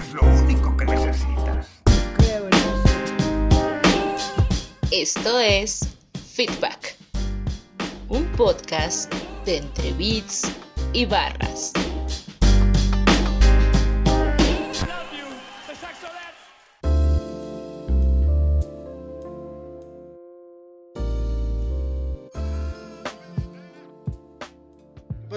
es lo único que necesitas. Esto es Feedback, un podcast de entre beats y barras.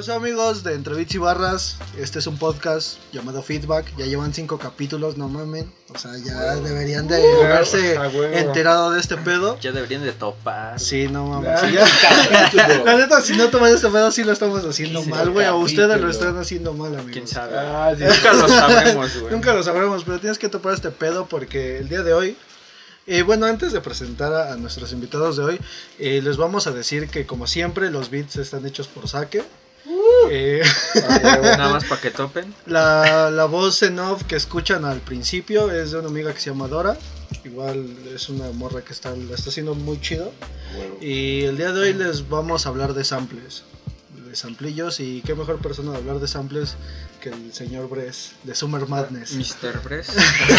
Pues amigos de Entre Beats y Barras, este es un podcast llamado Feedback, ya llevan cinco capítulos, no mamen, o sea, ya deberían de haberse a huevo. enterado de este pedo. Ya deberían de topar. Sí, no mames. Ah, sí, ya- La neta, si no toman este pedo, sí lo estamos haciendo mal, güey. A ustedes lo están haciendo mal, amigos. ¿Quién sabe? Ah, sí. Nunca lo sabremos, güey. Nunca lo sabremos, pero tienes que topar este pedo porque el día de hoy. eh, bueno, antes de presentar a, a nuestros invitados de hoy, eh, les vamos a decir que, como siempre, los beats están hechos por Saque. Eh, Nada más para que topen. la, la voz en off que escuchan al principio es de una amiga que se llama Dora. Igual es una morra que está, la está haciendo muy chido. Y el día de hoy les vamos a hablar de samples. De samplillos. Y qué mejor persona de hablar de samples que el señor Bress de Summer Madness. Mr. Bress.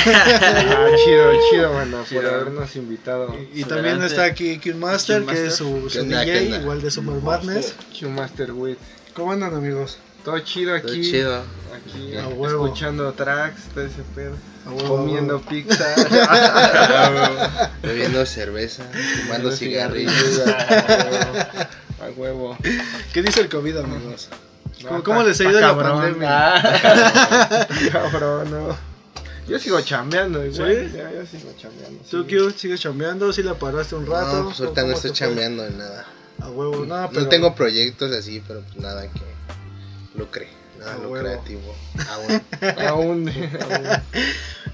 Ah, chido, chido, mano, por Chido. habernos invitado. Y, y también está aquí Q Master, Q que es su, su ¿Qué onda, qué DJ, igual de Summer Madness. Q-Master Wit. ¿Cómo andan, amigos? Todo chido Todo aquí. chido. Aquí, A huevo. escuchando tracks, todo ese pedo. A huevo, Comiendo a huevo. pizza. Bebiendo cerveza, fumando cigarrillos. A huevo. ¿Qué dice el COVID, amigos? ¿Cómo, No, cómo les ha ido la cabrón. pandemia? Ah, cabrón, no. Yo sigo chambeando igual. ¿Sí? Ya, yo sigo chambeando. ¿Tú, sí. Q, sigues chambeando? ¿Sí la paraste un rato? No, pues ahorita ¿Cómo no estoy chambeando en nada. A huevo, nada, pero... No tengo proyectos así, pero pues nada que lucre, nada lucrativo. Aún. Aún. aún.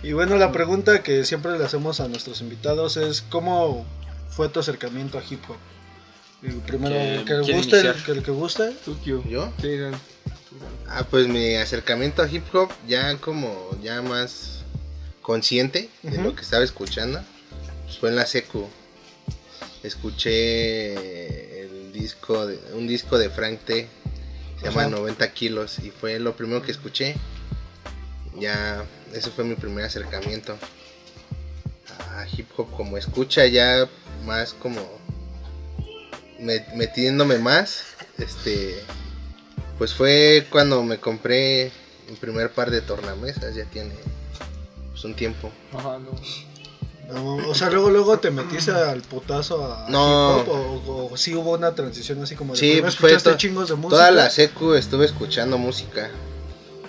Y bueno, la pregunta que siempre le hacemos a nuestros invitados es ¿cómo fue tu acercamiento a hip hop? El primero, ¿Quién que guste, el, que el que guste. ¿Tú, Q? ¿Yo? Sí, Dan. Ah, pues mi acercamiento a hip hop ya como ya más consciente de lo que estaba escuchando. Pues fue en la secu. Escuché el disco de, un disco de Frank T. Se llama Ajá. 90 kilos y fue lo primero que escuché. Ya, ese fue mi primer acercamiento a hip hop como escucha ya más como me- metiéndome más. Este, pues fue cuando me compré mi primer par de tornamesas, ya tiene pues, un tiempo. Ajá, no. No, o sea, luego luego te metiste al putazo a No. hip hop o, o sí hubo una transición así como de Sí, pues, fue escuchaste chingos de música. Toda la secu estuve escuchando música.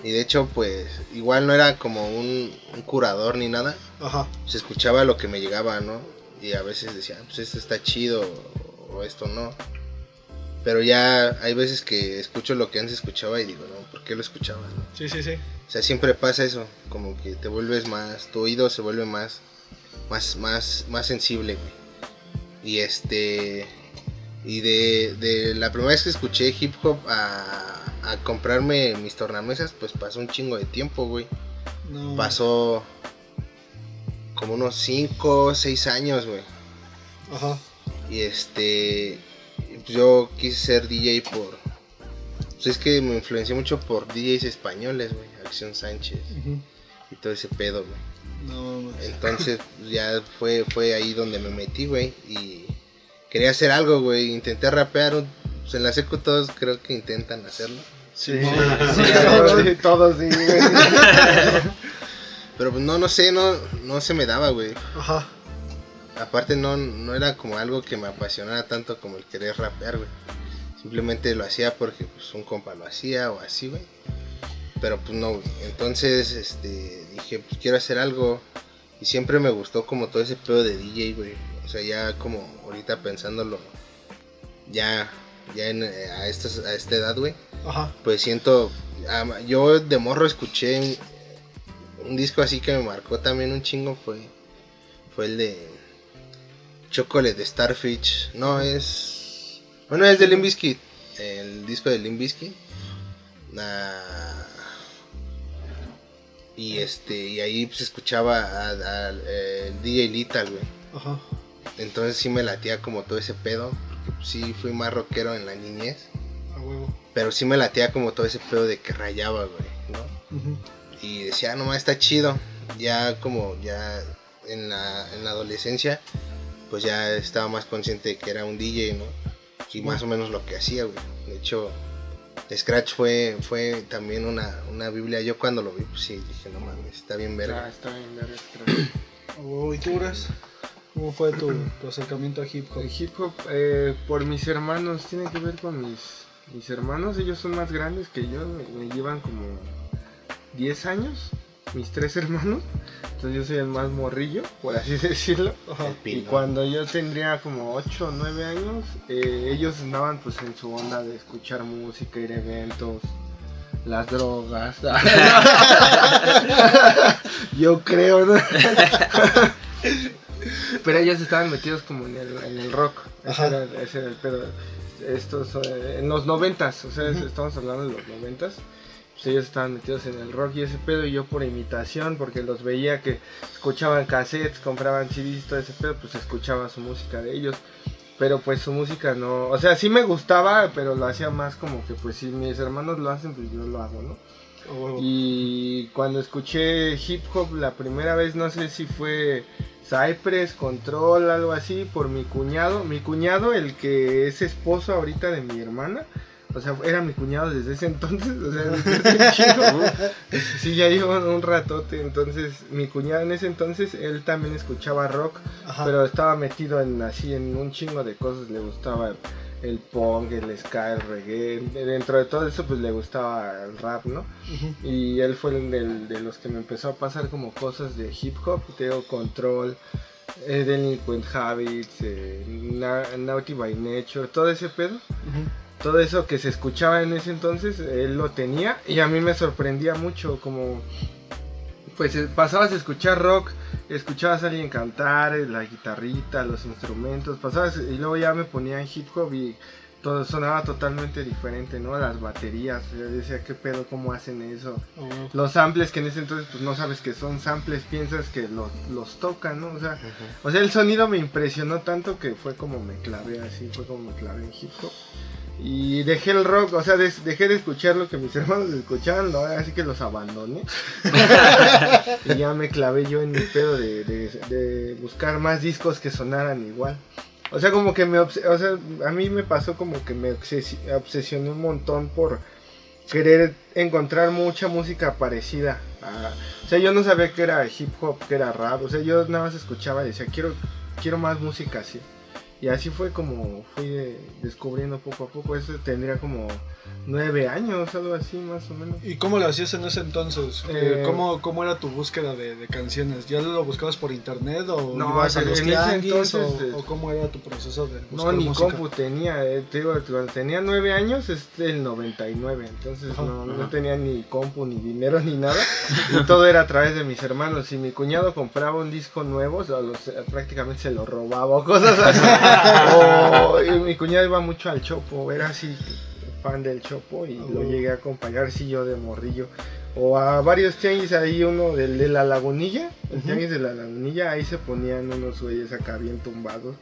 Y de hecho, pues, igual no era como un, un curador ni nada. Ajá. Se escuchaba lo que me llegaba, ¿no? Y a veces decía, pues esto está chido o esto no. Pero ya hay veces que escucho lo que antes escuchaba y digo, no, ¿por qué lo escuchaba? no? Sí, sí, sí. O sea, siempre pasa eso, como que te vuelves más, tu oído se vuelve más, más, más, más sensible, güey. Y este, y de, de la primera vez que escuché hip hop a, a comprarme mis tornamesas, pues pasó un chingo de tiempo, güey. No. Pasó como unos 5 o 6 años, güey. Ajá. Y este, pues yo quise ser DJ por, pues es que me influencié mucho por DJs españoles, güey. Acción Sánchez y todo ese pedo, güey. No. Entonces pues, ya fue, fue ahí donde me metí, güey. Y quería hacer algo, güey. Intenté rapear. un- pues, en la secu todos creo que intentan hacerlo. Sí, Sí, sí. todos, sí, todos, sí, güey. Pero pues no, no sé, no, no se me daba, güey. Ajá. Aparte no, no era como algo que me apasionara tanto como el querer rapear, güey. Simplemente lo hacía porque pues, un compa lo hacía o así, güey. Pero pues no, güey. Entonces, este, dije, pues quiero hacer algo. Y siempre me gustó como todo ese pedo de DJ, güey. O sea, ya como ahorita pensándolo, ya, ya en, eh, a, estas, a esta edad, güey. Ajá. Pues siento, yo de morro escuché un, disco así que me marcó también un chingo, fue, fue el de Chocolate de Starfish. No, es, bueno, es de Limp Bizkit, el disco de Limp Bizkit. Ah, y este, y ahí pues escuchaba al DJ Lethal, güey. Ajá. Entonces sí me latía como todo ese pedo. Porque pues, sí fui más rockero en la niñez. A huevo. Pero sí me latía como todo ese pedo de que rayaba, güey, ¿no? Ujú. y decía, ah, no, está chido. Ya como ya en la, en la adolescencia, pues ya estaba más consciente de que era un DJ, ¿no? Y más o menos lo que hacía, güey. De hecho, Scratch fue, fue también una, una Biblia. Yo cuando lo vi, pues sí, dije, no mames, está bien Ah, verga. está bien, verga, Scratch. Oh, ¿Y tú? ¿Cómo fue tu, tu acercamiento a hip hop? El hip hop, eh, por mis hermanos, tiene que ver con mis, mis hermanos. Ellos son más grandes que yo, me, me llevan como 10 años, mis tres hermanos. Entonces yo soy el más morrillo, por así decirlo. Y cuando yo tendría como 8 o 9 años, eh, ellos andaban pues en su onda de escuchar música, ir a eventos, las drogas. yo creo, ¿no? Pero ellos estaban metidos como en el, en el rock. Ese era, ese era el pedo. Estos, eh, en los noventas, o sea, estamos hablando de los noventas. Pues ellos estaban metidos en el rock y ese pedo y yo por imitación, porque los veía que escuchaban cassettes, compraban CDs y todo ese pedo, pues escuchaba su música de ellos. Pero pues su música no, o sea, sí me gustaba, pero lo hacía más como que pues si mis hermanos lo hacen, pues yo lo hago, ¿no? Oh. Y cuando escuché hip hop la primera vez, no sé si fue Cypress, Control, algo así, por mi cuñado. Mi cuñado, el que es esposo ahorita de mi hermana. O sea, era mi cuñado desde ese entonces. O sea, desde un chingo. sí, ya llevo un ratote. Entonces, mi cuñado en ese entonces, él también escuchaba rock. Ajá. Pero estaba metido en así en un chingo de cosas. Le gustaba el punk, el ska, el reggae. Dentro de todo eso, pues le gustaba el rap, ¿no? Y él fue el del- de los que me empezó a pasar como cosas de hip hop, Teo Control, eh, Delinquent Habits, eh, Na- Naughty by Nature, todo ese pedo. Ujú. Todo eso que se escuchaba en ese entonces, él lo tenía y a mí me sorprendía mucho como... Pues eh, pasabas a escuchar rock, escuchabas a alguien cantar, eh, la guitarrita, los instrumentos, pasabas y luego ya me ponía en hip hop y todo sonaba totalmente diferente, ¿no? Las baterías, yo decía, ¿qué pedo? ¿Cómo hacen eso? Los samples que en ese entonces pues no sabes que son samples, piensas que los, los tocan, ¿no? O sea, o sea, el sonido me impresionó tanto que fue como me clavé así, fue como me clavé en hip hop. Y dejé el rock, o sea, des- dejé de escuchar lo que mis hermanos escuchaban, ¿no? así que los abandoné. y ya me clavé yo en mi pedo de, de- de buscar más discos que sonaran igual. O sea, como que me, o sea, a mí me pasó como que me obsesi- obsesioné un montón por querer encontrar mucha música parecida. a- o sea, yo no sabía que era hip hop, que era rap. O sea, yo nada más escuchaba y decía, quiero, quiero más música así. Y así fue como fui eh, descubriendo poco a poco. Eso tendría como nueve años, algo así más o menos. ¿Y cómo lo hacías en ese entonces? Eh, ¿Cómo, ¿Cómo era tu búsqueda de, de canciones? ¿Ya lo buscabas por internet o No, ibas a en los ese tianguis entonces, o, eh, o cómo era tu proceso de buscar No, ni música? compu tenía, eh, te digo, cuando tenía nueve años es del 99, entonces Ajá, no, no tenía ni compu, ni dinero, ni nada, y todo era a través de mis hermanos, si mi cuñado compraba un disco nuevo, o sea, los- eh, prácticamente se lo robaba o cosas así, o y mi cuñado iba mucho al Chopo, era así fan del Chopo y lo Oh. llegué a acompañar, sí, yo de morrillo, o a varios tianguis ahí, uno del de la lagunilla, el Ujú. tianguis de la lagunilla, ahí se ponían unos güeyes acá bien tumbados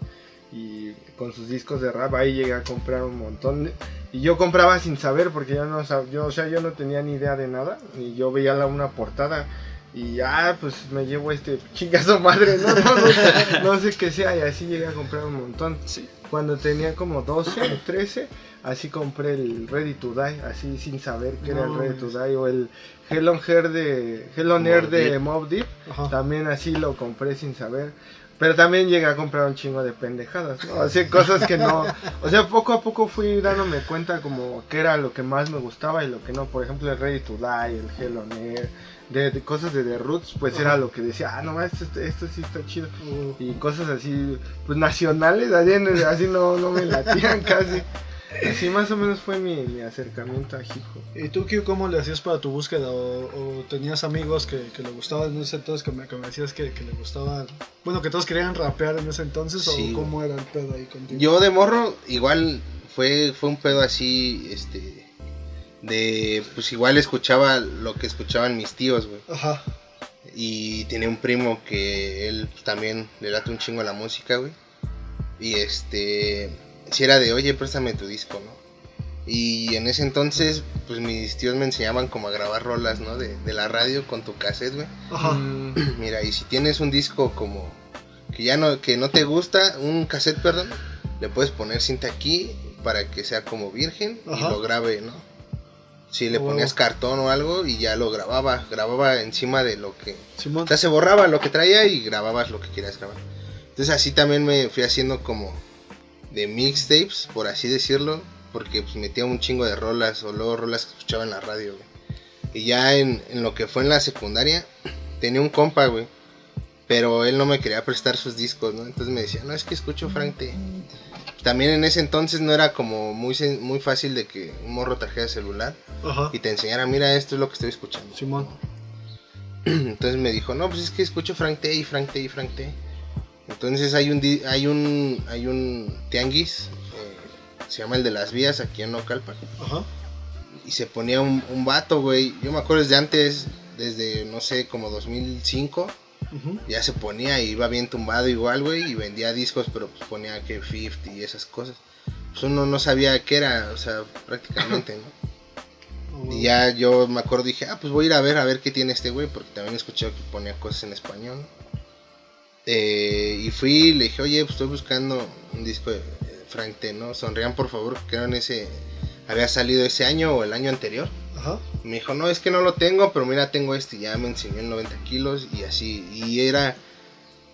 y con sus discos de rap ahí llegué a comprar un montón y yo compraba sin saber porque yo no sab- yo o sea yo no tenía ni idea de nada y yo veía la una portada y ah pues me llevo este chingazo madre no no, no, sé- no sé qué sea y así llegué a comprar un montón Sí. cuando tenía como 12 o 13 así compré el Ready to Die así sin saber que era el Ready to. Die o el Hell on Hair de Hell on Air de. Mob Deep también así lo compré sin saber. Pero también llegué a comprar un chingo de pendejadas, ¿no? Así cosas que no... O sea, poco a poco fui dándome cuenta como que era lo que más me gustaba y lo que no. Por ejemplo, el Ready to Die, el Hell on Air, de, de cosas de The Roots, pues era Ajá. lo que decía, ah, no, esto, esto sí está chido. Uh, Y cosas así, pues nacionales, así, así no, no me latían casi. Así más o menos fue mi, mi acercamiento a hip hop. ¿Y tú, Kio, cómo le hacías para tu búsqueda? ¿O, o tenías amigos que, que le gustaban en ese entonces, que me, que me decías que, que le gustaban... Bueno, que todos querían rapear en ese entonces, Sí, ¿o cómo era el pedo ahí contigo? Yo de morro, igual fue, fue un pedo así, este, de, pues igual escuchaba lo que escuchaban mis tíos, güey. Ajá. Y tenía un primo que él pues, también le late un chingo a la música, güey. Y este, si era de, oye, préstame tu disco, ¿no? Y en ese entonces, pues mis tíos me enseñaban como a grabar rolas, ¿no? De, de la radio con tu cassette, güey. Ajá. Mira, y si tienes un disco como que ya no, que no te gusta, un cassette, perdón, le puedes poner cinta aquí para que sea como virgen Ajá. y lo grabe, ¿no? Si le ponías cartón o algo y ya lo grababa, grababa encima de lo que... Simón. O sea, se borraba lo que traía y grababas lo que querías grabar. Entonces así también me fui haciendo como de mixtapes, por así decirlo, porque pues metía un chingo de rolas o luego rolas que escuchaba en la radio, güey. Y ya en, en lo que fue en la secundaria, tenía un compa, güey. Pero él no me quería prestar sus discos, ¿no? Entonces me decía, no, es que escucho Frank T. También en ese entonces no era como muy, muy fácil de que un morro trajera celular Ajá. y te enseñara, mira, esto es lo que estoy escuchando. Simón. Entonces me dijo, no, pues es que escucho Frank T y Frank T y Frank T. Entonces hay un, hay un, hay un tianguis, eh, se llama el de las vías aquí en Ocalpa. Ajá. Y se ponía un, un vato, güey. Yo me acuerdo desde antes, desde, no sé, como 2005. Ya se ponía y iba bien tumbado igual, güey. Y vendía discos, pero pues ponía que 50 y esas cosas. Pues uno no sabía qué era, o sea, prácticamente, ¿no? Y ya yo me acuerdo, dije, ah, pues voy a ir a ver, a ver qué tiene este güey, porque también escuché que ponía cosas en español. Eh, y fui y le dije, oye, pues estoy buscando un disco de Frank T, ¿no? Sonrían por favor, que era en ese, había salido ese año o el año anterior. Ajá. Me dijo, no, es que no lo tengo, pero mira, tengo este, y ya me enseñó el 90 kilos y así. Y era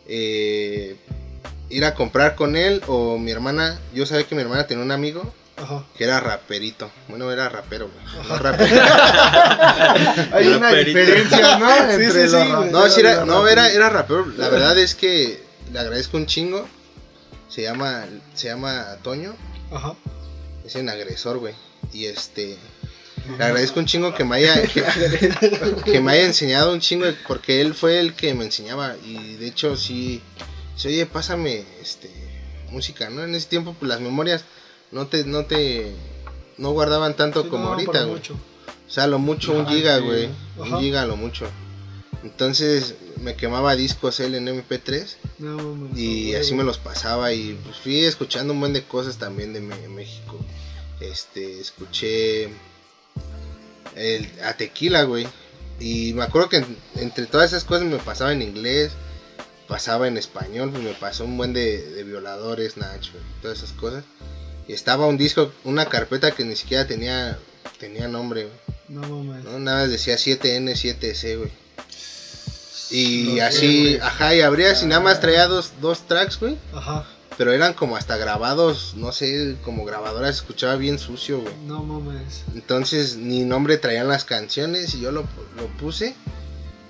eh, ir a comprar con él o mi hermana, yo sabía que mi hermana tenía un amigo Ajá. que era raperito. Bueno, era rapero, güey. no rapero. Hay una Raperito. diferencia, ¿no? Sí, Entre sí, sí. No, era, y no era, era rapero. La verdad es que le agradezco un chingo. Se llama, se llama Toño. Ajá. Es un agresor, güey. Y este. Le agradezco un chingo que me haya. Que, que me haya enseñado un chingo. Porque él fue el que me enseñaba. Y de hecho, sí. sí, oye, pásame este música, ¿no? En ese tiempo, pues las memorias no te, no te. No guardaban tanto Sí, como no, ahorita, güey. mucho. O sea, lo mucho un Ajá, giga, sí. güey. Ajá. Un giga a lo mucho. Entonces me quemaba discos él en MP3 No, y no, así güey. me los pasaba y pues fui escuchando un buen de cosas también de México. Este, escuché el, a Tequila, güey. Y me acuerdo que en- entre todas esas cosas me pasaba en inglés, pasaba en español, pues me pasó un buen de, de violadores, Nacho, y todas esas cosas. Y estaba un disco, una carpeta que ni siquiera tenía, tenía nombre, güey. No mames. ¿no? Nada más decía 7N, 7C, güey. Y No así, güey. ajá, y abrías y nada más traía dos, dos tracks, güey. Ajá. Pero eran como hasta grabados, no sé, como grabadoras, se escuchaba bien sucio, güey. No mames. Entonces ni nombre traían las canciones y yo lo, lo puse.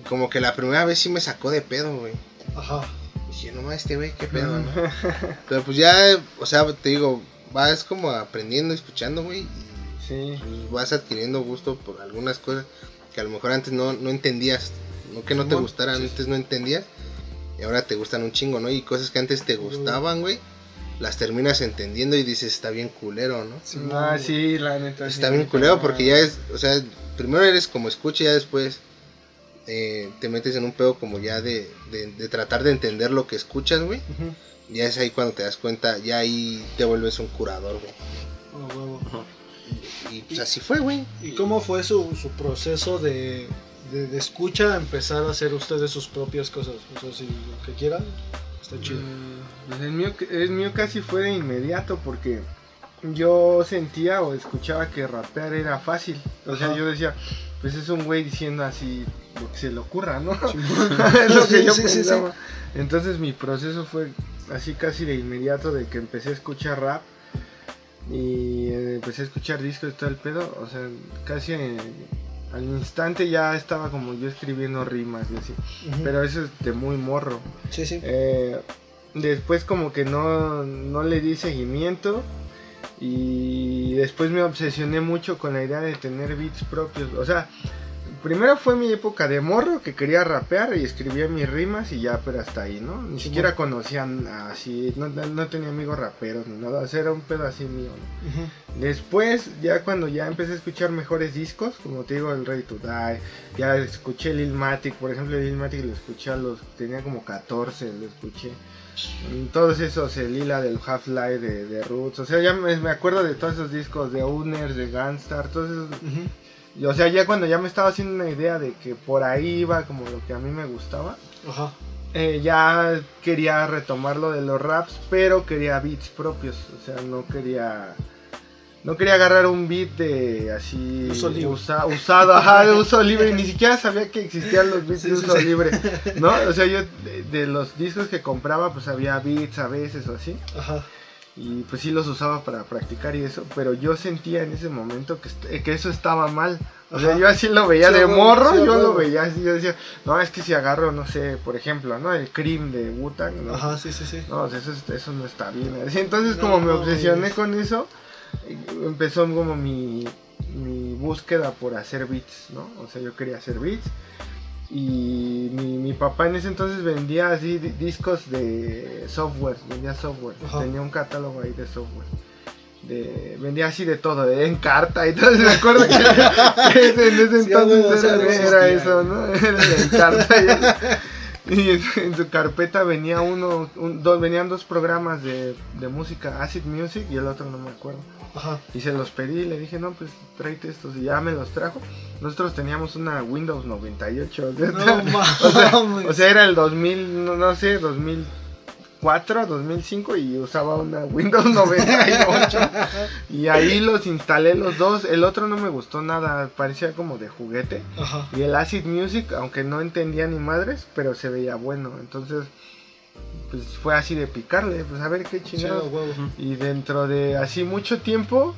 Como que la primera vez sí me sacó de pedo, güey. Ajá. Dije, no mames, este güey, qué pedo, ¿no? Pero pues ya, o sea, te digo, vas como aprendiendo, escuchando, güey. y Sí. pues vas adquiriendo gusto por algunas cosas que a lo mejor antes no, no entendías. No que no te gustaran, antes no entendías. Y ahora te gustan un chingo, ¿no? Y cosas que antes te gustaban, güey. Las terminas entendiendo y dices, está bien culero, ¿no? Sí, Ah, sí, la neta. Está sí, bien culero porque ya es, o sea, primero eres como escucha y ya después eh, te metes en un pedo como ya de, de, de tratar de entender lo que escuchas, güey. Ujú. Ya es ahí cuando te das cuenta, ya ahí te vuelves un curador, güey. Huevo. Y pues así fue, güey. ¿Y cómo fue su, su proceso de, de, de escucha a empezar a hacer ustedes sus propias cosas? O sea, si lo que quieran, está chido. Mm, Pues el mío, el mío casi fue de inmediato porque yo sentía o escuchaba que rapear era fácil. O sea, Ajá. yo decía, pues es un güey diciendo así lo que se le ocurra, ¿no? Es lo que Sí, yo sí, pensaba. Entonces mi proceso fue así casi de inmediato de que empecé a escuchar rap y eh, empecé a escuchar discos y todo el pedo. O sea, casi al instante ya estaba como yo escribiendo rimas y así. Pero eso es de muy morro. Sí, sí. Eh, después como que no, no le di seguimiento y después me obsesioné mucho con la idea de tener beats propios. O sea, primero fue mi época de morro que quería rapear y escribía mis rimas y ya, pero hasta ahí, ¿no? Ni Sí, siquiera bueno. conocían así, no, no- no tenía amigos raperos ni nada, o sea, era un pedo así mío, ¿no? Después, ya cuando ya empecé a escuchar mejores discos, como te digo, el Ready to Die, ya escuché Lil Matic, por ejemplo, Lil Matic lo escuché a los, tenía como 14, lo escuché. Todos esos, el Lila del Half-Life de, de Roots. O sea, ya me, me acuerdo de todos esos discos de Owners, de Gunstar, todos esos. Y, o sea, ya cuando ya me estaba haciendo una idea de que por ahí iba como lo que a mí me gustaba, Ajá. eh, ya quería retomar lo de los raps, pero quería beats propios. O sea, no quería. No quería agarrar un beat de así Uso libre. usa- usado, ajá, de uso libre, ni siquiera sabía que existían los beats Sí, de sí, uso sí. libre, ¿no? O sea, yo de, de los discos que compraba, pues había beats a veces o así, Ajá. Y pues sí los usaba para practicar y eso, pero yo sentía en ese momento que, est- que eso estaba mal. O sea, yo así lo veía Sí, de morro, sí, yo lo veía así, yo decía, no, es que si agarro, no sé, por ejemplo, ¿no? El Cream de Wu-Tang, ¿no? Ajá, sí, sí, sí. No, eso, es- eso no está bien. Entonces, No, como me no, obsesioné es- con eso, eh, empezó como mi, mi búsqueda por hacer beats, ¿no? O sea, yo quería hacer beats. Y mi, mi papá en ese entonces vendía así di- discos de software, vendía software. Ajá. Tenía un catálogo ahí de software. De, vendía así de todo, de en carta y entonces me acuerdo que, en ese Sí, entonces era, eso, ¿no? Era el en carta. Y, y en, en su carpeta venía uno, un- dos, venían dos programas de, de música, Acid Music y el otro no me acuerdo. Ajá. Y se los pedí y le dije, no, pues tráete estos y ya me los trajo. Nosotros teníamos una Windows 98. o sea, No o, sea, o sea, era el 2000, no, no sé, 2004, 2005 y usaba una Windows 98. y ahí los instalé los dos. El otro no me gustó nada, parecía como de juguete. Ajá. Y el Acid Music, aunque no entendía ni madres, pero se veía bueno. Entonces, pues fue así de picarle, pues a ver qué chingados. Y dentro de así mucho tiempo,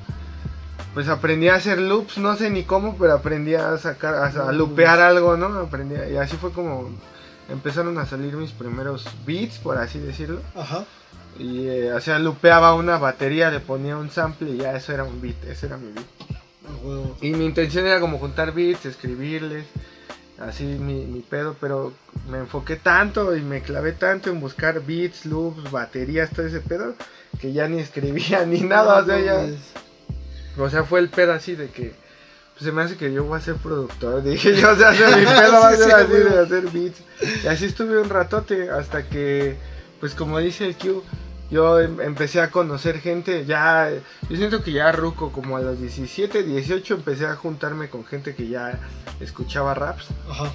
pues aprendí a hacer loops, no sé ni cómo, pero aprendí a sacar, a, a lupear algo, ¿no? Aprendí, y así fue como empezaron a salir mis primeros beats, por así decirlo. Ajá. Y, eh, o sea, lupeaba una batería, le ponía un sample y ya eso era un beat, ese era mi beat. Y mi intención era como juntar beats, escribirles, así mi, mi pedo, pero me enfoqué tanto y me clavé tanto en buscar beats, loops, baterías, todo ese pedo, que ya ni escribía ni nada, o sea, ya... mames. O sea, fue el pedo así de que pues se me hace que yo voy a ser productor. Dije yo, o sea, mi pedo va a ser sí, así de hacer beats. Y así estuve un ratote hasta que, pues como dice el Q, yo em- empecé a conocer gente. Ya, yo siento que ya ruco, como a los 17, 18, empecé a juntarme con gente que ya escuchaba raps Ajá.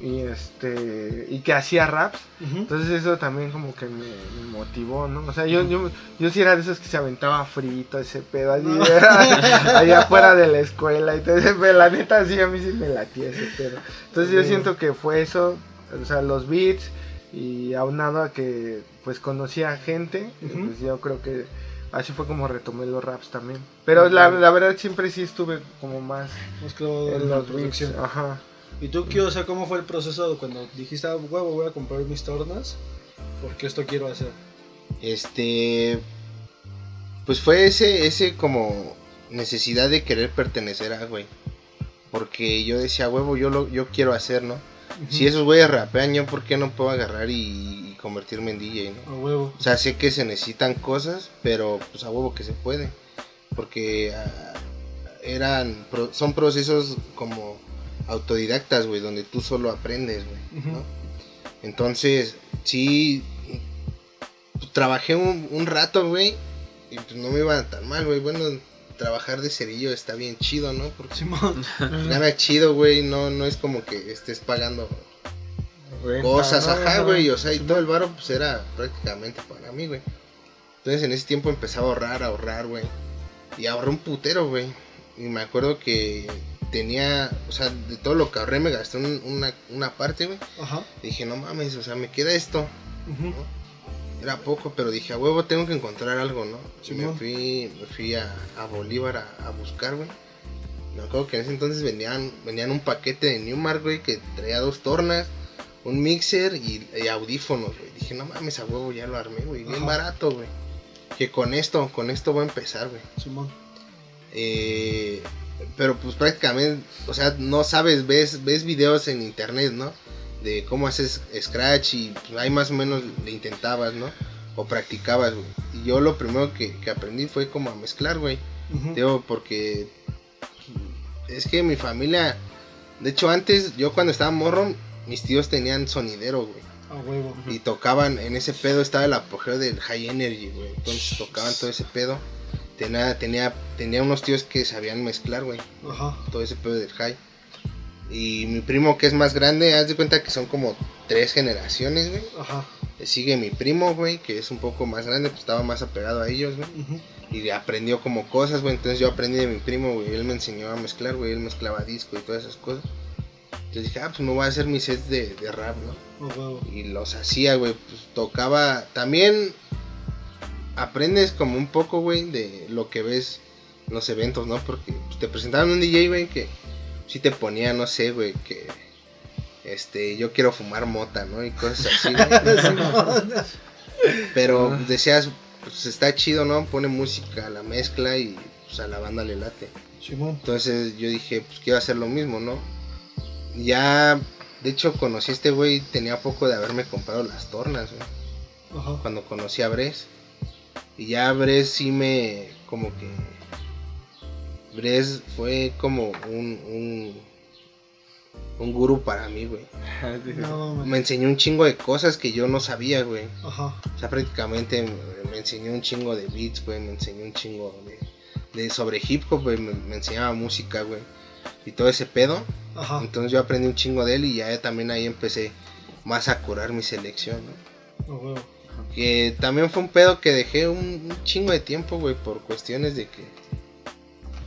y este y que hacía raps. Entonces eso también como que me, me motivó, ¿no? O sea, yo, yo, yo sí era de esos que se aventaba frito, ese pedo, así, allá afuera de la escuela y pedo, la neta sí, a mí sí me latía ese pedo. Entonces yo siento que fue eso, o sea, los beats y aunado a que pues conocía gente, pues yo creo que así fue como retomé los raps también. Pero la, la verdad siempre sí estuve como más en en la los beats, producción. ajá. ¿Y tú, qué? O sea, ¿cómo fue el proceso cuando dijiste, ah, huevo, voy a comprar mis tornas? Porque esto quiero hacer. Este. Pues fue ese, ese como necesidad de querer pertenecer a, güey. Porque yo decía, huevo, yo lo yo quiero hacer, ¿no? Si esos güeyes rapean, yo por qué no puedo agarrar y, y convertirme en DJ, ¿no? A huevo. O sea, sé que se necesitan cosas, pero pues a huevo que se puede. Porque ah, eran pro- son procesos como autodidactas, güey, donde tú solo aprendes, güey, ¿no? Entonces, sí, trabajé un, un rato, güey, y pues no me iba tan mal, güey. Bueno, trabajar de cerillo está bien chido, ¿no? Porque Simón. gana chido, güey, no, no es como que estés pagando Renta, cosas, ¿no? ajá, güey, o sea, y todo el varo pues era prácticamente para mí, güey. Entonces en ese tiempo empezaba a ahorrar, a ahorrar, güey. Y ahorré un putero, güey. Y me acuerdo que tenía, o sea, de todo lo que ahorré me gasté un- una, una parte, güey. Ajá. Dije, no mames, o sea, me queda esto. Ujú. Era poco, pero dije, a huevo, tengo que encontrar algo, ¿no? Y me fui, me fui a, a Bolívar a, a buscar, güey. Me acuerdo que en ese entonces vendían, vendían un paquete de Newmark, güey, que traía dos tornas, un mixer y, y audífonos, güey. Dije, no mames, a huevo, ya lo armé, güey. Bien Ajá. barato, güey. Que con esto, con esto voy a empezar, güey. Simón. Eh, pero pues prácticamente, o sea, no sabes, ves, ves videos en internet, ¿no? De cómo haces Scratch y ahí más o menos le intentabas, ¿no? O practicabas, güey. Y yo lo primero que, que aprendí fue como a mezclar, güey. Digo, porque es que mi familia, de hecho antes, yo cuando estaba morro, mis tíos tenían sonidero, güey. Y tocaban, en ese pedo estaba el apogeo del high energy, güey. Entonces tocaban todo ese pedo. Tenía, tenía, tenía unos tíos que sabían mezclar, güey. Ajá. Todo ese pedo del high. Y mi primo que es más grande, haz de cuenta que son como tres generaciones, güey. Ajá. Le Sigue mi primo, güey, que es un poco más grande, pues estaba más apegado a ellos, güey. Ujú. Y aprendió como cosas, güey. Entonces yo aprendí de mi primo, güey. Él me enseñó a mezclar, güey. Él mezclaba disco y todas esas cosas. Entonces dije, ah, pues me voy a hacer mis sets de, de rap, ¿no? A huevo. Y los hacía, güey. Pues tocaba. También aprendes como un poco, güey, de lo que ves en los eventos, ¿no? Porque pues, te presentaban un DJ, güey, que sí te ponía, no sé, güey, que. Este, yo quiero fumar mota, ¿no? Y cosas así. Pero decías, pues está chido, ¿no? Pone música, la mezcla y pues a la banda le late. Entonces yo dije, pues quiero hacer lo mismo, ¿no? Ya, de hecho, conocí a este güey, tenía poco de haberme comprado las tornas, güey. Ajá. Cuando conocí a Bres. Y ya Bres sí me, como que... Bres fue como un, un, un gurú para mí, güey. No. Me enseñó un chingo de cosas que yo no sabía, güey. Ajá. O sea, prácticamente me, me enseñó un chingo de beats, güey. Me enseñó un chingo de, de sobre hip hop, güey. Me, me enseñaba música, güey. Y todo ese pedo. Ajá. Entonces yo aprendí un chingo de él y ya también ahí empecé más a curar mi selección, ¿no? Que también fue un pedo que dejé un, un chingo de tiempo, güey, por cuestiones de que...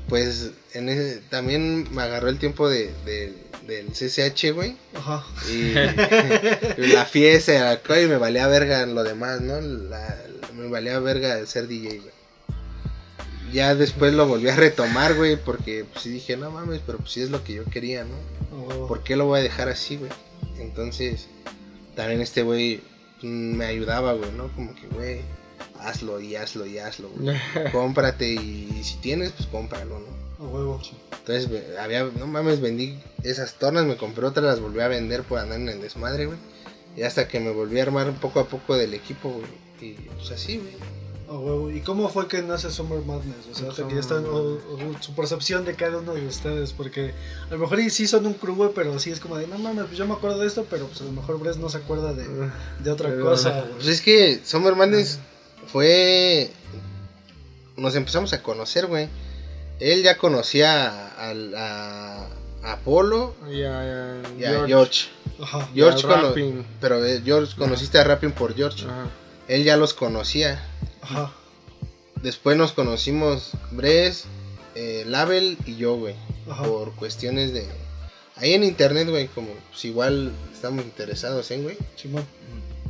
Pues en ese, también me agarró el tiempo de, de- del CCH, güey. Ajá. Y la fiesta, el alcohol y me valía verga lo demás, ¿no? La- me valía verga el ser DJ, güey. Ya después lo volví a retomar, güey, porque pues sí dije, no mames, pero pues sí es lo que yo quería, ¿no? Huevo. ¿Por qué lo voy a dejar así, güey? Entonces, también este güey mm, me ayudaba, güey, ¿no? Como que, güey, hazlo y hazlo y hazlo, güey. Cómprate y si tienes, pues cómpralo, ¿no? A huevo. Entonces, había, no mames, vendí esas tornas, me compré otras, las volví a vender por andar en el desmadre, güey. Y hasta que me volví a armar poco a poco del equipo, güey. Y pues así, güey. A huevo. ¿Y cómo fue que nace Summer Madness? O sea, hasta que ya están, o- o su percepción de cada uno de ustedes, porque a lo mejor sí son un crew, güey, pero sí es como de, no mames, pues yo me acuerdo de esto, pero pues a lo mejor Bres no se acuerda de, de otra Pero- cosa, Pues es que Summer Madness fue. Nos empezamos a conocer, güey. Él ya conocía a, a, a Apolo Ya, ya, y a George. Ajá. George Y al cono-. Pero eh, George conociste a Rapping por George. Ajá. Él ya los conocía. Ajá. Después nos conocimos Bres, eh, Label y yo, güey. Ajá. Por cuestiones de. Ahí en internet, güey, como pues igual estamos interesados en, güey. Simón.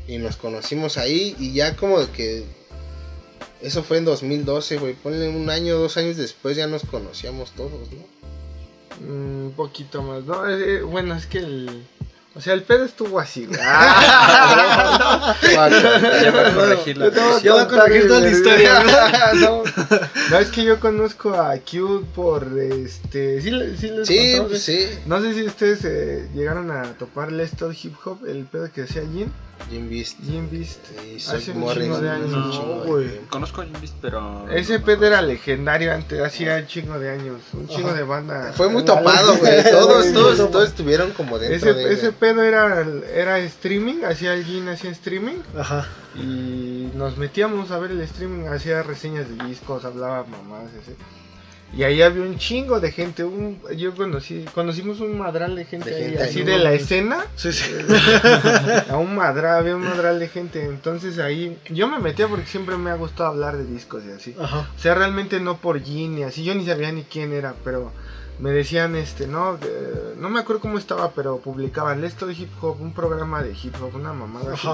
Y nos conocimos ahí y ya como que... Eso fue en 2012, güey. Ponle un año, dos años después ya nos conocíamos todos, ¿no? Un poquito más, ¿no? Eh, eh, bueno, es que el. O sea, el pedo estuvo así, güey. Ah, a corregir la Yo te voy a corregir toda la historia, no, no, es que yo conozco a Q por este. Sí, le- sí les Sí, sí. No sé si ustedes eh, llegaron a topar Let's Talk Hip Hop, el pedo que hacía Jim. Jim Beast. Jim Beast. Y Hace un chingo de años. chingo de güey. tiempo. Conozco a Jim Beast, pero. Ese no pedo era legendario antes, hacía un chingo de años. Un chingo Ajá. de banda. Fue muy topado, güey. Todos, todos, todos estuvieron como dentro Ese, de ese pedo era, era streaming, hacía el Jin, hacía streaming Ajá. y nos metíamos a ver el streaming, hacía reseñas de discos, hablaba mamás, ese. Y ahí había un chingo de gente, un, yo conocí, conocimos un madral de gente De ahí, gente así de la escena, Sí, sí. a un madral, había un madral de gente, entonces ahí, yo me metía porque siempre me ha gustado hablar de discos y así. Ajá. O sea, realmente no por Gin ni así, yo ni sabía ni quién era, pero me decían, este, no, no me acuerdo cómo estaba, pero publicaban esto de hip hop, un programa de hip hop, una mamada así.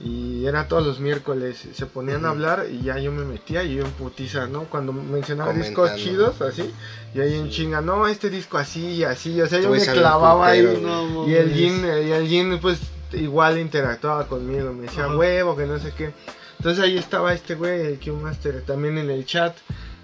Y era todos los miércoles, se ponían a Ujú. hablar y ya yo me metía y yo en putiza, ¿no? Cuando mencionaba discos Comentando. chidos, así, y ahí en chinga, no, este disco así y así, o sea, yo me a clavaba ahí. putero, No, Y el. Jin, eh, y el Jin pues igual interactuaba conmigo, me decía Ajá. huevo, que no sé qué. Entonces ahí estaba este güey, el Q-Master, también en el chat.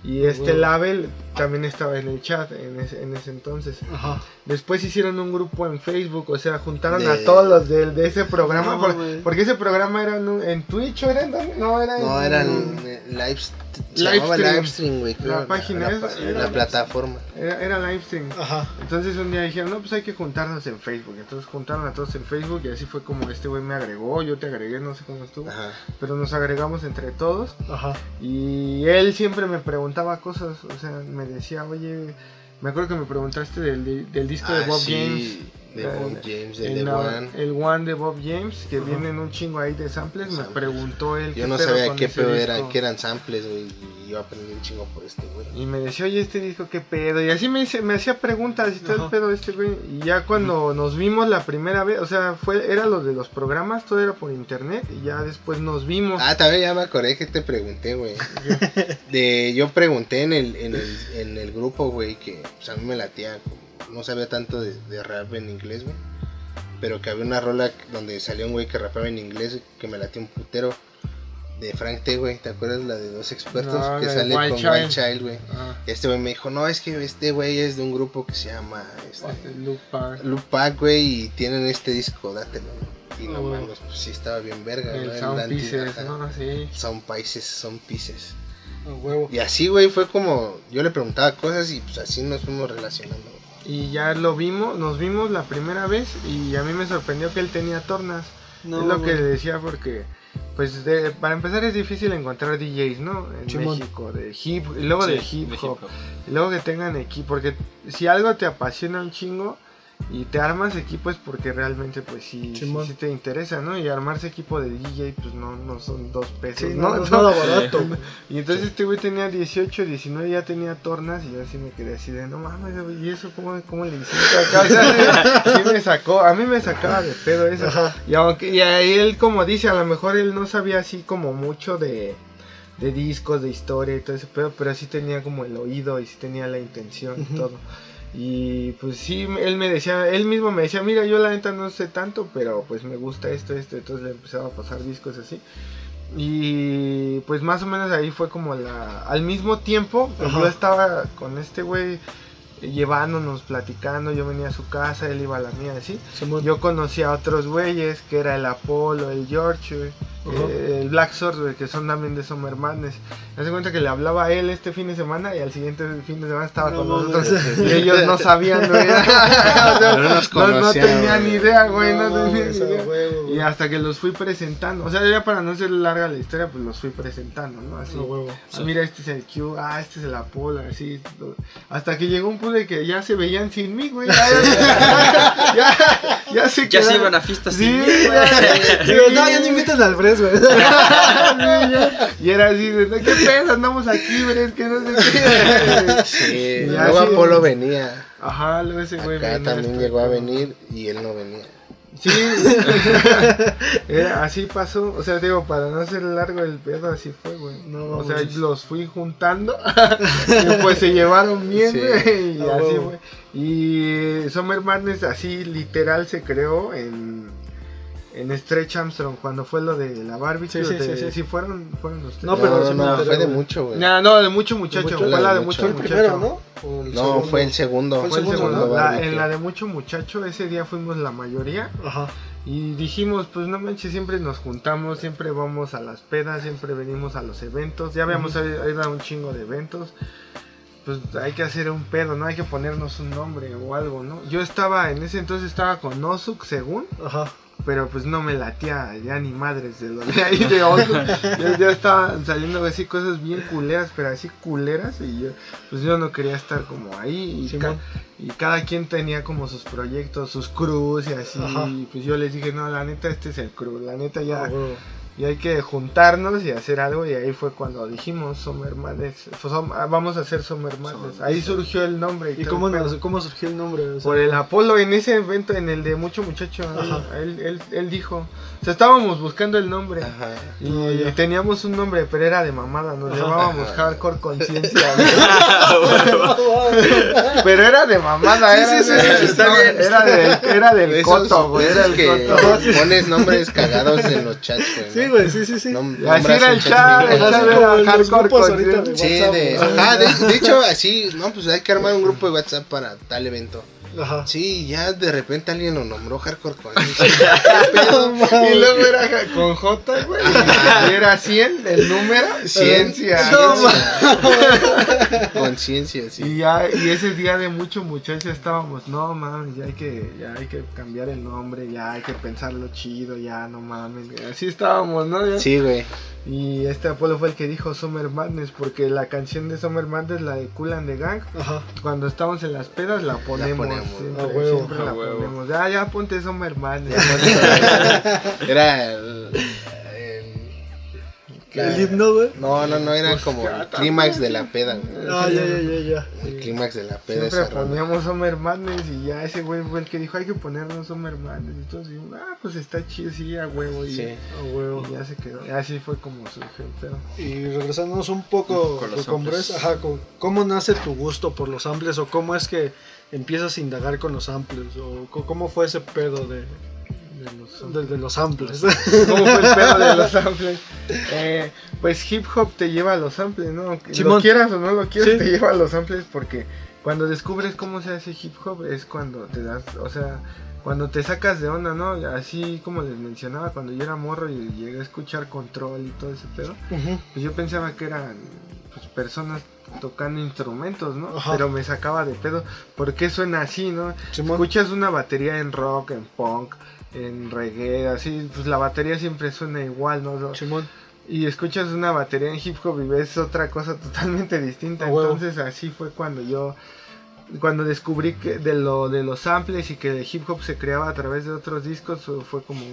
Y este huevo. Label también estaba en el chat en ese, en ese entonces. Ajá. Después hicieron un grupo en Facebook, o sea, juntaron De- a todos los de, de ese programa. No, por- porque ese programa era en, en Twitch, ¿o era en dónde? No, era No, en- eran eh, live, se Live llamaba stream. live stream, güey. La página la, era- la plataforma. Era, era live stream. Ajá. Entonces un día dijeron, no, pues hay que juntarnos en Facebook. Entonces juntaron a todos en Facebook y así fue como este güey me agregó, yo te agregué, no sé cómo estuvo. Ajá. Pero nos agregamos entre todos Ajá. y él siempre me preguntaba cosas, o sea, me decía, oye, me acuerdo que me preguntaste del, del disco de Ah, Bob sí, James. De Bob James, de el, The na- One. el One de Bob James, que vienen un chingo ahí de samples, me preguntó él. Yo qué no pedo sabía con qué pedo eran, que eran samples, güey. Y yo aprendí un chingo por este, güey. Y me decía, oye, este disco, ¿qué pedo? Y así me, dice- me hacía preguntas y todo el pedo este güey. Y ya cuando nos vimos la primera vez, o sea, fue era lo de los programas, todo era por internet. Y ya después nos vimos. Ah, también ya me acordé que te pregunté, güey. De, yo pregunté en el, en el, en el grupo, güey, que pues, a mí me latía. como- No sabía tanto de, de rap en inglés, güey. Pero que había una rola donde salió un güey que rapeaba en inglés que me latía un putero. De Frank T, güey. ¿Te acuerdas la de dos expertos? No, que sale con Child. Child, güey. Ah, este güey me dijo, no, es que este güey es de un grupo que se llama este, Loop Pack, güey, y tienen este disco, dátelo. Y no Oh. mames, pues sí estaba bien verga, ¿no? el El Sound Pieces, ajá. ¿no? Sí. Son países, son pieces. A huevo. Y así, güey, fue como yo le preguntaba cosas y pues así nos fuimos relacionando. Y ya lo vimos, nos vimos la primera vez y a mí me sorprendió que él tenía tornas. No, es lo que le decía porque, pues, de- para empezar es difícil encontrar DJs, ¿no? En. México, de hip, y luego de Sí, hip de hop. Y luego que tengan equipo, porque si algo te apasiona un chingo y te armas equipo es porque realmente pues sí, sí, Simón. sí te interesa, ¿no? Y armarse equipo de DJ pues no, no son dos pesos, Sí, ¿no? no, no barato. Y entonces este güey tenía 18, 19, ya tenía tornas y yo así me quedé así de, no mames, güey, ¿y eso cómo, cómo le hiciste acá? O sea, sí me sacó, a mí me sacaba de pedo eso. Ajá. Y aunque y ahí él como dice, a lo mejor él no sabía así como mucho de, de discos, de historia y todo ese pedo, pero sí tenía como el oído y sí tenía la intención y todo. Y pues sí, él me decía, él mismo me decía, mira, yo la neta no sé tanto, pero pues me gusta esto, esto, entonces le empezaba a pasar discos así. Y pues más o menos ahí fue como la... Al mismo tiempo, pues, yo estaba con este güey llevándonos, platicando, yo venía a su casa, él iba a la mía, así. Simón. Yo conocí a otros güeyes, que era el Apolo, el George, güey, Ajá. eh, el Black Sword, güey, que son también de. Me hace cuenta que le hablaba a él este fin de semana y al siguiente fin de semana estaba No con nosotros. Y ellos no sabían, güey. O sea, No no, tenían güey. idea, güey, no, tenían idea. huevo. Y hasta que los fui presentando, o sea, ya para no ser larga la historia, pues los fui presentando, ¿no? Así. Huevo. Ah, mira, este es el Q, ah, este es el Apolo, así. todo. Hasta que llegó un punto de que ya se veían sin mí, güey. Ya, ya, ya, ya se Ya se quedaron- iban a fiestas Sí, sin mí. ya- Digo, no, ya no invitan al Fres, güey. Y era así, de, "No, ¿qué pedo? Andamos aquí, Bres, que no sé qué. Sí, Ya, luego sí. Apolo venía. Ajá, luego ese güey. Acá venía también llegó a venir y él no venía. Sí, Era- así pasó, o sea, digo, para no hacer largo el pedo, así fue, güey. No, o sea, los fui juntando y pues se llevaron bien, Sí. y así, güey. Y Summer Madness así literal se creó en en Stretch Armstrong cuando fue lo de la Barbie. Sí, sí, sí, sí. sí, fueron, fueron los No, tres. pero no, sí no, enteré, fue de mucho, güey. No, no, de mucho muchacho, mucho, fue la de de mucho. mucho Fue el muchacho. primero, ¿no? ¿O el No, fue el segundo. Fue el segundo, segundo. ¿no? La- en la de mucho muchacho, ese día fuimos la mayoría. Ajá. Y dijimos, pues no manches, siempre nos juntamos, siempre vamos a las pedas, siempre venimos a los eventos. Ya habíamos ido a un chingo de eventos. Pues hay que hacer un pedo, ¿no? Hay que ponernos un nombre o algo, ¿no? Yo estaba, en ese entonces estaba con Nosuk, según, Ajá. Pero pues no me latía ya ni madres de lo de ahí de Osuk. ya, ya estaban saliendo así cosas bien culeras, pero así culeras. Y yo, pues yo no quería estar como ahí. Y, Simón. ca- y cada quien tenía como sus proyectos, sus crews y así. Y pues yo les dije, no, la neta, este es el crew. La neta ya, A huevo. Y hay que juntarnos y hacer algo. Y ahí fue cuando dijimos, Summer Madness. Fue som- ah, vamos a hacer Summer Madness. Ahí surgió el nombre. ¿Y cómo, nos- cómo surgió el nombre? O sea, Por el Apolo, en ese evento, en el de Mucho Muchacho, él, él, él dijo, o sea, estábamos buscando el nombre. Ajá. Y No, ya. teníamos un nombre, pero era de mamada, nos llamábamos Hardcore Conciencia. pero era de mamada, era, sí, sí, de- sí, no, era, del, era del coto, güey, era esos el que coto. pones nombres cagados en los chats, güey. Sí, sí, sí, Así era el chat el chat Ajá, era Hardcore ahorita Sí, de, ajá, de, de hecho, así, no, pues hay que armar un grupo de WhatsApp para tal evento. Ajá. Sí, ya de repente alguien lo nombró Hardcore Conciencia. Y luego era con J, güey. Y era 100 el número. Ciencia. No, Conciencia, sí. Y ya, y ese día de mucho muchachos estábamos, no mames, ya hay que, ya hay que cambiar el nombre, ya hay que pensarlo chido, ya no mames. Así estábamos, ¿no? Ya. Sí, güey. Y este Apolo fue el que dijo Summer Madness, porque la canción de Summer Madness, la de Cool and the Gang, Ajá. cuando estamos en las pedas la ponemos. ponemos. Siempre, A huevo. siempre A la huevo. ponemos. Ya, ya ponte Summer Madness. Era el. El- El himno, güey. No, no, no, era Pues, como el clímax de la peda, güey. Ah, ya, ya, ya, ya. El clímax de la peda Siempre esa poníamos Summer Madness y ya ese güey fue el que dijo hay que ponernos Summer Madness. Entonces dijimos, ah, pues está chido, sí, a huevo. Y, Sí. A huevo. y ya se quedó. Y así fue como surgió el pedo. Y regresándonos un poco Con los ajá, con- ¿cómo nace tu gusto por los samples o cómo es que empiezas a indagar con los samples o cómo fue ese pedo de, De los de, de los samples? ¿Cómo fue el pedo de los samples? Eh, pues hip hop te lleva a los samples, ¿no? Aunque Simón. Lo quieras o no lo quieras, Sí. te lleva a los samples porque cuando descubres cómo se hace hip hop es cuando te das, o sea, cuando te sacas de onda, ¿no? Así como les mencionaba, cuando yo era morro y llegué a escuchar control y todo ese pedo, pues yo pensaba que eran pues, personas tocando instrumentos, ¿no? Ajá. Pero me sacaba de pedo, ¿por qué suena así, no? Simón. Escuchas una batería en rock, en punk, en reggae, así, pues la batería siempre suena igual, ¿no? Simón. Y escuchas una batería en hip hop y ves otra cosa totalmente distinta. Entonces así fue cuando yo, cuando descubrí que de lo de los samples y que el hip hop se creaba a través de otros discos, fue como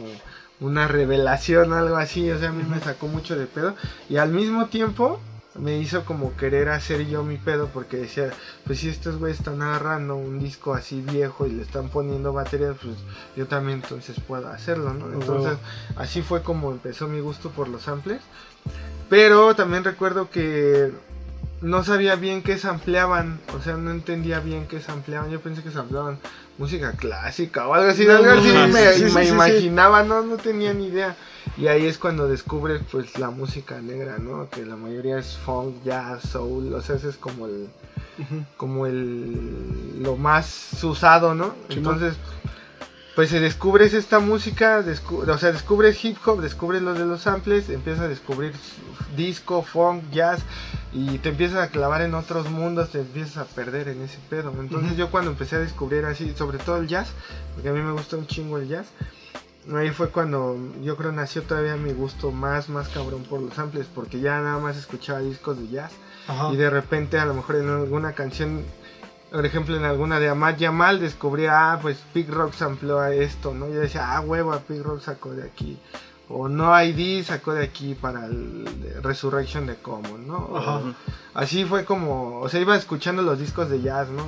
una revelación, algo así. O sea, a mí me sacó mucho de pedo. Y al mismo tiempo me hizo como querer hacer yo mi pedo porque decía, pues si estos güeyes están agarrando un disco así viejo y le están poniendo baterías, pues yo también entonces puedo hacerlo, ¿no? Entonces así fue como empezó mi gusto por los samples. Pero también recuerdo que no sabía bien qué sampleaban, o sea, no entendía bien qué sampleaban. Yo pensé que sampleaban música clásica o algo así, No, algo así no, me, sí, sí, me sí, sí. imaginaba, no, no tenía ni idea. Y ahí es cuando descubres pues la música negra, ¿no? Que la mayoría es funk, jazz, soul, o sea, ese es como el como el lo más usado, ¿no? Entonces, pues se descubres esta música, descu- o sea, descubres hip hop, descubres lo de los samples, empiezas a descubrir disco, funk, jazz y te empiezas a clavar en otros mundos, te empiezas a perder en ese pedo. Entonces yo cuando empecé a descubrir así, sobre todo el jazz, porque a mí me gusta un chingo el jazz, ahí fue cuando yo creo nació todavía mi gusto más, más cabrón por los samples, porque ya nada más escuchaba discos de jazz y de repente a lo mejor en alguna canción, por ejemplo en alguna de Amad Yamal descubrí, ah, pues Big Rock sampló a esto, ¿no? Yo decía, ah, huevo, Big Rock sacó de aquí. O No ID sacó de aquí para el Resurrection de Common, ¿no? Así fue como, o sea, iba escuchando los discos de jazz, ¿no?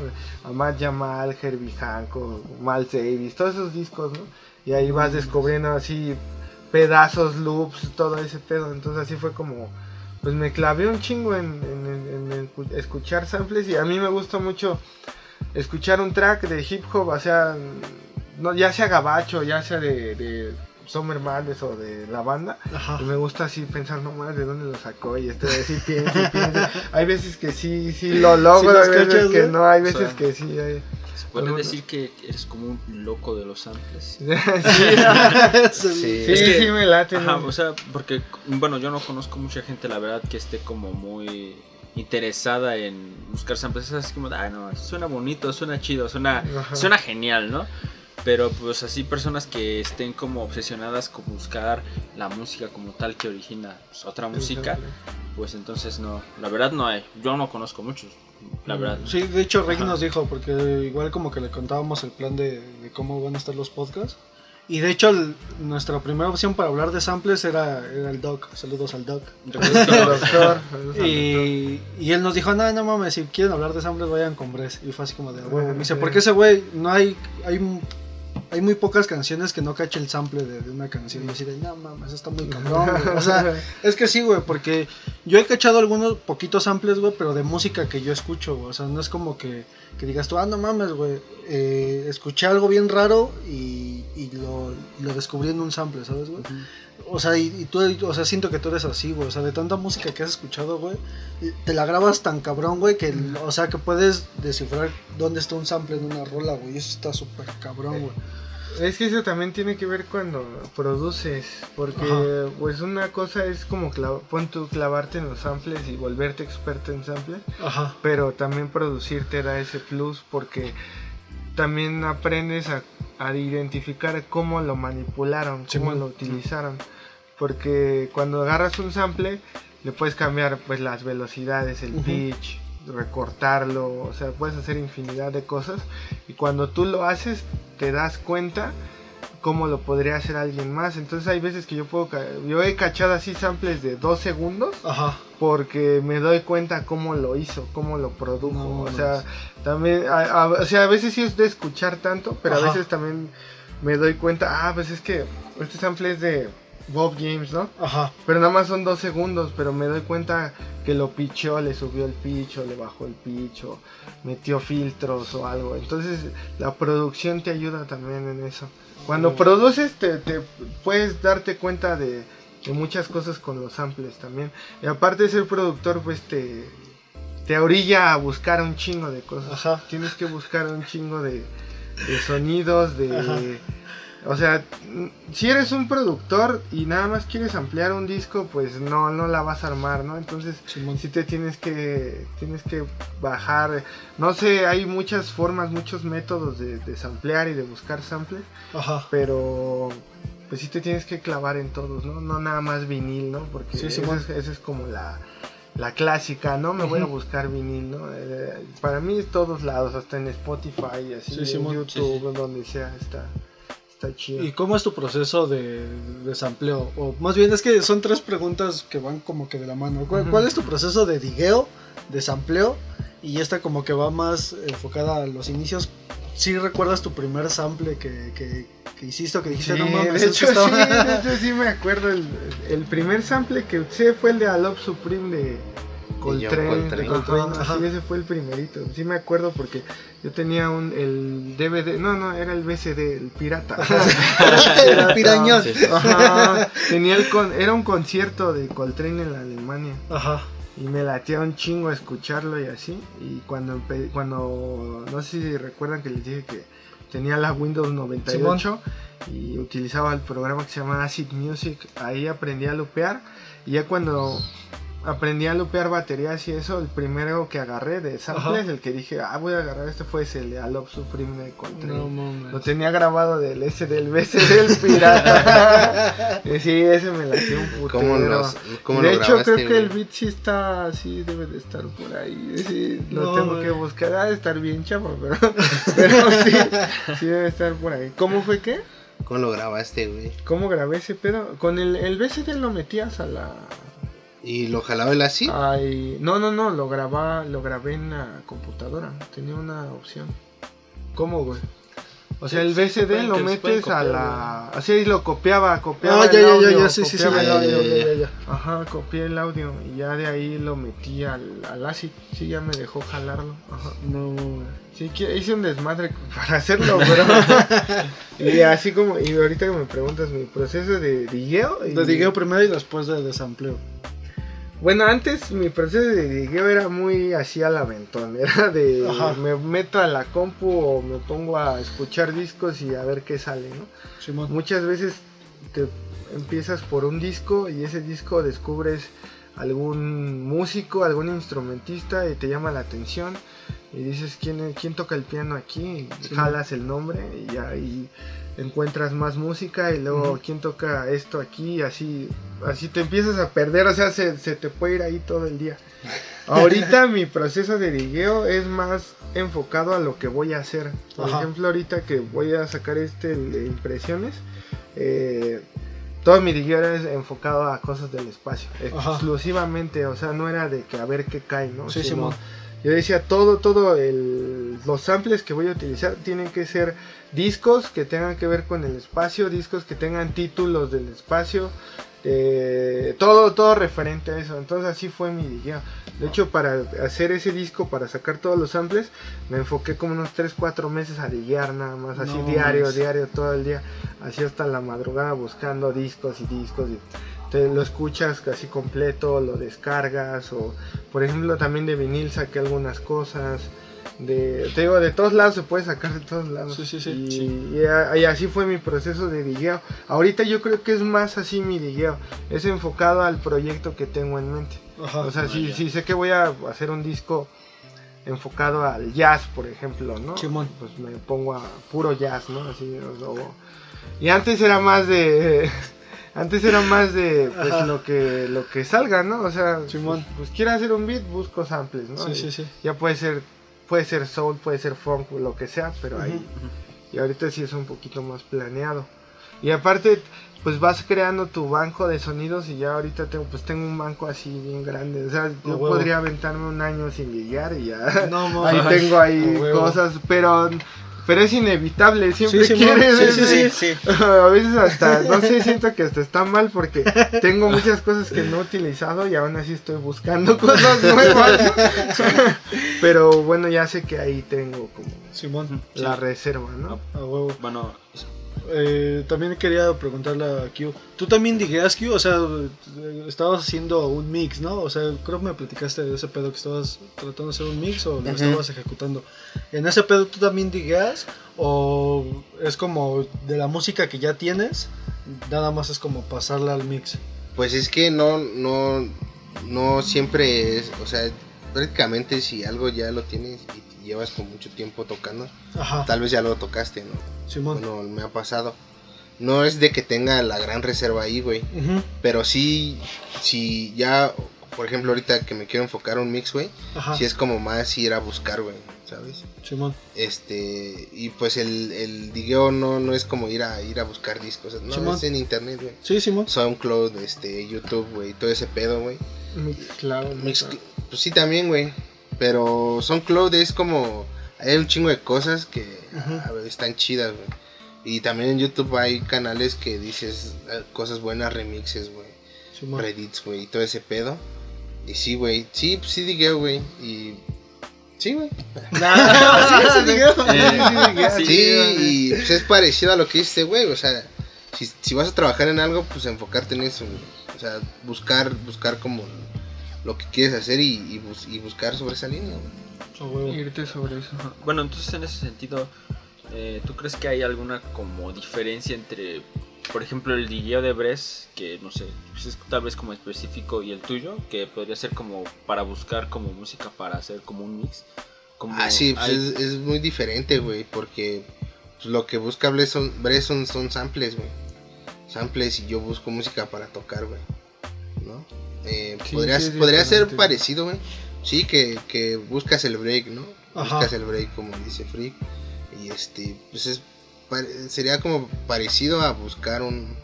Amad Yamal, Herbie Hancock, Miles Davis, todos esos discos, ¿no? Y ahí vas descubriendo así pedazos, loops, todo ese pedo. Entonces así fue como, pues me clavé un chingo en, en- en- en escu- escuchar samples y a mí me gusta mucho escuchar un track de hip hop, o sea, no, ya sea gabacho, ya sea de Summer Madness o de la banda. Ajá. Y me gusta así pensar, no más, ¿de dónde lo sacó? Y estoy así, y pienso. Hay veces que sí, sí lo logro, Sí hay veces escuchas, que no, hay O veces sea, que sí. Hay... Se puede decir que eres como un loco de los samples. sí, Sí. Es que- sí me late. Ajá, ¿no? o sea, porque, bueno, yo no conozco mucha gente, la verdad, que esté como muy interesada en buscar samples. Es así como, ah, no, suena bonito, suena chido, suena, Ajá. suena genial, ¿no? Pero pues así personas que estén como obsesionadas con buscar la música como tal que origina pues, otra música, pues entonces no, la verdad no hay, yo no conozco muchos, la verdad. Sí, de hecho Rick Ajá. nos dijo, porque igual como que le contábamos el plan de, de cómo van a estar los podcasts. Y de hecho el- nuestra primera opción para hablar de samples era, era el Doc. Saludos al Doc. Doctor. Y, y él nos dijo, no, no mames, si quieren hablar de samples vayan con Bres. Y fue así como de, "A huevo. Me dice, Sí. porque ese güey no hay, hay, hay muy pocas canciones que no cache el sample de, de una canción. Y así de, no mames, está muy cabrón. güey". O sea, es que sí, güey, porque yo he cachado algunos poquitos samples, güey, pero de música que yo escucho, güey. O sea, no es como que, que digas tú, ah, no mames, güey. eh, escuché algo bien raro y, y lo, lo descubrí en un sample, ¿sabes, güey? O sea, y, y tú, o sea, siento que tú eres así, güey. O sea, de tanta música que has escuchado, güey, te la grabas tan cabrón, güey, que, o sea, que puedes descifrar dónde está un sample en una rola, güey. Eso está súper cabrón, güey. Es que eso también tiene que ver cuando produces, porque Ajá. pues una cosa es como clav- pon clavarte en los samples y volverte experto en samples, Ajá. pero también producir te da ese plus porque también aprendes a, a identificar cómo lo manipularon, cómo lo utilizaron, porque cuando agarras un sample le puedes cambiar pues las velocidades, el Ujú. pitch, recortarlo, o sea, puedes hacer infinidad de cosas y cuando tú lo haces te das cuenta cómo lo podría hacer alguien más. Entonces hay veces que yo puedo yo he cachado así samples de dos segundos Ajá. Porque me doy cuenta cómo lo hizo, cómo lo produjo. No, o sea, también, a, a- o sea, a veces sí es de escuchar tanto, pero Ajá. a veces también me doy cuenta, ah, pues es que este sample es de Bob James, ¿no? Ajá. Pero nada más son dos segundos, pero me doy cuenta que lo pichó, le subió el pitch o le bajó el pitch o metió filtros o algo. Entonces la producción te ayuda también en eso. Cuando Mm. produces te, te puedes darte cuenta de, de muchas cosas con los samples también. Y aparte de ser productor, pues te, te orilla a buscar un chingo de cosas. Ajá. Tienes que buscar un chingo de, de sonidos, de... Ajá. O sea, si eres un productor y nada más quieres ampliar un disco, pues no, no la vas a armar, ¿no? Entonces, sí te tienes que, tienes que bajar. No sé, hay muchas formas, muchos métodos de, de samplear y de buscar samples, Ajá. pero pues sí te tienes que clavar en todos, ¿no? No nada más vinil, ¿no? Porque Sí, esa es, esa es como la, la clásica, ¿no? Me voy a buscar vinil, ¿no? Eh, para mí es todos lados, hasta en Spotify, así, Sí, en. YouTube, donde sea, está, está chido. ¿Y cómo es tu proceso de, de sampleo? O más bien es que son tres preguntas que van como que de la mano. ¿Cuál, Ujú. cuál es tu proceso de digueo, de sampleo? Y esta como que va más enfocada a los inicios. ¿Sí recuerdas tu primer sample que, que, que hiciste o que dijiste, Sí, no mames, de hecho, estaba-" sí, de hecho sí me acuerdo. El, el primer sample que usé fue el de Alop Supreme de Coltrane. Coltrane. de Coltrane, Ajá. Sí, ese fue el primerito. Sí me acuerdo porque yo tenía un el DVD, no, no, era el VCD, el pirata. El pirañón. Ajá, tenía el con, era un concierto de Coltrane en la Alemania Ajá. Y me latía un chingo escucharlo y así. Y cuando cuando no sé si recuerdan que les dije que tenía la Windows 98 y utilizaba el programa que se llama Acid Music, ahí aprendí a lupear y ya cuando aprendí a lupear baterías y eso, el primero que agarré de samples, Ajá. el que dije, ah, voy a agarrar este fue ese, el de Alop Supreme de Coltrane. No mames. Lo tenía grabado del ese del BC del pirata. Y sí, ese me latió un putero. ¿Cómo, los, cómo de lo hecho, grabaste, creo que el beat sí está así, debe de estar por ahí. Sí, lo No, tengo güey. que buscar. Ha de estar bien chavo, pero, pero sí, sí debe estar por ahí. ¿Cómo fue qué? ¿Cómo lo grabaste, güey? ¿Cómo grabé ese pedo? Con el, el BCD lo metías a la. ¿Y lo jalaba él así? Ay, no, no, no, lo grababa, lo grabé en la computadora. Tenía una opción. ¿Cómo, güey? O sea, el BCD lo metes a la. Así lo copiaba, copiaba. Ah, el ya, ya, ya, audio, ya, sí, sí, sí. Ajá, copié el audio y ya de ahí lo metí al, al ACID. Sí, ya me dejó jalarlo. Ajá. No. Sí, hice un desmadre para hacerlo, pero. y así como. Y ahorita que me preguntas mi proceso de digueo. y- De digueo primero y después de desampleo. Bueno, antes mi proceso de digueo era muy así al aventón. Era de. Ajá. Me meto a la compu o me pongo a escuchar discos y a ver qué sale, ¿no? Muchas veces te empiezas por un disco y ese disco descubres algún músico, algún instrumentista y te llama la atención y dices quién, quién toca el piano aquí, y Sí. jalas el nombre y ahí encuentras más música y luego Ujú. quién toca esto aquí así, así te empiezas a perder, o sea, se, se te puede ir ahí todo el día. Ahorita mi proceso de digueo es más enfocado a lo que voy a hacer. Por Ajá. ejemplo, ahorita que voy a sacar este de impresiones, eh, todo mi digueo era enfocado a cosas del espacio, Ajá. exclusivamente, o sea, no era de que a ver qué cae, ¿no? Sí, Sino- Simón. Yo decía, todo, todo, el, los samples que voy a utilizar tienen que ser discos que tengan que ver con el espacio, discos que tengan títulos del espacio, eh, todo, todo referente a eso. Entonces así fue mi digueo. De hecho, para hacer ese disco, para sacar todos los samples, me enfoqué como unos 3, 4 meses a diguear nada más, así No diario, diario, todo el día. así hasta la madrugada buscando discos y discos. Y te lo escuchas casi completo, lo descargas. O por ejemplo también de vinil saqué algunas cosas. De, te digo, de todos lados se puede sacar de todos lados. Sí, sí, sí. Y, Sí. y a- y así fue mi proceso de digueo. Ahorita yo creo que es más así mi digueo. Es enfocado al proyecto que tengo en mente. Ajá. O sea, Ah, si, sé que voy a hacer un disco enfocado al jazz, por ejemplo, ¿no? Simón. Pues me pongo a puro jazz, ¿no? Así, o- o- y antes era más de... Antes era más de pues Ajá. lo que lo que salga, ¿no? O sea, Simón. pues, pues quiero hacer un beat, busco samples, ¿no? Sí, Y sí, sí. Ya puede ser puede ser soul, puede ser funk, lo que sea, pero ahí y ahorita sí es un poquito más planeado. Y aparte, pues vas creando tu banco de sonidos y ya ahorita tengo, pues tengo un banco así bien grande. O sea, yo huevo. podría aventarme un año sin guiar y ya. No, ahí tengo ahí cosas, pero pero es inevitable, siempre Sí, quieres. sí, sí, Sí, A veces hasta, no sé, siento que hasta está mal porque tengo muchas cosas que no he utilizado y aún así estoy buscando cosas nuevas. Pero bueno, ya sé que ahí tengo como Simón. la reserva, ¿no? A huevo. Bueno, Eh, también quería preguntarle a Q. ¿Tú también digueas Q? O sea, estabas haciendo un mix, ¿no? O sea, creo que me platicaste de ese pedo que estabas tratando de hacer un mix o lo Ujú. estabas ejecutando. ¿En ese pedo tú también digueas? ¿O es como de la música que ya tienes? Nada más es como pasarla al mix. Pues es que no, no, no siempre es, o sea, prácticamente si algo ya lo tienes llevas con mucho tiempo tocando, Ajá. tal vez ya lo tocaste, ¿no? Simón. Bueno, me ha pasado. No es de que tenga la gran reserva ahí, güey. Ujú, Pero sí, si ya, por ejemplo, ahorita que me quiero enfocar a un mix, güey, si es como más ir a buscar, güey, ¿sabes? Simón. Este, y pues el, el digueo no, no es como ir a ir a buscar discos, no, Simón. es en internet, güey. Sí, Simón. SoundCloud, este, YouTube, güey, todo ese pedo, güey. Claro, Mix- Pues sí, también, güey. Pero SoundCloud es como. Hay un chingo de cosas que Ujú. a ver, están chidas, güey. Y también en YouTube hay canales que dices eh, cosas buenas, remixes, güey. Simón. Reddits, güey, y todo ese pedo. Y sí, güey. Sí, pues sí digueo, güey. Y. Sí, güey. sí, digueo. Sí, sí, y pues es parecido a lo que dice, güey. O sea, si, si vas a trabajar en algo, pues enfocarte en eso, güey. O sea, buscar, buscar como lo que quieres hacer y, y bus- y buscar sobre esa línea, güey. Irte sobre eso. Bueno, entonces en ese sentido, eh, ¿tú crees que hay alguna como diferencia entre, por ejemplo, el DJ de Bres, que no sé, pues es tal vez como específico, y el tuyo, que podría ser como para buscar como música para hacer como un mix? Como Ah, sí, pues hay- es, es muy diferente, güey, porque pues, lo que busca Bre son, son, son samples, güey. Samples y yo busco música para tocar, güey. ¿No? Eh, Sí, podría sí, podría ser parecido, güey. Sí, que, que buscas el break, ¿no? Ajá. Buscas el break, como dice Freak. Y este, pues es, sería como parecido a buscar un,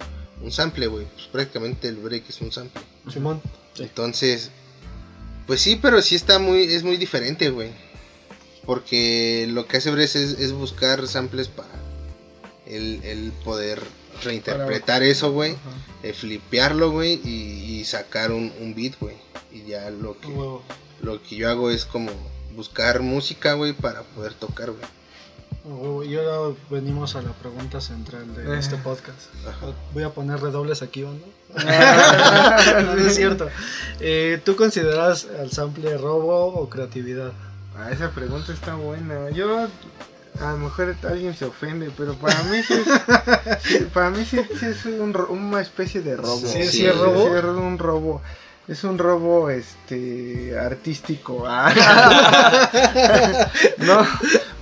un sample, güey. Pues prácticamente el break es un sample. Simón. Entonces, pues sí, pero sí está muy, es muy diferente, güey. Porque lo que hace Bres es, es buscar samples para el, el poder reinterpretar eso, güey. Eh, flipearlo, güey, y, y sacar un, un beat, güey. Y ya lo que, lo que yo hago es como buscar música, güey, para poder tocar, güey. Y ahora venimos a la pregunta central de Eh. este podcast. Ajá. Voy a poner redobles aquí, ¿o no? No, no es cierto. Eh, ¿Tú consideras al sample robo o creatividad? Ah, esa pregunta está buena. Yo a lo mejor alguien se ofende, pero para mí sí es, sí, para mí sí, sí es un una especie de robo. Sí, sí es robo. Sí, es un robo. Es un robo este artístico. Ah. no,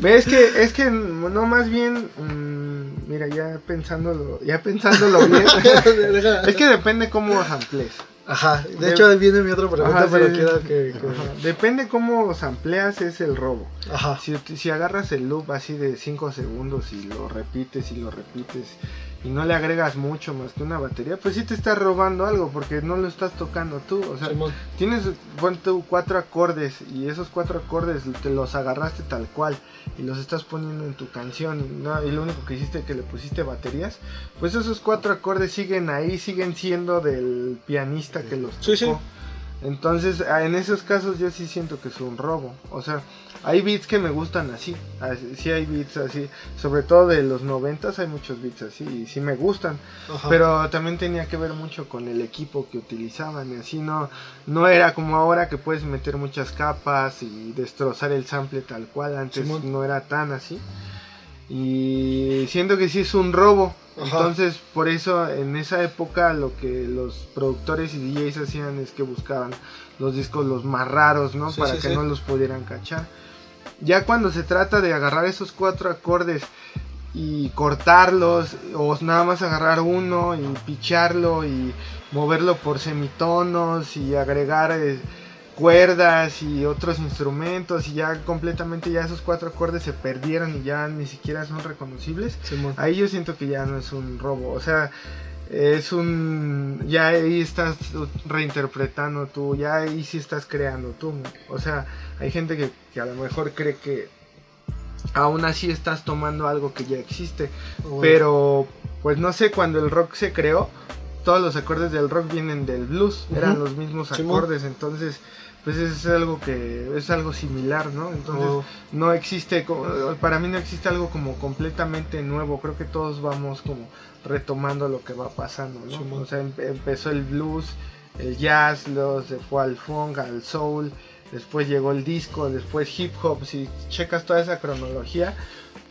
es que es que no más bien mm, mira, ya pensándolo, ya pensándolo bien. es que depende cómo samples. Ajá, de De- hecho ahí viene mi otra pregunta, Ajá, pero sí. quiero que... que- Ajá. Depende cómo sampleas es el robo. Ajá, Si, si agarras el loop así de 5 segundos y lo repites y lo repites y no le agregas mucho más que una batería, pues sí te estás robando algo porque no lo estás tocando tú. O sea, Simón. tienes pon tú cuatro acordes y esos cuatro acordes te los agarraste tal cual y los estás poniendo en tu canción ¿no? y lo único que hiciste que le pusiste baterías, pues esos cuatro acordes siguen ahí, siguen siendo del pianista que los tocó. Sí, sí. Entonces, ah, en esos casos yo sí siento que es un robo. O sea, hay beats que me gustan así. así- Sí hay beats así. Sobre todo de los noventas hay muchos beats así y sí me gustan. Ajá. Pero también tenía que ver mucho con el equipo que utilizaban y así no, no era como ahora que puedes meter muchas capas y destrozar el sample tal cual, antes Simón. no era tan así. Y siento que sí es un robo. Ajá. Entonces, por eso en esa época lo que los productores y DJs hacían es que buscaban los discos los más raros, ¿no? Sí, Para sí, que sí. no los pudieran cachar. Ya cuando se trata de agarrar esos cuatro acordes y cortarlos o nada más agarrar uno y picharlo y moverlo por semitonos y agregar eh, cuerdas y otros instrumentos y ya completamente ya esos cuatro acordes se perdieron y ya ni siquiera son reconocibles ahí yo siento que ya no es un robo. O sea es un ya ahí estás reinterpretando tú ya ahí sí estás creando tú o sea hay gente que, que a lo mejor cree que aún así estás tomando algo que ya existe pero pues no sé cuando el rock se creó todos los acordes del rock vienen del blues eran los mismos acordes entonces pues es algo que es algo similar no entonces oh, no existe para mí no existe algo como completamente nuevo. Creo que todos vamos como retomando lo que va pasando ¿no? O sea em- empezó el blues el jazz luego se fue al funk al soul después llegó el disco después hip hop. Si checas toda esa cronología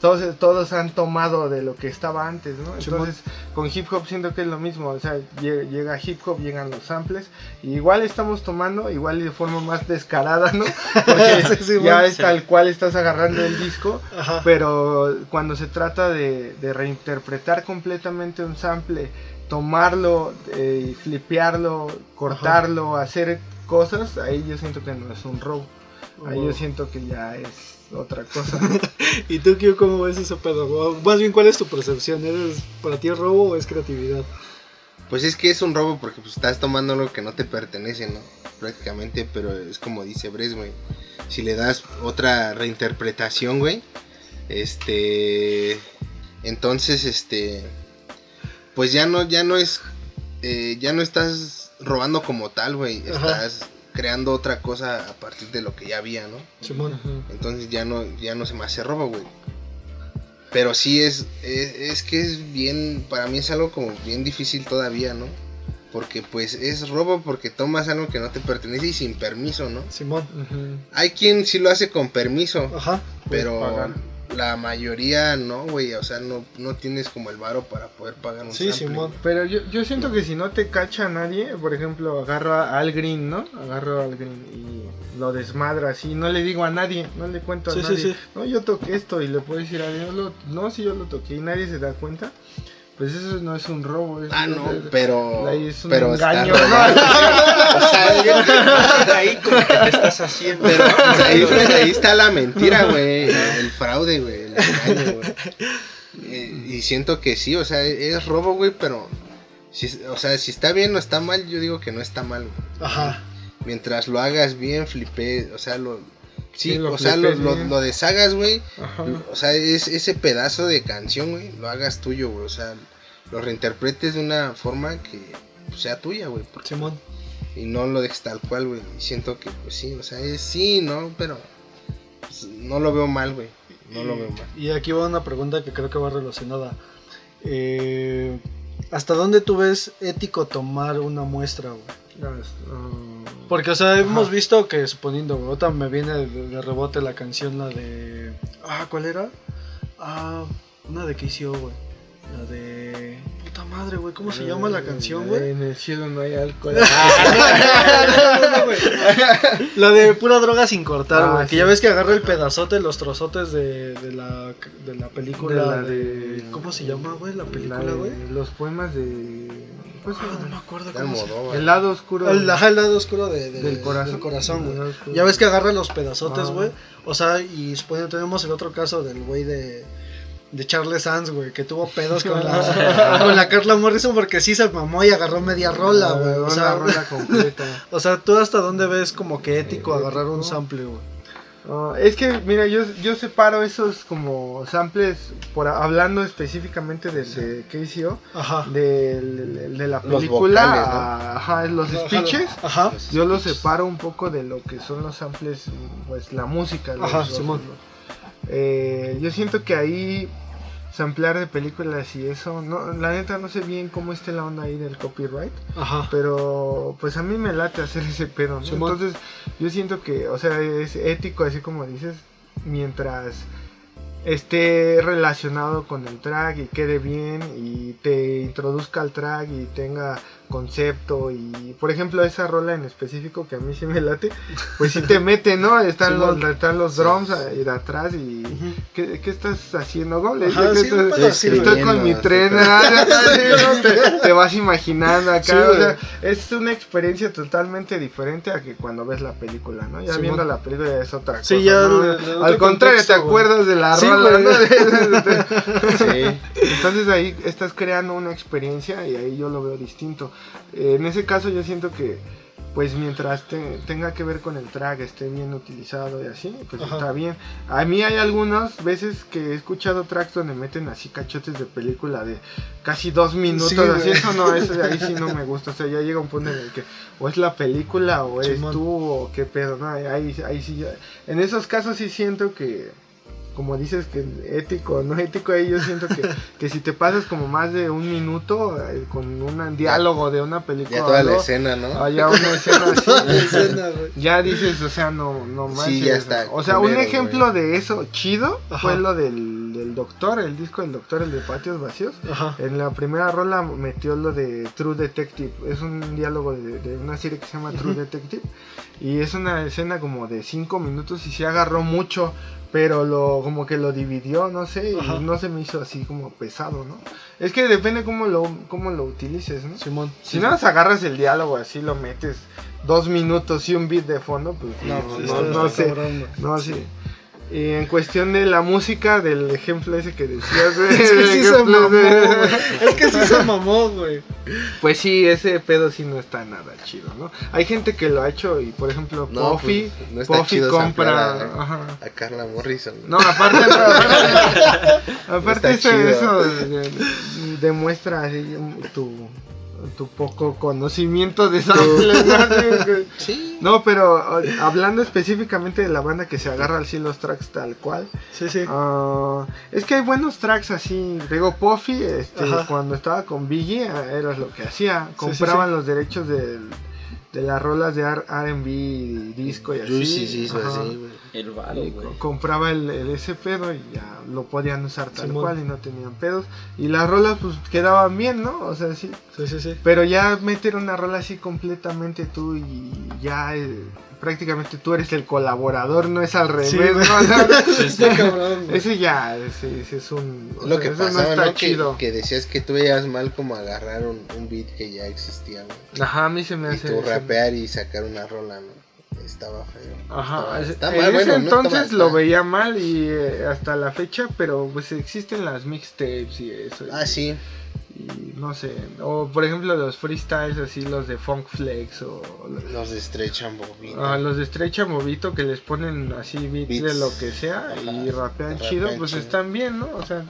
todos, todos han tomado de lo que estaba antes, ¿no? Entonces, con hip hop siento que es lo mismo, o sea, lle- llega hip hop, llegan los samples, y igual estamos tomando, igual de forma más descarada, ¿no? Porque Sí, sí, ya bueno, es tal cual estás agarrando el disco, Ajá. pero cuando se trata de, de reinterpretar completamente un sample, tomarlo, eh, flipearlo, cortarlo, hacer cosas, ahí yo siento que no es un robo. Ahí yo siento que ya es otra cosa. ¿Y tú, Kio, cómo ves ese pedo? Más bien, ¿cuál es tu percepción? ¿Eres para ti es robo o es creatividad? Pues es que es un robo porque pues, estás tomando algo que no te pertenece, ¿no? Prácticamente, pero es como dice Bres, güey. Si le das otra reinterpretación, güey, este, entonces, este, pues ya no, ya no es, eh, ya no estás robando como tal, güey. Estás creando otra cosa a partir de lo que ya había, ¿no? Simón. Entonces ya no, ya no se me hace robo, güey. Pero sí es, es, es que es bien, para mí es algo como bien difícil todavía, ¿no? Porque pues es robo porque tomas algo que no te pertenece y sin permiso, ¿no? Simón. Hay quien sí lo hace con permiso, Ajá. Pero pagar. La mayoría no, güey. O sea, no, no tienes como el varo para poder pagar un Sí, sample, Simón. güey. Pero yo, yo siento que si no te cacha nadie, por ejemplo, agarro a Al Green, ¿no? Agarro a Al Green y lo desmadro así, no le digo a nadie, no le cuento a Sí, sí, nadie. sí. No, yo toqué esto y le puedo decir a Dios, lo- no, si yo lo toqué y nadie se da cuenta, pues eso no es un robo. es- Ah, no, es- pero. ahí es un pero está engaño. ¿no? O sea, yo- ahí como que te estás haciendo. Pero ahí, ahí está la mentira, güey. El fraude, güey. El engaño, güey. Eh, y siento que sí, o sea, es robo, güey, pero. Si, o sea, si está bien o está mal, yo digo que no está mal, güey. Ajá. Mientras lo hagas bien, flipé, o sea, lo. Sí, Sí, lo o sea, lo, deshagas, güey. Ajá. O sea, es, ese pedazo de canción, güey, lo hagas tuyo, güey. O sea, lo reinterpretes de una forma que pues, sea tuya, güey. Simón. y no lo dejes tal cual, güey. Y siento que, pues sí, o sea, es sí, ¿no? Pero pues, no lo veo mal, güey. No lo veo mal. Y aquí va una pregunta que creo que va relacionada. Eh, ¿Hasta dónde tú ves ético tomar una muestra, güey? Ah, Porque, o sea, hemos Ajá. visto que, suponiendo, güey, ahorita me viene de, de rebote la canción, la de... Ah, ¿cuál era? Ah, una de que hizo, güey. La de... Madre, güey, ¿cómo se llama la canción, güey? En el cielo no hay alcohol. La de pura droga sin cortar, Ah, güey. que sí. ya ves que agarra el pedazote, los trozotes de, de, la, de la película. De la de- de- ¿Cómo se llama, güey? La película, güey. Los poemas de. ¿cómo se Ah, no me acuerdo cómo se. El lado oscuro. El, ajá, el lado oscuro de- de- del corazón. del corazón, güey. Ya ves que agarra los pedazotes, Ah. güey. O sea, y suponiendo tenemos el otro caso del güey de, de Charles Sands, güey, que tuvo pedos con la, con la Carla Morrison porque sí se mamó y agarró media rola, güey. O sea, rola completa. o sea, tú hasta dónde ves como que ético agarrar un sample, güey. Ah, es que, mira, yo, yo separo esos como samples, por hablando específicamente de, de KCO, Ajá. del- de, la Los película, vocales, ¿no? a- ajá, los speeches. Ajá. Yo los separo un poco de lo que son los samples, pues la música. los- Ajá, los-. Eh, yo siento que ahí samplear de películas y eso, no, la neta no sé bien cómo esté la onda ahí del copyright, Ajá. pero pues a mí me late hacer ese pedo. Entonces yo siento que, o sea, es ético así como dices, mientras esté relacionado con el track y quede bien y te introduzca al track y tenga concepto y por ejemplo esa rola en específico que a mí sí me late pues sí te mete no están los están los drums Sí, sí. ahí de atrás y. ¿qué, qué estás haciendo gol? Ajá, ¿Qué sí, estás- con mi tren te, te vas imaginando acá Sí, o güey. sea, es una experiencia totalmente diferente a que cuando ves la película no ya viendo la película es otra Sí, cosa ya al contrario te acuerdas de la Sí, rola. ¿no? Sí. Entonces ahí estás creando una experiencia y ahí yo lo veo distinto. Eh, en ese caso yo siento que pues mientras te- tenga que ver con el track, esté bien utilizado y así, pues Ajá. está bien. A mí hay algunas veces que he escuchado tracks donde meten así cachotes de película de casi dos minutos, Sí, así güey. eso no, eso de ahí sí no me gusta. O sea, ya llega un punto en el que o es la película o eres Simón. tú o qué pedo, ¿no? Ahí, ahí sí ya- En esos casos sí siento que como dices que ético no ético ahí yo siento que, que si te pasas como más de un minuto eh, con un diálogo de una película Ya toda la escena, ¿no? ah, ya una escena así ya dices o sea no no Sí, manches ya está o sea un ejemplo de eso chido Ajá. fue lo del, del doctor el disco del doctor el de patios vacíos Ajá. en la primera rola metió lo de True Detective. Es un diálogo de, de una serie que se llama True Detective. Y es una escena como de 5 minutos y se agarró mucho. Pero lo como que lo dividió, no sé, y no se me hizo así como pesado, ¿no? Es que depende cómo lo, cómo lo utilices, ¿no? Simón. Si nada más agarras el diálogo así, lo metes dos minutos y un beat de fondo, pues no, No, no, pues, no, no está sé. No, sí. Y en cuestión de la música, del ejemplo ese que decías, güey, Es que sí se mamó, güey. Es que sí se mamó, güey. Pues sí, ese pedo sí no está nada chido, ¿no? Hay gente que lo ha hecho y, por ejemplo, No, Puffy, pues, no está Puffy chido compra... samplear a- Carla Morrison. No, aparte, no, aparte, aparte Está eso, eso de- demuestra así tu, tu poco conocimiento de samples, ¿no? Sí. No, pero hablando específicamente de la banda que se agarra así los tracks tal cual, Sí, sí. Ah, es que hay buenos tracks así. Digo, Puffy, este, cuando estaba con Biggie, era lo que hacía. sí, Compraban sí. los derechos del- de las rolas de R- RB disco y así. Juicy sí Ajá. así, güey. El varo, Y güey. co- compraba el, el ese pedo y ya lo podían usar tal cual y no tenían pedos. Y las rolas pues quedaban bien, ¿no? O sea, sí. Sí, sí, sí. Pero ya meter una rola así completamente tú y ya eh, prácticamente tú eres el colaborador, no es al revés, Sí, ¿no? Sí, cabrón, ese ya, ese, ese es un... Lo sea, que pasaba, está ¿no? Que, chido. que decías que tú veías mal como agarrar un, un beat que ya existía. Ajá, a mí se me Y hace... tú ese- rapear y sacar una rola, ¿no? Estaba feo. Ajá, Estaba- en ese bueno, entonces estaba- lo veía mal y eh, hasta la fecha, pero pues existen las mixtapes y eso. y- Ah, sí. Y no sé, o por ejemplo los freestyles así, los de Funk Flex o Los de estrechan bobina. Ah, los de Estrecha Movito que les ponen así beats, Beats. de lo que sea y Ajá, rapean rapean chido, pues están bien, ¿no? O sea,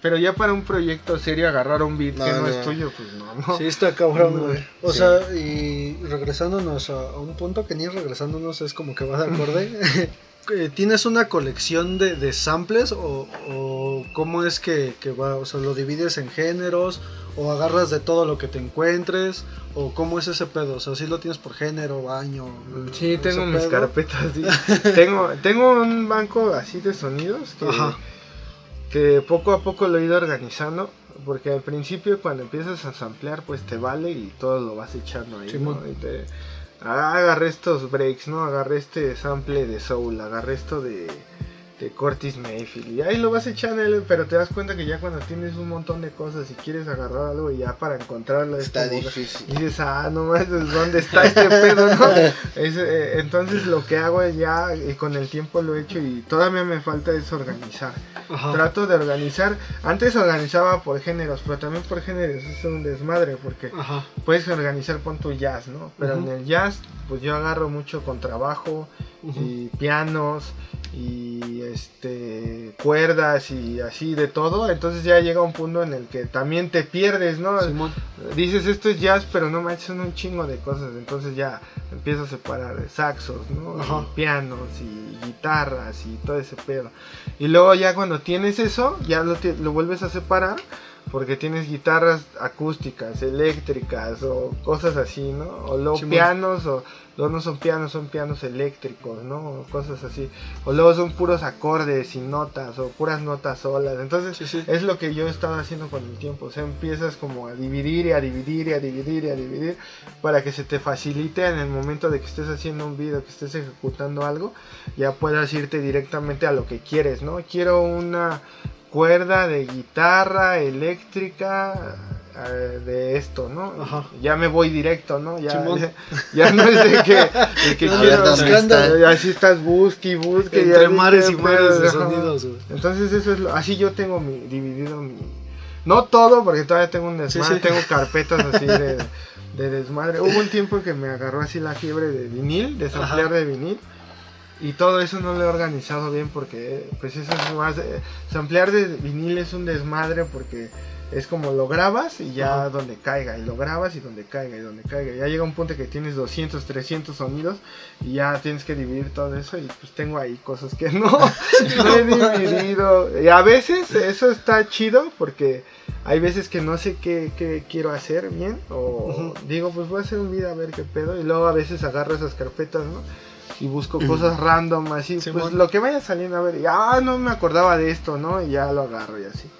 pero ya para un proyecto serio agarrar un beat No, que no, no. es tuyo, pues no, no. Sí, está cabrón, No, güey. O sí. sea, y regresándonos a, a un punto que ni regresándonos es como que va de acorde. Eh, ¿Tienes una colección de, de samples o, o cómo es que, que va? O sea, ¿lo divides en géneros o agarras de todo lo que te encuentres? ¿O cómo es ese pedo? O sea, ¿sí lo tienes por género, año? Sí, tengo mis pedo? carpetas. sí. tengo, tengo un banco así de sonidos que, Ajá. que poco a poco lo he ido organizando. Porque al principio cuando empiezas a samplear pues te vale y todo lo vas echando ahí. ¿no? Simón. Y te- agarré estos breaks, ¿no? Agarré este sample de soul, agarré esto de, de Curtis Mayfield. Y ahí lo vas echando, pero te das cuenta que ya cuando tienes un montón de cosas y quieres agarrar algo y ya para encontrarlo es Está como- difícil. y dices, ah, no más, ¿dónde está este pedo, no? Es, eh, entonces lo que hago es ya, y con el tiempo lo he hecho y todavía me falta es organizar. Ajá. Trato de organizar, antes organizaba por géneros, pero también por géneros es un desmadre porque Ajá. puedes organizar con tu jazz, ¿no? Pero en el jazz, pues yo agarro mucho con trabajo, y pianos y este cuerdas y así de todo, entonces ya llega un punto en el que también te pierdes, ¿no? Simón. Dices esto es jazz, pero no manches, son un chingo de cosas, entonces ya empiezas a separar saxos, ¿no? Ajá. Y pianos y guitarras y todo ese pedo. Y luego ya cuando tienes eso, ya lo, lo vuelves a separar porque tienes guitarras acústicas, eléctricas o cosas así, ¿no? O luego pianos o luego no son pianos, son pianos eléctricos, ¿no? O cosas así. O luego son puros acordes y notas o puras notas solas. Entonces Sí, sí. es lo que yo estaba haciendo con el tiempo. O sea, empiezas como a dividir y a dividir y a dividir y a dividir para que se te facilite en el momento de que estés haciendo un video, que estés ejecutando algo, ya puedas irte directamente a lo que quieres, ¿no? Quiero una cuerda de guitarra eléctrica eh, de esto, ¿no? Ajá. Ya me voy directo, ¿no? Ya, ya, ya no es de que, de que así estás busque y busque. Entre ya mares y mares de sonidos, güey. Entonces eso es lo, así yo tengo mi dividido mi no todo porque todavía tengo un desmadre, sí. tengo carpetas así de, de desmadre. Hubo un tiempo que me agarró así la fiebre de vinil, de samplear de vinil. Y todo eso no lo he organizado bien porque pues eso es más eh, samplear de vinil es un desmadre porque es como lo grabas y ya donde caiga y lo grabas y donde caiga y donde caiga. Ya llega un punto que tienes 200, 300 sonidos y ya tienes que dividir todo eso y pues tengo ahí cosas que no, no he dividido. Y a veces eso está chido porque hay veces que no sé qué, qué quiero hacer bien o digo pues voy a hacer un video a ver qué pedo y luego a veces agarro esas carpetas, ¿no? Y busco cosas random así, pues Simón. lo que vaya saliendo a ver, y, ah, no me acordaba de esto, ¿no? Y ya lo agarro y así.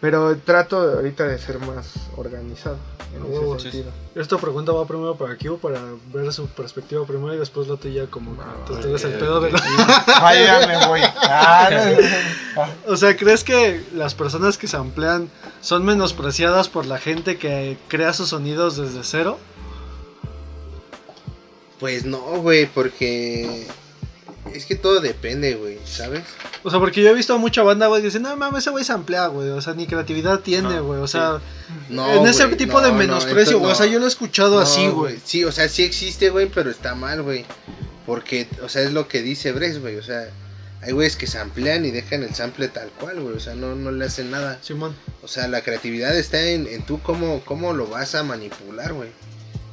Pero trato ahorita de ser más organizado en A ese huevo, sí, sentido. Esta pregunta va primero para Q para ver su perspectiva primero y después la tuya como que Ah, tú tienes el pedo de la... Ahí ya me voy. Ah, no. O sea, ¿crees que las personas que se amplían son menospreciadas por la gente que crea sus sonidos desde cero? Pues no, güey, porque es que todo depende, güey, ¿sabes? O sea, porque yo he visto a mucha banda, güey, que dice, no mames, ese güey se amplía, güey. O sea, ni creatividad tiene, güey. O sea, No, en ese tipo de no, no, menosprecio, güey. O sea, yo lo he escuchado así, güey. Sí, o sea, sí existe, güey, pero está mal, güey. Porque, o sea, es lo que dice Brex, güey. O sea, hay güeyes que se amplían y dejan el sample tal cual, güey. O sea, no, no le hacen nada. Simón. O sea, la creatividad está en, en tú cómo, cómo lo vas a manipular, güey.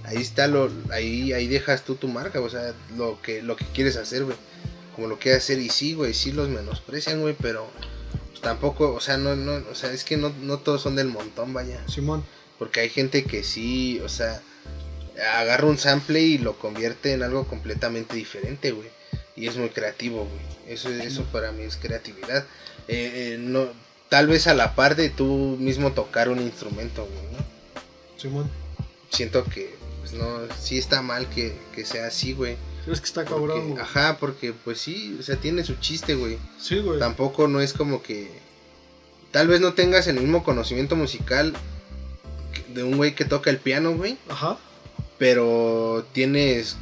Ahí está lo, ahí, ahí dejas tú tu marca, o sea, lo que, lo que quieres hacer, güey. Como lo quieres hacer y sí, güey, sí los menosprecian, güey, pero pues, tampoco, o sea, no, no, o sea, es que no, no todos son del montón, vaya. Simón. Porque hay gente que sí, o sea, agarra un sample y lo convierte en algo completamente diferente, güey. Y es muy creativo, güey. Eso, eso para mí es creatividad. Eh, eh, no, tal vez a la par de tú mismo tocar un instrumento, güey, ¿no? Simón. Siento que, pues no, sí está mal que, que sea así, güey. ¿Crees que está cabrón? Ajá, porque pues sí, o sea, tiene su chiste, güey. Sí, güey. Tampoco no es como que tal vez no tengas el mismo conocimiento musical de un güey que toca el piano, güey, Ajá. pero tienes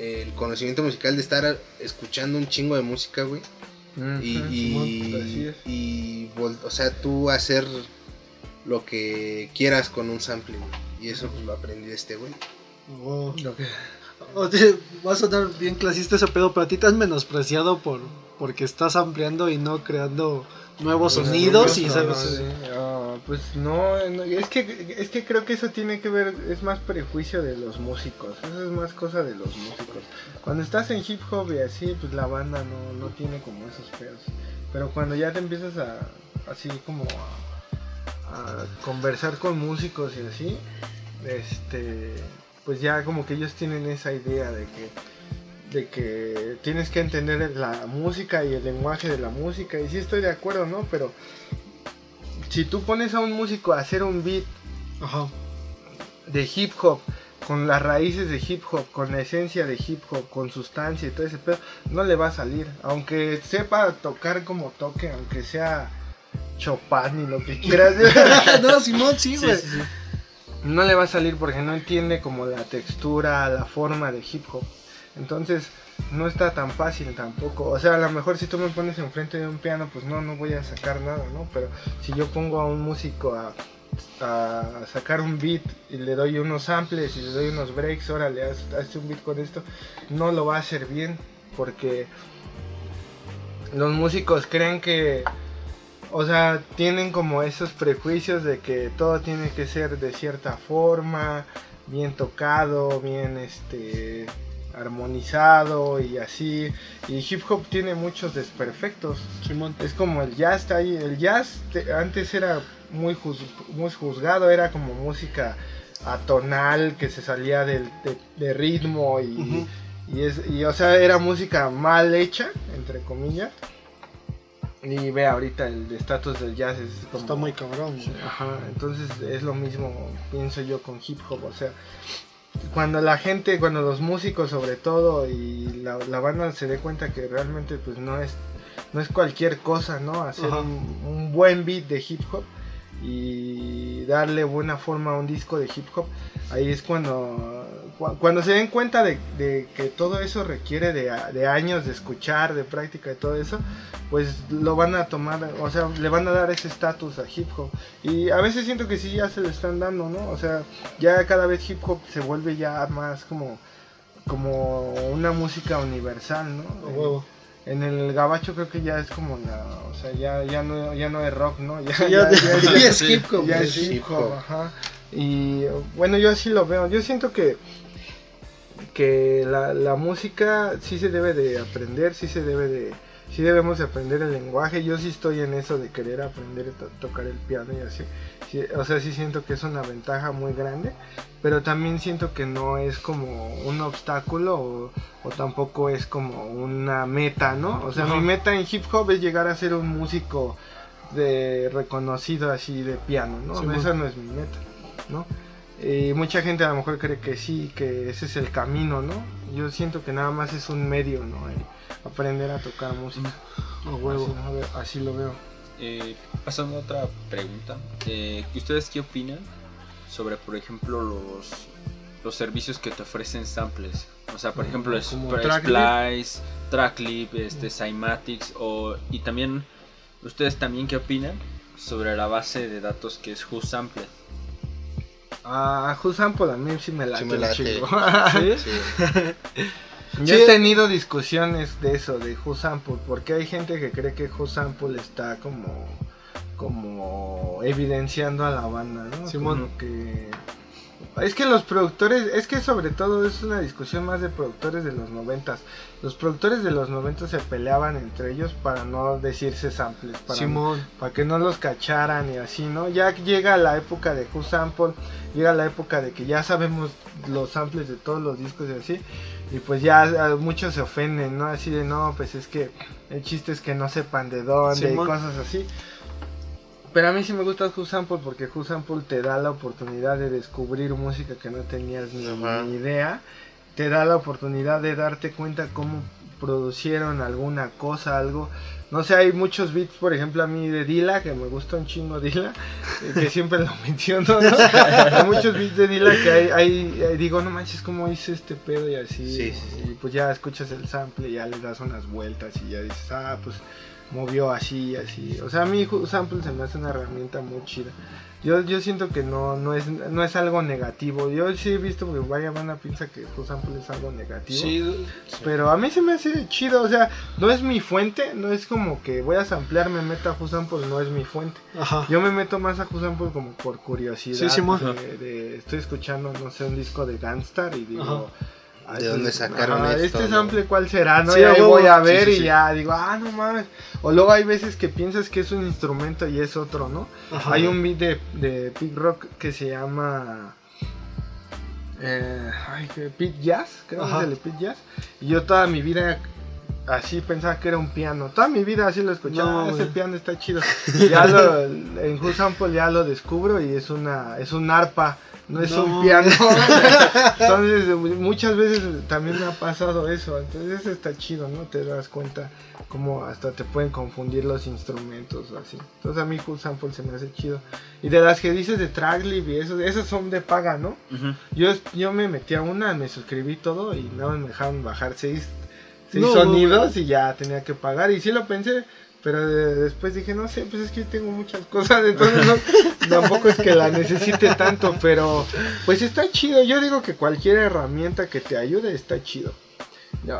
el conocimiento musical de estar escuchando un chingo de música, güey. Y, Ujú, y, es. y vol- o sea, tú hacer lo que quieras con un sample, güey. Y eso pues, lo aprendí de este güey. Oh. Oye, va a sonar bien clasista ese pedo, pero a ti te has menospreciado por porque estás ampliando y no creando nuevos Pues, sonidos y sabes. sí, ah, pues no, no, es que es que creo que eso tiene que ver es más prejuicio de los músicos eso es más cosa de los músicos cuando estás en hip hop y así pues la banda no, no tiene como esos pedos pero cuando ya te empiezas a así como a, a conversar con músicos y así este pues ya como que ellos tienen esa idea de que de que tienes que entender la música y el lenguaje de la música y sí estoy de acuerdo no pero si tú pones a un músico a hacer un beat Ajá. de hip hop con las raíces de hip hop, con la esencia de hip hop, con sustancia y todo ese pedo, no le va a salir. Aunque sepa tocar como toque, aunque sea Chopin y lo que quieras, no, Simón, sí, güey. no le va a salir porque no entiende como la textura, la forma de hip hop. Entonces, no está tan fácil tampoco. O sea, a lo mejor si tú me pones enfrente de un piano, pues no, no voy a sacar nada, ¿no? Pero si yo pongo a un músico a, a sacar un beat y le doy unos samples y le doy unos breaks, órale, haz, hazte un beat con esto, no lo va a hacer bien. porque los músicos creen que, o sea, tienen como esos prejuicios de que todo tiene que ser de cierta forma, bien tocado, bien este armonizado y así. Y hip hop tiene muchos desperfectos. Simón. Es como el jazz está ahí. El jazz te- antes era muy, juz- muy juzgado, era como música atonal que se salía del, de, de ritmo y, y, es, y, o sea, era música mal hecha, entre comillas. Y ve ahorita el estatus del jazz es como... Está muy cabrón. Ajá, entonces es lo mismo, pienso yo, con hip hop. O sea, cuando la gente, cuando los músicos sobre todo y la, la banda se dé cuenta que realmente pues no es, no es cualquier cosa, ¿no? Hacer un, un buen beat de hip hop y darle buena forma a un disco de hip hop, ahí es cuando, cu- cuando se den cuenta de, de que todo eso requiere de, de años de escuchar, de práctica y todo eso, pues lo van a tomar, o sea, le van a dar ese estatus a hip hop. Y a veces siento que sí ya se lo están dando, ¿no? O sea, ya cada vez hip hop se vuelve ya más como como una música universal, ¿no? A huevo. En el gabacho creo que ya es como la, o sea, ya ya no ya no es rock, ¿no? Ya, Sí, ya- ya- ya- ya es hip hop. ya es sí. hip hop, ajá. Y bueno, yo así lo veo. Yo siento que que la, la música sí se debe de aprender, sí se debe de sí debemos de aprender el lenguaje. Yo sí estoy en eso de querer aprender a to- tocar el piano y así. Sí, o sea, sí siento que es una ventaja muy grande, pero también siento que no es como un obstáculo o, o tampoco es como una meta, ¿no? O sea, mi meta en hip hop es llegar a ser un músico de reconocido así de piano, ¿no? Simón. Esa no es mi meta, ¿no? Y mucha gente a lo mejor cree que sí, que ese es el camino, ¿no? Yo siento que nada más es un medio, ¿no? El aprender a tocar música. A huevo. Así, lo veo- así lo veo. Eh, pasando a otra pregunta, eh, ¿ustedes qué opinan sobre, por ejemplo, los, los servicios que te ofrecen samples? O sea, por ejemplo, Sp- Tracklib. Splice, Tracklib, este, Cymatics, o, y también, ¿ustedes también qué opinan sobre la base de datos que es WhoSample? Ah, Who Sample a mí sí me late. Sí me late. chingo. Sí. Yo Sí. he tenido discusiones de eso, de Who Sample, porque hay gente que cree que Who Sample está como, como evidenciando a la banda, ¿no? Simón. Como que... Es que los productores, es que sobre todo es una discusión más de productores de los noventas. Los productores de los noventas se peleaban entre ellos para no decirse samples, para Simón. para que no los cacharan y así, ¿no? Ya llega la época de Who Sample, llega la época de que ya sabemos los samples de todos los discos y así, y pues ya ah, muchos se ofenden, ¿no? Así de, no, pues es que el chiste es que no sepan de dónde Simón. y cosas así. Pero a mí sí me gusta Who Sample porque Who Sample te da la oportunidad de descubrir música que no tenías ni, idea. Te da la oportunidad de darte cuenta cómo producieron alguna cosa, algo. No sé, hay muchos beats, por ejemplo, a mí de Dila, que me gusta un chingo Dila, eh, que siempre lo menciono, ¿no? Hay muchos beats de Dila que hay, hay- digo, no manches, cómo hice este pedo y así. Sí, sí, Y pues ya escuchas el sample y ya le das unas vueltas y ya dices, ah, pues movió así y así. O sea, a mí sample se me hace una herramienta muy chida. Yo, yo siento que no, no, es, no es algo negativo. Yo sí he visto que vaya banda piensa que sample es algo negativo. Sí, Pero a mí se me hace chido, o sea, no es mi fuente, no es como que voy a samplear, me meto a Sample, no es mi fuente. ajá. Yo me meto más a Sample como por curiosidad. Sí, de, de- estoy escuchando, no sé, un disco de Gangstar y digo... Ajá. "Ay, ¿De dónde pues, sacaron ajá, esto, Este no?" sample, ¿cuál será? ¿no? Sí, y a ahí voy a ver sí, y ya digo, ah, no mames. O luego hay veces que piensas que es un instrumento y es otro, ¿no? Ajá. Hay un beat de, de Pig Rock que se llama. Eh, ay, Pig Jazz, creo que es el Pig Jazz. Y yo toda mi vida así pensaba que era un piano. Toda mi vida así lo escuchaba. No, "Ah, ese piano está chido. Ya lo, en Who Sample ya lo descubro y es una es un arpa. No es No. un piano. Entonces, muchas veces también me ha pasado eso. Entonces, eso está chido, ¿no? Te das cuenta como hasta te pueden confundir los instrumentos o así. Entonces, a mí Who Sample se me hace chido. Y de las que dices de Tracklib y eso, esas son de paga, ¿no? Yo, yo me metí a una, me suscribí todo y nada más me dejaron bajar seis, seis No, sonidos y ya tenía que pagar. Y sí lo pensé, pero de- después dije, no sé, pues es que yo tengo muchas cosas, entonces no, tampoco es que la necesite tanto, pero pues está chido. Yo digo que cualquier herramienta que te ayude está chido.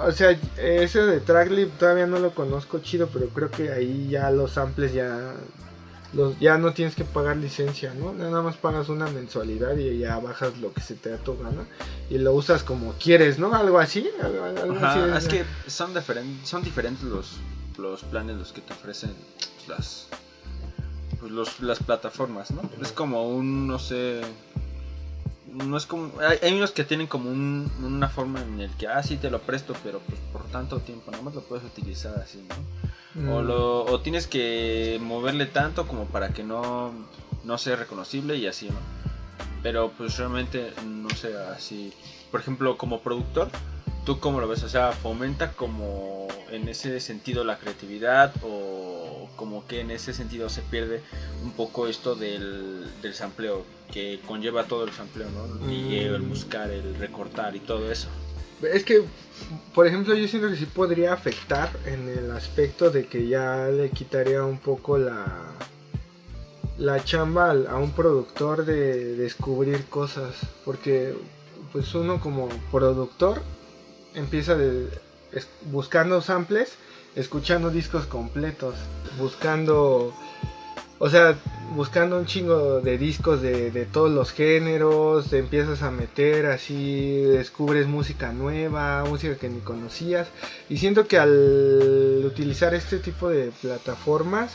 O sea, ese de Tracklip todavía no lo conozco chido, pero creo que ahí ya los samples ya los, ya no tienes que pagar licencia, ¿no? Nada más pagas una mensualidad y ya bajas lo que se te da tu gana y lo usas como quieres, ¿no? Algo así. Algo, algo así Ajá, es que son, diferen- son diferentes los, los planes los que te ofrecen pues, las, pues, los- las plataformas, ¿no? Es como un, no sé, no es como, hay, hay unos que tienen como un- una forma en el que, ah, sí, te lo presto, pero pues por tanto tiempo, nada más lo puedes utilizar así, ¿no? O, Mm. lo, o tienes que moverle tanto como para que no, no sea reconocible y así, ¿no? Pero pues realmente no sé, así. Por ejemplo, como productor, ¿tú cómo lo ves? O sea, ¿fomenta como en ese sentido la creatividad o como que en ese sentido se pierde un poco esto del, del sampleo que conlleva todo el sampleo, ¿no? Mm. el buscar, el recortar y todo eso. Es que, por ejemplo, yo siento que sí podría afectar en el aspecto de que ya le quitaría un poco la, la chamba a un productor de descubrir cosas. Porque, pues uno como productor empieza buscando samples, escuchando discos completos, buscando... O sea, buscando un chingo de discos de, de todos los géneros, te empiezas a meter así, descubres música nueva, música que ni conocías. Y siento que al utilizar este tipo de plataformas,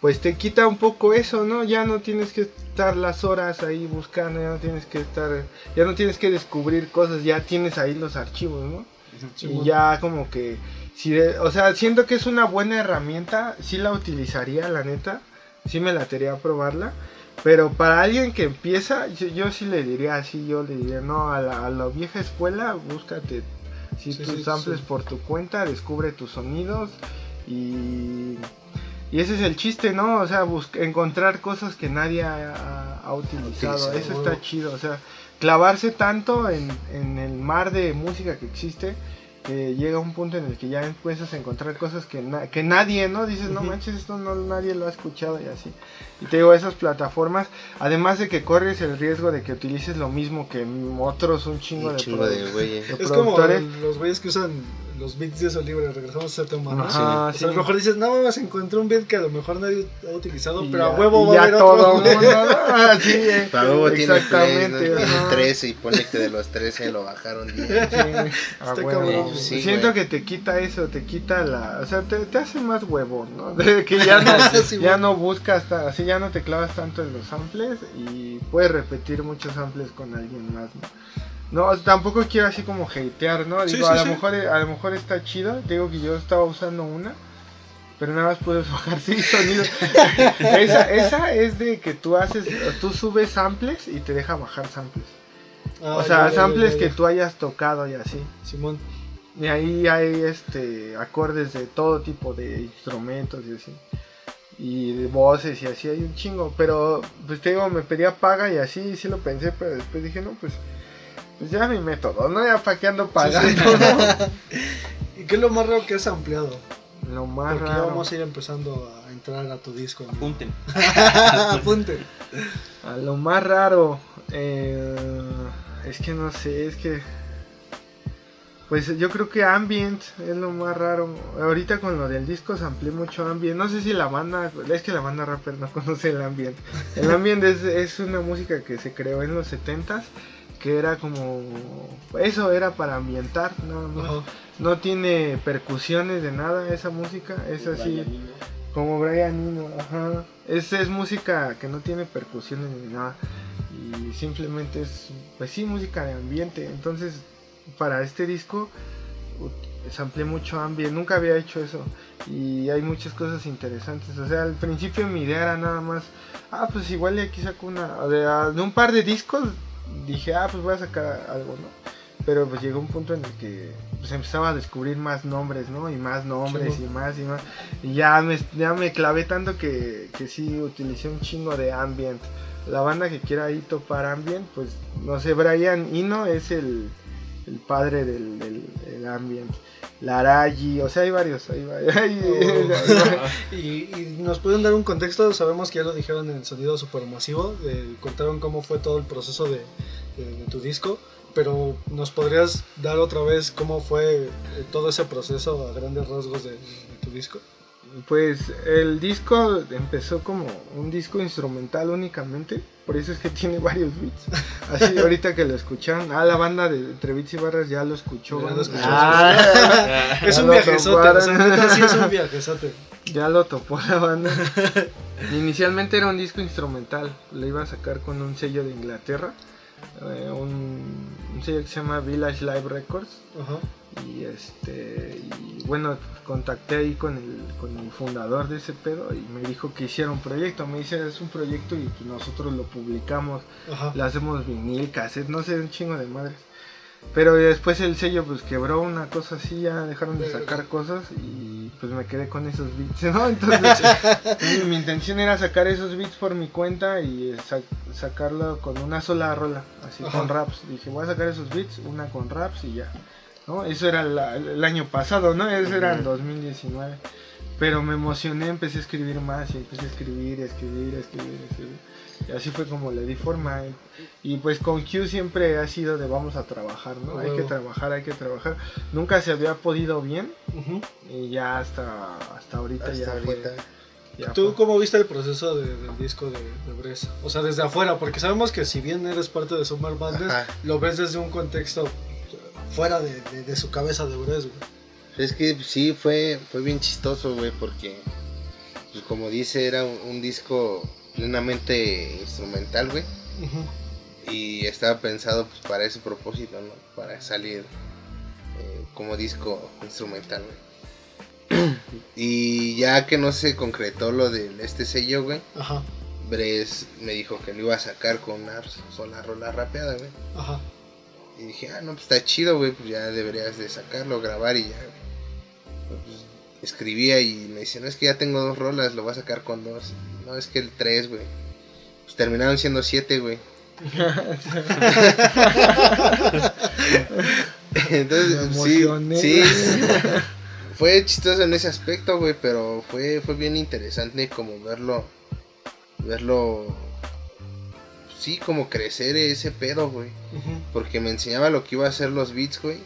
pues te quita un poco eso, ¿no? Ya no tienes que estar las horas ahí buscando, ya no tienes que estar, ya no tienes que descubrir cosas, ya tienes ahí los archivos, ¿no? Y ya como que, si de- o sea, siento que es una buena herramienta, sí la utilizaría, la neta, sí me latería a probarla, pero para alguien que empieza, yo, yo sí le diría así, yo le diría, no, a la, a la vieja escuela, búscate si Sí, tus sí, samples sí. por tu cuenta, descubre tus sonidos y... Y ese es el chiste, ¿no? O sea, bus- encontrar cosas que nadie ha, ha utilizado. Utilizado. Eso está chido. O sea, clavarse tanto en, en el mar de música que existe que llega un punto en el que ya empiezas a encontrar cosas que, na- que nadie, ¿no? Dices, no manches, esto no nadie lo ha escuchado y así. Y te digo, esas plataformas, además de que corres el riesgo de que utilices lo mismo que otros un chingo, Un de, chingo de güeyes. de Es como productores. los güeyes que usan los beats de eso libre, regresamos a ese tema, ¿no? Ajá, O sea, a lo mejor dices, no, más encontré un beat que a lo mejor nadie ha utilizado, Y pero a huevo va a haber todo otro. mundo. Ah, sí, eh, Para tiene ¿no? exactamente. Tiene ajá. 13 y pone que de los 13 lo bajaron 10. Sí, a Está huevo. cabrón. Sí, Siento que te quita eso, te quita la, o sea, te, te hace más huevón, ¿no? De que ya no, Sí, ya no buscas, así ya no te clavas tanto en los samples y puedes repetir muchos samples con alguien más, ¿no? No, tampoco quiero así como hatear, ¿no? Digo, sí, a lo sí. mejor a lo mejor está chido, te digo que yo estaba usando una, pero nada más puedes bajar seis sonidos. esa, esa es de que tú haces, tú subes samples y te deja bajar samples. Ah, o sea, ya, ya, samples ya, que ya. tú hayas tocado y así. Simón. Y ahí hay este acordes de todo tipo de instrumentos y así. Y de voces y así hay un chingo. Pero pues te digo, me pedía paga y así sí lo pensé, pero después dije, no, pues, pues ya mi método, ¿no? Ya para qué ando pagando. ¿Y qué es lo más raro que has ampliado? ¿no? Lo más Porque raro. vamos a ir empezando a entrar a tu disco. ¿no? Apunten. Apunte. A lo más raro. eh, es que no sé, es que. Pues yo creo que Ambient es lo más raro. Ahorita con lo del disco samplé mucho Ambient. No sé si la banda. Es que la banda rapper no conoce el Ambient. El Ambient es, es una música que se creó en los 70s. Que era como. Eso era para ambientar. nada más. Ajá. No tiene percusiones de nada esa música. Es así. Como Brian Eno, ajá. Es, es música que no tiene percusiones ni nada. Y simplemente es, pues sí, música de ambiente. Entonces, para este disco, samplé mucho ambiente. Nunca había hecho eso. Y hay muchas cosas interesantes. O sea, al principio mi idea era nada más, ah, pues igual y aquí saco una. De, de un par de discos, dije, ah, pues voy a sacar algo, ¿no? Pero pues llegó un punto en el que pues empezaba a descubrir más nombres, ¿no? Y más nombres y más y más. Y ya me, ya me clavé tanto que, que sí utilicé un chingo de ambient. La banda que quiera ahí topar ambient, pues no sé, Brian Eno es el, el padre del, del, del ambient. Laraji, o sea, hay varios. Hay varios hay- Y, y nos pueden dar un contexto, sabemos que ya lo dijeron en el sonido supermasivo, eh, contaron cómo fue todo el proceso de, de, de tu disco, pero ¿nos podrías dar otra vez cómo fue eh, todo ese proceso a grandes rasgos de, de tu disco? Pues el disco empezó como un disco instrumental únicamente, por eso es que tiene varios beats. Así ahorita que lo escucharon, ah, la banda de Entre Beats y Barras ya lo escuchó. Ya lo escuchó, Ah, Es ya un viajezote, o sea, toparon. neta, sí es un viajezote. Ya lo topó la banda. Inicialmente era un disco instrumental, lo iba a sacar con un sello de Inglaterra, eh, un, un sello que se llama Village Live Records. Ajá. Y este y bueno, contacté ahí con el, con el fundador de ese pedo y me dijo que hiciera un proyecto. Me dice, es un proyecto y pues nosotros lo publicamos, Ajá. le hacemos vinil, cassette, no sé, un chingo de madres. Pero después el sello pues quebró una cosa así, ya dejaron de sacar cosas y pues me quedé con esos beats, ¿no? Entonces mi, intención era sacar esos beats por mi cuenta y sa- sacarlo con una sola rola, así Ajá. con raps. Dije, voy a sacar esos beats, una con raps y ya. ¿no? Eso era la- el año pasado, ¿no? Eso era en 2019. Pero me emocioné, empecé a escribir más y empecé a escribir, escribir, escribir, escribir. Y así fue como le di forma. eh. Y pues con Q siempre ha sido de vamos a trabajar, ¿no? Hay que trabajar, hay que trabajar. Nunca se había podido bien y ya hasta, hasta ahorita ya Hasta fue- ahorita. ya ¿Tú fue. cómo viste el proceso de- del disco de, de Bres? O sea, desde afuera, porque sabemos que si bien eres parte de Summer Ajá. lo ves desde un contexto fuera de, de- de su cabeza de Bres, güey. Es que sí, fue, fue bien chistoso, güey, porque, pues, como dice, era un, un disco plenamente instrumental, güey. Y estaba pensado pues, para ese propósito, ¿no? Para salir eh, como disco instrumental, güey. y ya que no se concretó lo de este sello, güey, Ajá, Bres me dijo que lo iba a sacar con una sola rola rapeada, güey. ajá. Y dije, ah, no, pues está chido, güey, pues ya deberías de sacarlo, grabar y ya. güey. Pues, escribía y me dice, no, es que ya tengo dos rolas, lo voy a sacar con dos. No, es que el tres, güey. Pues terminaron siendo siete, güey. Entonces, sí, sí, fue chistoso en ese aspecto, güey, pero fue, fue bien interesante como verlo, verlo, sí, como crecer ese pedo, güey. Porque me enseñaba lo que iba a hacer los beats, güey.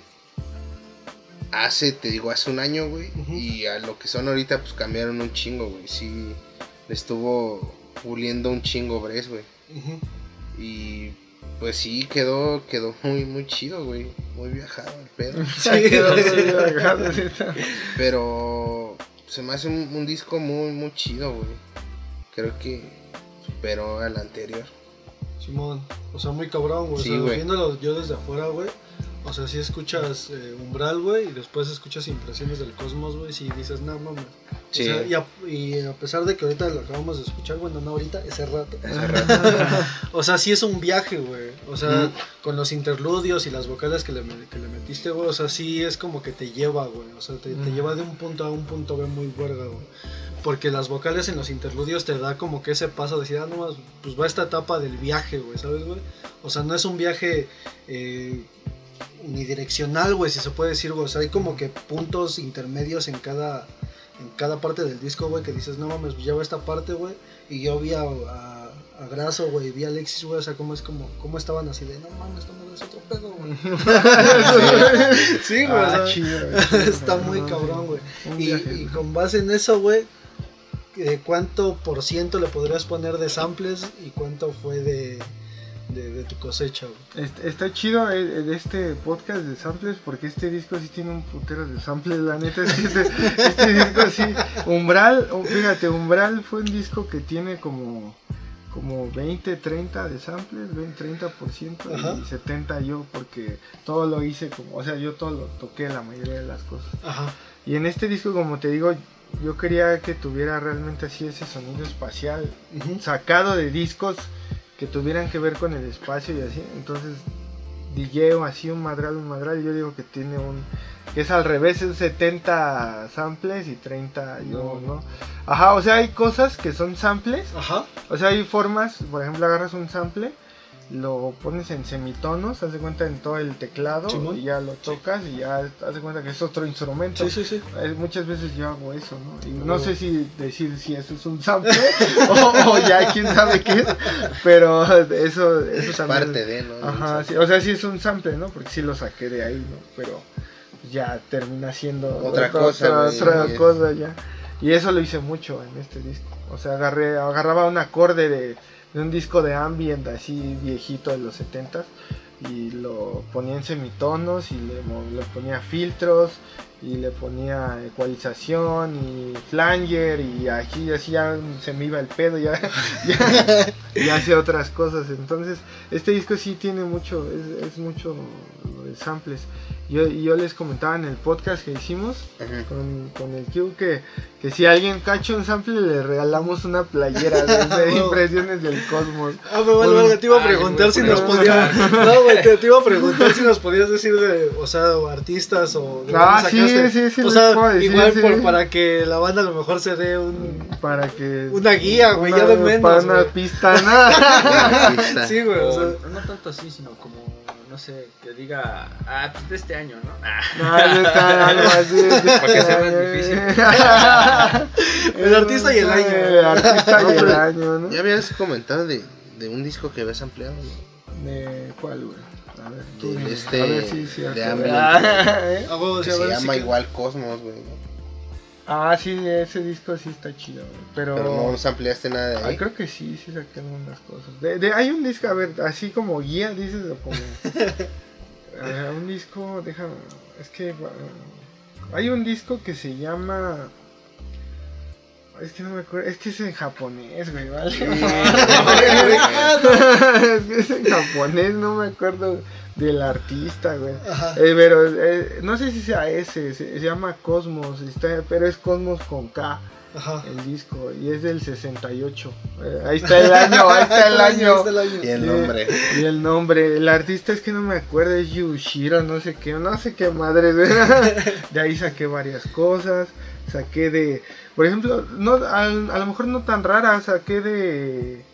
Hace, te digo, hace un año, güey. Y a lo que son ahorita, pues cambiaron un chingo, güey. Sí, le estuvo puliendo un chingo Bres, güey. Y pues sí, quedó, quedó muy, muy chido, güey. Muy viajado el pedo. Sí, Quedó muy está. Pero se me hace un, un disco muy, muy chido, güey. Creo que superó al anterior. Simón, o sea, muy cabrón, güey. Sí, o sea, güey. viéndolo yo desde afuera, güey. O sea, si escuchas eh, Umbral, güey, y después escuchas Impresiones del Cosmos, güey, si dices, no mames. Sí. O sea, y, a, y a pesar de que ahorita lo acabamos de escuchar, bueno, no ahorita, ese rato. Hace rato. O sea, sí es un viaje, güey. O sea, Mm. con los interludios y las vocales que le, que le metiste, güey. O sea, sí es como que te lleva, güey. O sea, te, te lleva de un punto a un punto B muy verga, güey. Porque las vocales en los interludios te da como que ese paso de decir, ah, no más, pues va esta etapa del viaje, güey, ¿sabes, güey? O sea, no es un viaje eh, unidireccional, güey, si se puede decir, güey. O sea, hay como que puntos intermedios en cada, en cada parte del disco, güey, que dices, no mames, ya va esta parte, güey. Y yo vi a, a, a Graso, güey, vi a Alexis, güey, o sea, cómo es como, cómo estaban así de, no mames, no es otro pedo, güey. sí, güey, o Ah, sea, chido, güey. está muy cabrón, güey. Y, y con base en eso, güey, eh, ¿cuánto por ciento le podrías poner de samples y cuánto fue de, de, de tu cosecha, güey? Est- Está chido eh, eh, este podcast de samples porque este disco sí tiene un putero de samples, la neta es que este, este disco sí, Umbral, oh, fíjate, Umbral fue un disco que tiene como como 20, 30 de samples, 20, 30% Ajá. y 70 yo porque todo lo hice como, o sea, yo todo lo toqué la mayoría de las cosas. Ajá. Y en este disco, como te digo, yo quería que tuviera realmente así ese sonido espacial Ujú. sacado de discos que tuvieran que ver con el espacio y así. Entonces, DJ así un madral, un madral. Yo digo que tiene un. que es al revés, es 70 samples y 30 yo, No. ¿no? Ajá, o sea, hay cosas que son samples. Ajá. O sea, hay formas, por ejemplo, agarras un sample lo pones en semitonos, haz de cuenta en todo el teclado y ya lo tocas y ya haz de cuenta que es otro instrumento. Sí, sí, sí. Eh, Muchas veces yo hago eso, ¿no? Y no Huevo. sé si decir si eso es un sample o, o ya quién sabe qué es, pero eso, eso Es también. parte de, ¿no? Ajá, sí, o sea, sí es un sample, ¿no? Porque sí lo saqué de ahí, ¿no? Pero ya termina siendo Otra cosa, otra, otra cosa ya. Y eso lo hice mucho en este disco. O sea, agarré, agarraba un acorde de, de un disco de ambient así viejito de los 70s y lo ponía en semitonos y le, le ponía filtros y le ponía ecualización y flanger y aquí así ya se me iba el pedo ya ya, ya hacía otras cosas. Entonces este disco sí tiene mucho es, es mucho de samples yo, y yo les comentaba en el podcast que hicimos Ajá. con, con el Q que, que si alguien cacha un sample le regalamos una playera de, de impresiones del cosmos Ah, pero Bueno, verga, te iba a preguntar si nos podía. No, güey, te, te iba a preguntar si nos podías decir de, o sea, o artistas o de Ah, sí, sacaste. sí, sí, O sea, puedo decir, igual sí. por, para que la banda a lo mejor se dé un. para que Una guía, güey, ya de menos, para una pista nada. Sí, güey, O sea. no tanto así, sino como, no sé, que diga, ah, pues de este año, ¿no? Ah, No, no está algo así. Para que sea más difícil. El artista y el año. El artista y el año, ¿no? Ya habías comentado de, de un disco que habías ampliado, ¿no? ¿De cuál, güey? A ver, tú De este- A ver, sí, sí. de. Ambient. Ah, ¿eh? Que se si llama que- igual Cosmos, güey. ¿no? Ah, sí, ese disco sí está chido, güey. Pero. Pero no nos ampliaste nada de Ay, ahí. creo que sí, sí saqué algunas cosas. De, de- hay un disco, a ver, así como guía, dices, o como. Eh, un disco, déjame. Es que. hay un disco que se llama. Es que no me acuerdo, es que es en japonés, güey, ¿vale? es que es en japonés, no me acuerdo del artista, güey. Ajá. Eh, pero eh, no sé si sea ese, se, se llama Cosmos, está, pero es Cosmos con K Ajá. el disco y es del 68. Eh, ahí está el año, ahí está el año. Y el nombre. Y el nombre, el artista es que no me acuerdo, es Yushiro, no sé qué, no sé qué madre. De ahí saqué varias cosas, saqué de, por ejemplo, no a, a lo mejor no tan rara, saqué de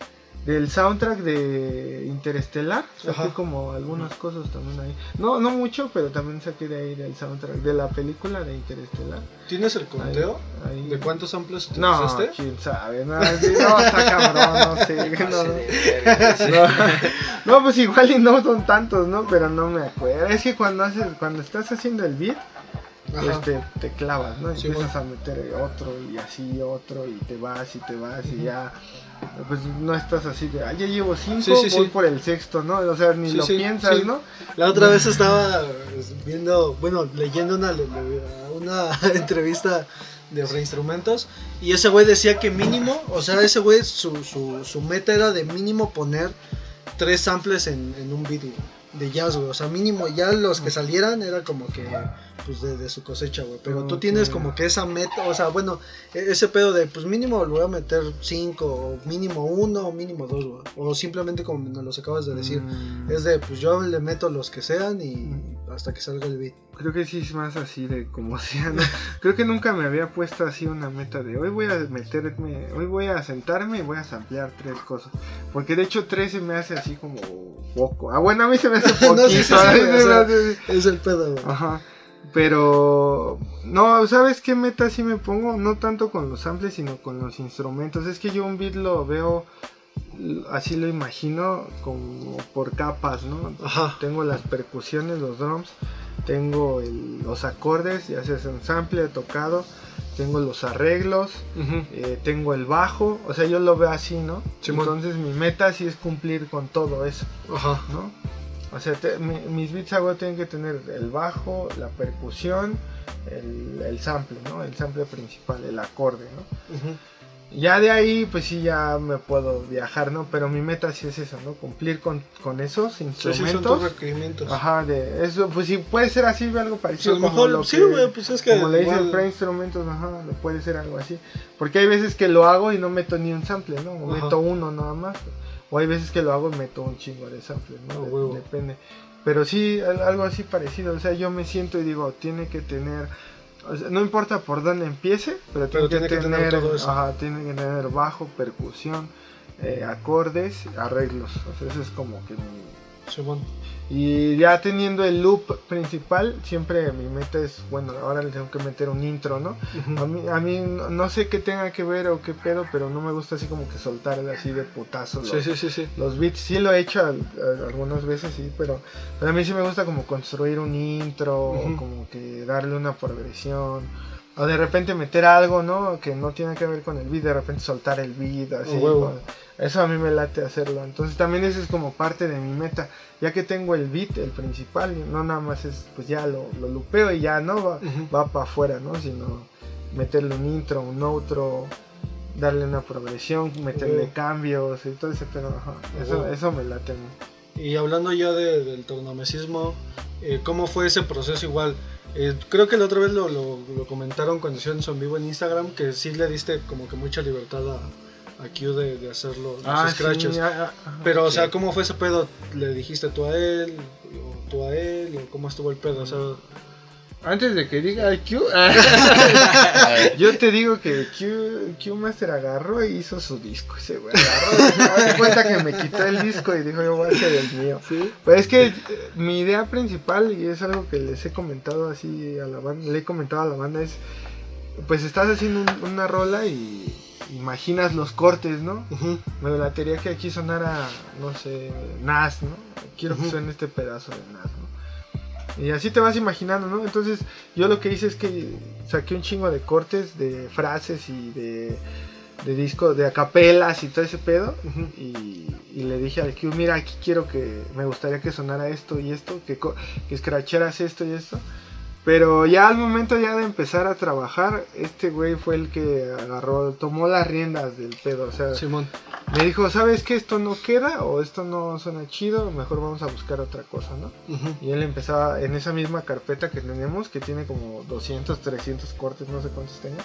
del soundtrack de Interestelar, saqué Ajá. como algunas cosas también ahí. No, no mucho, pero también saqué de ahí del soundtrack de la película de Interestelar. ¿Tienes el conteo? Ahí- ¿De cuántos samples No, utilizaste? quién sabe, no, sí, no, está cabrón, no sé, no, no. No, no, pues igual y no son tantos, ¿no? Pero no me acuerdo. Es que cuando haces, cuando estás haciendo el beat, este, te clavas, ¿no? Sí, Empiezas a meter otro y así otro y te vas y te vas y ya. Pues no estás así de, ah, ya llevo cinco, Sí, sí, voy sí. por el sexto, ¿no? O sea, ni lo piensas. ¿no? La otra vez estaba pues, viendo, bueno, leyendo una, una entrevista de Reinstrumentos y ese güey decía que mínimo, o sea, ese güey su, su, su meta era de mínimo poner tres samples en, en un güey, de jazz, güey. O sea, mínimo ya los que salieran era como que pues de, de su cosecha, güey. Pero tú Ok. tienes como que esa meta, o sea, bueno, e- ese pedo de pues mínimo le voy a meter cinco, o mínimo uno, o mínimo dos, güey. O simplemente como nos los acabas de decir. Mm, Es de, pues yo le meto los que sean y hasta que salga el beat. Creo que sí es más así de como sea, ¿no? Creo que nunca me había puesto así una meta de hoy voy a meterme, hoy voy a sentarme y voy a samplear tres cosas. Porque de hecho tres se me hace así como poco. Ah, bueno, a mí se me hace poquito. No, sí, sí, sí, o sea, Es el pedo, güey. Ajá. Pero no, ¿sabes qué meta sí me pongo? No tanto con los samples, sino con los instrumentos. Es que yo un beat lo veo, así lo imagino, como por capas, ¿no? Ajá. Tengo las percusiones, los drums, tengo el- los acordes, ya sea un sample tocado, tengo los arreglos, eh, tengo el bajo, o sea, yo lo veo así, ¿no? Simón. Entonces mi meta sí es cumplir con todo eso. Ajá. ¿no? O sea, te- mi- mis beats hago tienen que tener el bajo, la percusión, el, el sample, ¿no? El sample principal, el acorde, ¿no? Ya de ahí, pues sí, ya me puedo viajar, ¿no? Pero mi meta sí es eso, ¿no? Cumplir con, con esos Sí, sí, son instrumentos. tus requerimientos. Ajá, de eso, pues sí, puede ser así, algo Pues parecido. a lo como mejor, lo sí, que- pues es que. Como le dicen igual- pre-instrumentos, ajá, puede ser algo así. Porque hay veces que lo hago y no meto ni un sample, ¿no? O meto uno nada más. O hay veces que lo hago y meto un chingo de samples, ¿no? De- depende. Pero sí, al- algo así parecido. O sea, yo me siento y digo, tiene que tener. o sea, no importa por dónde empiece, pero, Pero tiene, que, tiene que tener tener, todo eso. ajá, tiene que tener bajo, percusión, eh, acordes, arreglos. O sea, eso es como que mi, Simón. Y ya teniendo el loop principal, siempre mi meta es, bueno, ahora le tengo que meter un intro, ¿no? A mí, a mí no, no sé qué tenga que ver o qué pedo, pero no me gusta así como que soltar así de putazo Sí, los, sí, sí, sí. los beats. Sí lo he hecho a- algunas veces, sí, pero, pero a mí sí me gusta como construir un intro, o como que darle una progresión. O de repente meter algo, ¿no? Que no tiene que ver con el beat, de repente soltar el beat, así. con- eso a mí me late hacerlo. Entonces también eso es como parte de mi meta. Ya que tengo el beat, el principal, no nada más es, pues ya lo, lo lupeo y ya no va, Ujú. va para afuera, ¿no? Sino meterle un intro, un outro, darle una progresión, meterle Huevo. cambios y todo ese ajá. Eso, Huevo. eso me late mí. Y hablando ya de- del tornamesismo, eh, ¿cómo fue ese proceso igual? Eh, creo que la otra vez lo, lo- lo comentaron cuando hicieron su en vivo en Instagram, que sí le diste como que mucha libertad a, a Q de, de hacerlo, los Ah, scratches. sí, ah, ah, Pero, o ok. sea, ¿cómo fue ese pedo? ¿Le dijiste tú a él? ¿O tú a él? ¿O cómo estuvo el pedo? O sea, Antes de que diga Q, yo te digo que Q, Q Master agarró y hizo su disco. Ese güey agarró, se da cuenta que me quitó el disco y dijo: Yo voy a hacer el mío. Pero es que eh, mi idea principal, y es algo que les he comentado así a la banda, le he comentado a la banda, es: Pues estás haciendo un- una rola y imaginas los cortes, ¿no? Me latería que aquí sonara, no sé, Nas, ¿no? Quiero que suene este pedazo de Nas, ¿no? Y así te vas imaginando, ¿no? Entonces yo lo que hice es que saqué un chingo de cortes, de frases y de, de disco, de acapelas y todo ese pedo. Y, y le dije al Q, mira, aquí quiero que, me gustaría que sonara esto y esto, que, co- que esto y esto. Pero ya al momento ya de empezar a trabajar, este güey fue el que agarró, tomó las riendas del pedo. O sea, Simón. me dijo, ¿sabes que esto no queda o esto no suena chido? Mejor vamos a buscar otra cosa, ¿no? Y él empezaba en esa misma carpeta que tenemos, que tiene como 200, 300 cortes, no sé cuántos tenga.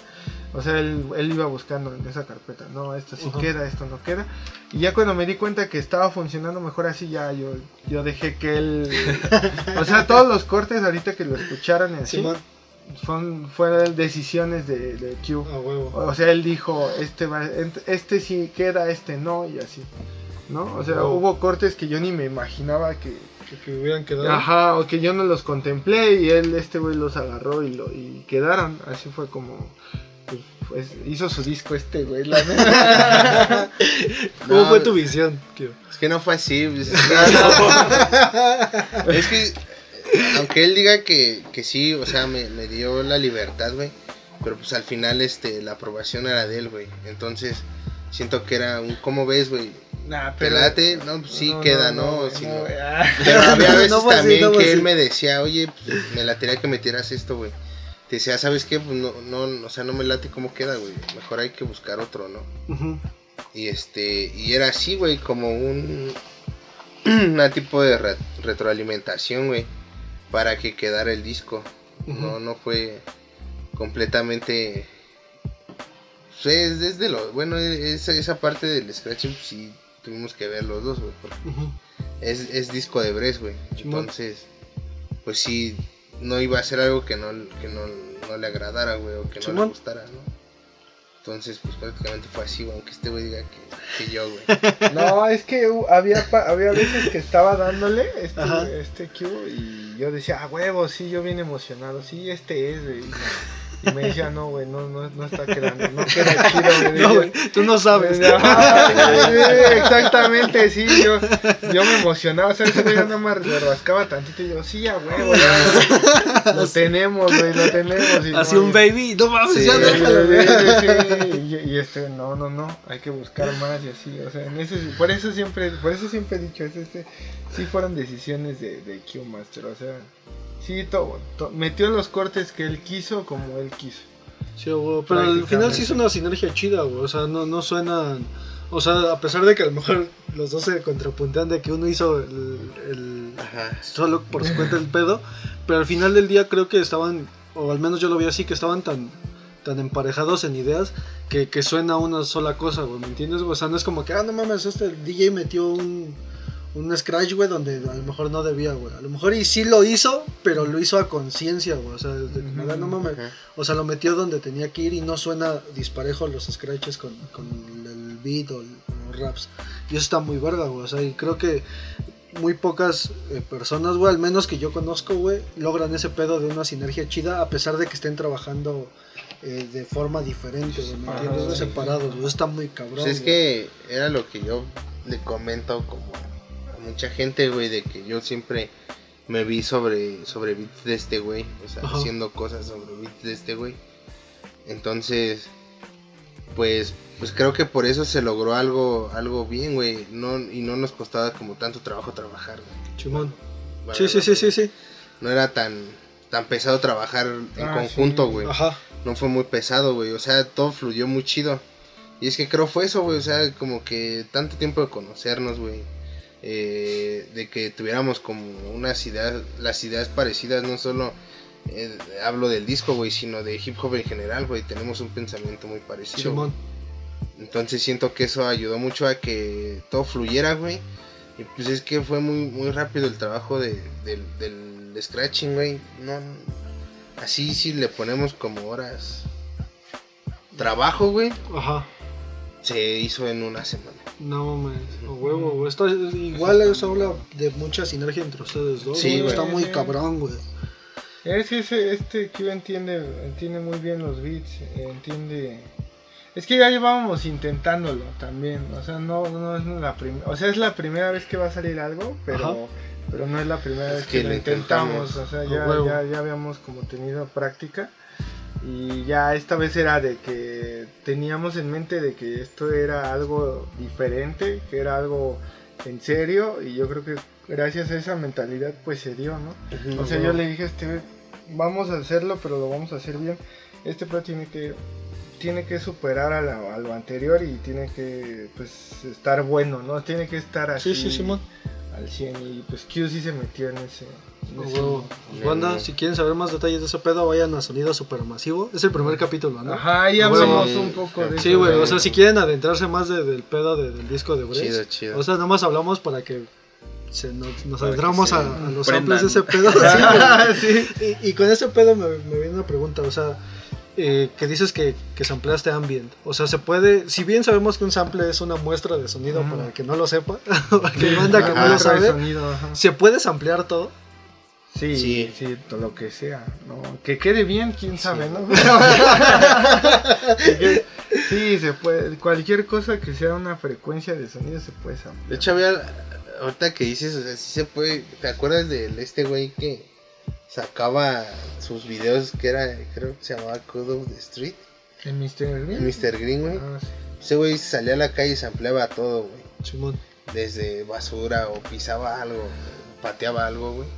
O sea, él, él iba buscando en esa carpeta, no, esto sí Ujú. queda, esto no queda. Y ya cuando me di cuenta que estaba funcionando mejor así, ya yo, yo dejé que él... o sea, todos los cortes ahorita que lo escucharon y así, Simón. fueron, fueron decisiones de, de Q. Huevo. O sea, él dijo, este, va, este sí queda, este no, y así. ¿No? O sea, Wow. hubo cortes que yo ni me imaginaba que... Que, que hubieran quedado. Ajá, o que yo no los contemplé y él, este güey, los agarró y, lo, y quedaron. Así fue como... pues, hizo su disco este güey, la neta. ¿Cómo No, fue tu visión? Es que no fue así. pues, es que, aunque él diga que, que sí, o sea, me, me dio la libertad, güey. Pero pues al final, este, la aprobación era de él, güey. Entonces, siento que era un, ¿cómo ves, güey? Nah, ¿Te late? No, pues sí no, queda, no, ¿no? güey, Si no, no- güey, ah. Pero había No veces así, también que él así. me decía, oye, pues, me latería que metieras esto, güey. Te decía, ¿sabes qué? Pues no, no, o sea, no me late cómo queda, güey. Mejor hay que buscar otro, ¿no? Y este, y era así, güey, como un, una tipo de re- retroalimentación, güey, para que quedara el disco. No, no fue completamente, pues, es desde lo, bueno, esa, esa parte del scratching, pues, sí, tuvimos que ver los dos, güey, porque es, es disco de Bres, güey. Entonces, pues sí, no iba a ser algo que no, que no, no le agradara, güey, o que no Simón. le gustara, ¿no? Entonces, pues prácticamente fue así, güey, aunque este güey diga que, que yo, güey. No, es que hu- había, pa- había veces que estaba dándole este, Ajá. este Q y yo decía, ah, huevo, sí, yo bien emocionado, sí, este es, güey. Y me decía, no, güey, no, no, no está quedando, no queda chido, güey. No, güey, tú no sabes. Exactamente, sí, yo, yo me emocionaba, ¿sabes? Yo nada más le rascaba tantito y yo, sí, a huevo, ya, lo tenemos, güey, lo tenemos. Y Así no, un baby, no mames, Sí, ya déjalo, güey. Sí, y, y este, no, no, no, hay que buscar más y así, o sea, en ese, por eso siempre, por eso siempre he dicho, es este, sí fueron decisiones de, de Q Master, o sea, sí, to- to- metió los cortes que él quiso como él quiso. Sí, güey, pero al final sí es una sinergia chida, güey. O sea, no, no suenan. O sea, a pesar de que a lo mejor los dos se contrapuntean de que uno hizo el, el- Ajá. solo por su cuenta el pedo, pero al final del día creo que estaban, o al menos yo lo vi así, que estaban tan tan emparejados en ideas que, que suena una sola cosa, güey, ¿me entiendes? O sea, no es como que, ah, no mames, este DJ metió un, un scratch, güey, donde a lo mejor no debía, güey. A lo mejor y sí lo hizo, pero lo hizo a conciencia, güey. O sea, de como, Ujú. "Ah, no mames, o sea, lo metió donde tenía que ir y no suena disparejo los scratches con, con el beat o, los raps. Y eso está muy verga, güey. O sea, y creo que muy pocas eh, personas, güey, al menos que yo conozco, güey, logran ese pedo de una sinergia chida a pesar de que estén trabajando eh, de forma diferente, güey, ¿me entiendes? Separados, güey. Eso está muy cabrón. Pues es güey. que era lo que yo le comento como mucha gente, güey, de que yo siempre me vi sobre, sobre beats de este güey, o sea, Ajá. haciendo cosas sobre beats de este güey. Entonces, pues, pues creo que por eso se logró algo, algo bien, güey, no, y no nos costaba como tanto trabajo trabajar, güey. Chimón. Sí, sí, sí, sí, sí. No era tan, tan pesado trabajar en Ah, conjunto, sí. güey Ajá. no fue muy pesado, güey. O sea, todo fluyó muy chido. Y es que creo fue eso, güey. O sea, como que tanto tiempo de conocernos, güey. Eh, de que tuviéramos como unas ideas, las ideas parecidas, no solo eh, hablo del disco, güey, sino de hip hop en general, güey. Tenemos un pensamiento muy parecido. Güey. Entonces siento que eso ayudó mucho a que todo fluyera, güey. Y pues es que fue muy, muy rápido el trabajo de, del, del scratching, güey. No, así sí le ponemos como horas. Trabajo, güey, Ajá. Se hizo en una semana. No mames, huevo, güey. Esto es- igual eso habla de mucha sinergia entre ustedes dos. Sí, güey. Está muy cabrón, güey. Es que ese, este Q entiende, entiende muy bien los beats, entiende... Es que ya llevábamos intentándolo también, o sea, no, no es la primera, o sea, es la primera vez que va a salir algo, pero, Ajá. pero no es la primera Es vez que que, lo intentamos, intentamos. o sea, ya, huevo. ya, ya habíamos como tenido práctica y ya esta vez era de que teníamos en mente de que esto era algo diferente, que era algo en serio y yo creo que gracias a esa mentalidad pues se dio, ¿no? O sea, yo le dije a este, vamos a hacerlo, pero lo vamos a hacer bien. Este pro tiene que tiene que superar a, la- a lo anterior y tiene que pues estar bueno, ¿no? Tiene que estar así Sí, sí, Simón. Al 100 y pues Q sí se metió en ese, en Bien, banda, si quieren saber más detalles de ese pedo, vayan a Sonido Supermasivo. Es el primer capítulo, ¿no? Ajá, ahí hablamos un poco de Sí, güey. O sea, si quieren adentrarse más de- del pedo de- del disco de Brace. Chido, chido. O sea, nada más hablamos para que se nos, adentramos a, a los prendan. samples de ese pedo. Sí. Y, y con ese pedo me, me viene una pregunta, o sea, eh, que dices que, que sampleaste ambient. O sea, se puede, si bien sabemos que un sample es una muestra de sonido para el que no lo sepa, para que banda que no lo sabe, sonido. ¿se puede samplear todo? Sí, Sí. sí, todo lo que sea. ¿no? Que quede bien, quién sabe, ¿no? Sí, se puede. Cualquier cosa que sea una frecuencia de sonido se puede samplear. De hecho, había, ahorita que dices, o sea, sí se puede. ¿Te acuerdas de este güey que sacaba sus videos que era, creo que se llamaba Code of the Street? ¿El Mr. Green? Mr. Green, güey. Ah, sí. Ese güey salía a la calle y se ampliaba todo, güey. Desde basura o pisaba algo, pateaba algo, güey.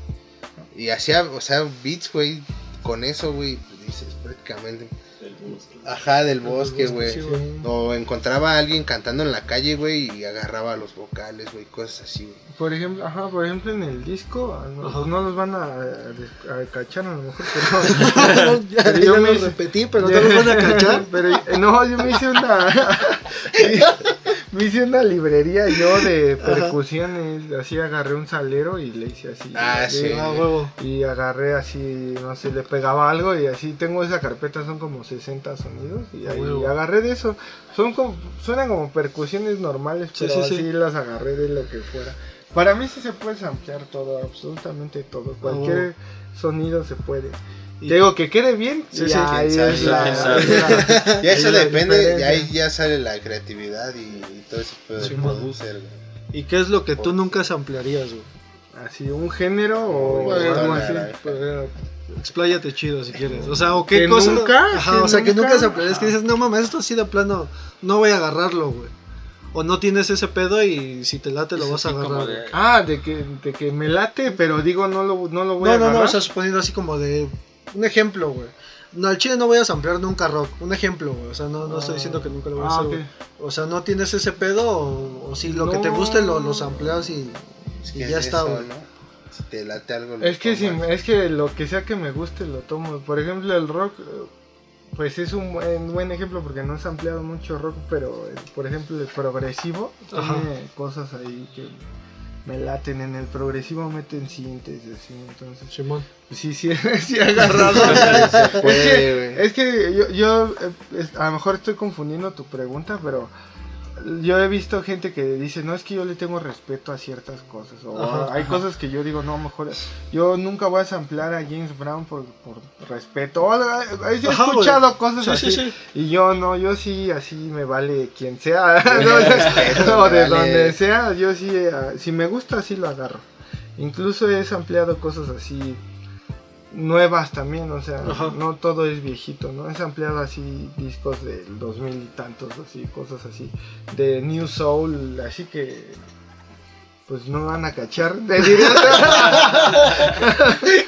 Y hacía, o sea, beats, güey, con eso, güey, pues dices prácticamente. Ajá, del bosque, güey. Sí. O encontraba a alguien cantando en la calle, güey, y agarraba los vocales, güey, cosas así, güey. Por ejemplo, ajá, por ejemplo en el disco, no, no los van a, a- a cachar a lo mejor, pero ya Pero ya yo lo me hice- repetí, pero no lo van a cachar. Pero eh, no, yo me hice una me hice una librería yo de percusiones, así agarré un salero y le hice así. Ah, sí. Ah, huevo. Y agarré así, no sé, le pegaba algo y así tengo esa carpeta, son como 60 sonidos y ahí Huevo. agarré de eso. Son como, suenan como percusiones normales, Sí, pero sí, sí. así las agarré de lo que fuera. Para mí sí se puede samplear todo, absolutamente todo. Cualquier sonido se puede. Y- Te digo que quede bien, Sí, y sí, ahí quién es sabe, la- sabe. la- Ya eso depende, y ahí ya sale la creatividad y, y todo ese pedo del Simón. producer, güey. ¿Y qué es lo que tú nunca samplearías, güey? Así, un género o Bueno, algo así. Pues, Expláyate chido si quieres. O sea, o qué ¿Que cosa. nunca? Ajá, ¿Que o sea, que nunca? nunca samplearías. Que dices, no mames, esto así de plano, no voy a agarrarlo, güey. O no tienes ese pedo y si te late lo Es vas a agarrar. de- güey. Ah, de que, de que me late, pero digo, no lo, no lo voy a No, no, agarrar. no, o sea, suponiendo así como de. Un ejemplo, güey. No, al chile no voy a samplear nunca rock. Un ejemplo, güey. O sea, no, no estoy diciendo que nunca lo voy a Ah, hacer. O sea, ¿no tienes ese pedo? O, o si lo que te guste lo, lo sampleas y. Es ya es está, güey. ¿no? Si te late algo, lo Es que, si, es que lo que sea que me guste lo tomo. Por ejemplo, el rock, pues es un buen, buen ejemplo porque no se ha ampliado mucho rock, pero por ejemplo el progresivo Ajá. tiene cosas ahí que me laten. En el progresivo meten sintes y así, entonces Simón. sí, sí, sí agarrado. Es, que, es que yo, yo, eh, a lo mejor estoy confundiendo tu pregunta, pero yo he visto gente que dice, no es que yo le tengo respeto a ciertas cosas. O Ajá, hay ajá. cosas que yo digo, no, mejor. Yo nunca voy a samplear a James Brown por, por respeto. O, he Ajá, escuchado cosas Sí, así. sí, sí. Y yo no, yo sí, así me vale quien sea. No, me de donde sea, yo sí, eh, si me gusta, sí lo agarro. Incluso he ampliado cosas así nuevas también, o sea, Ajá. no todo es viejito, ¿no? He ampliado así discos del 2000 y tantos, así, cosas así, de New Soul, así que pues no van a cachar.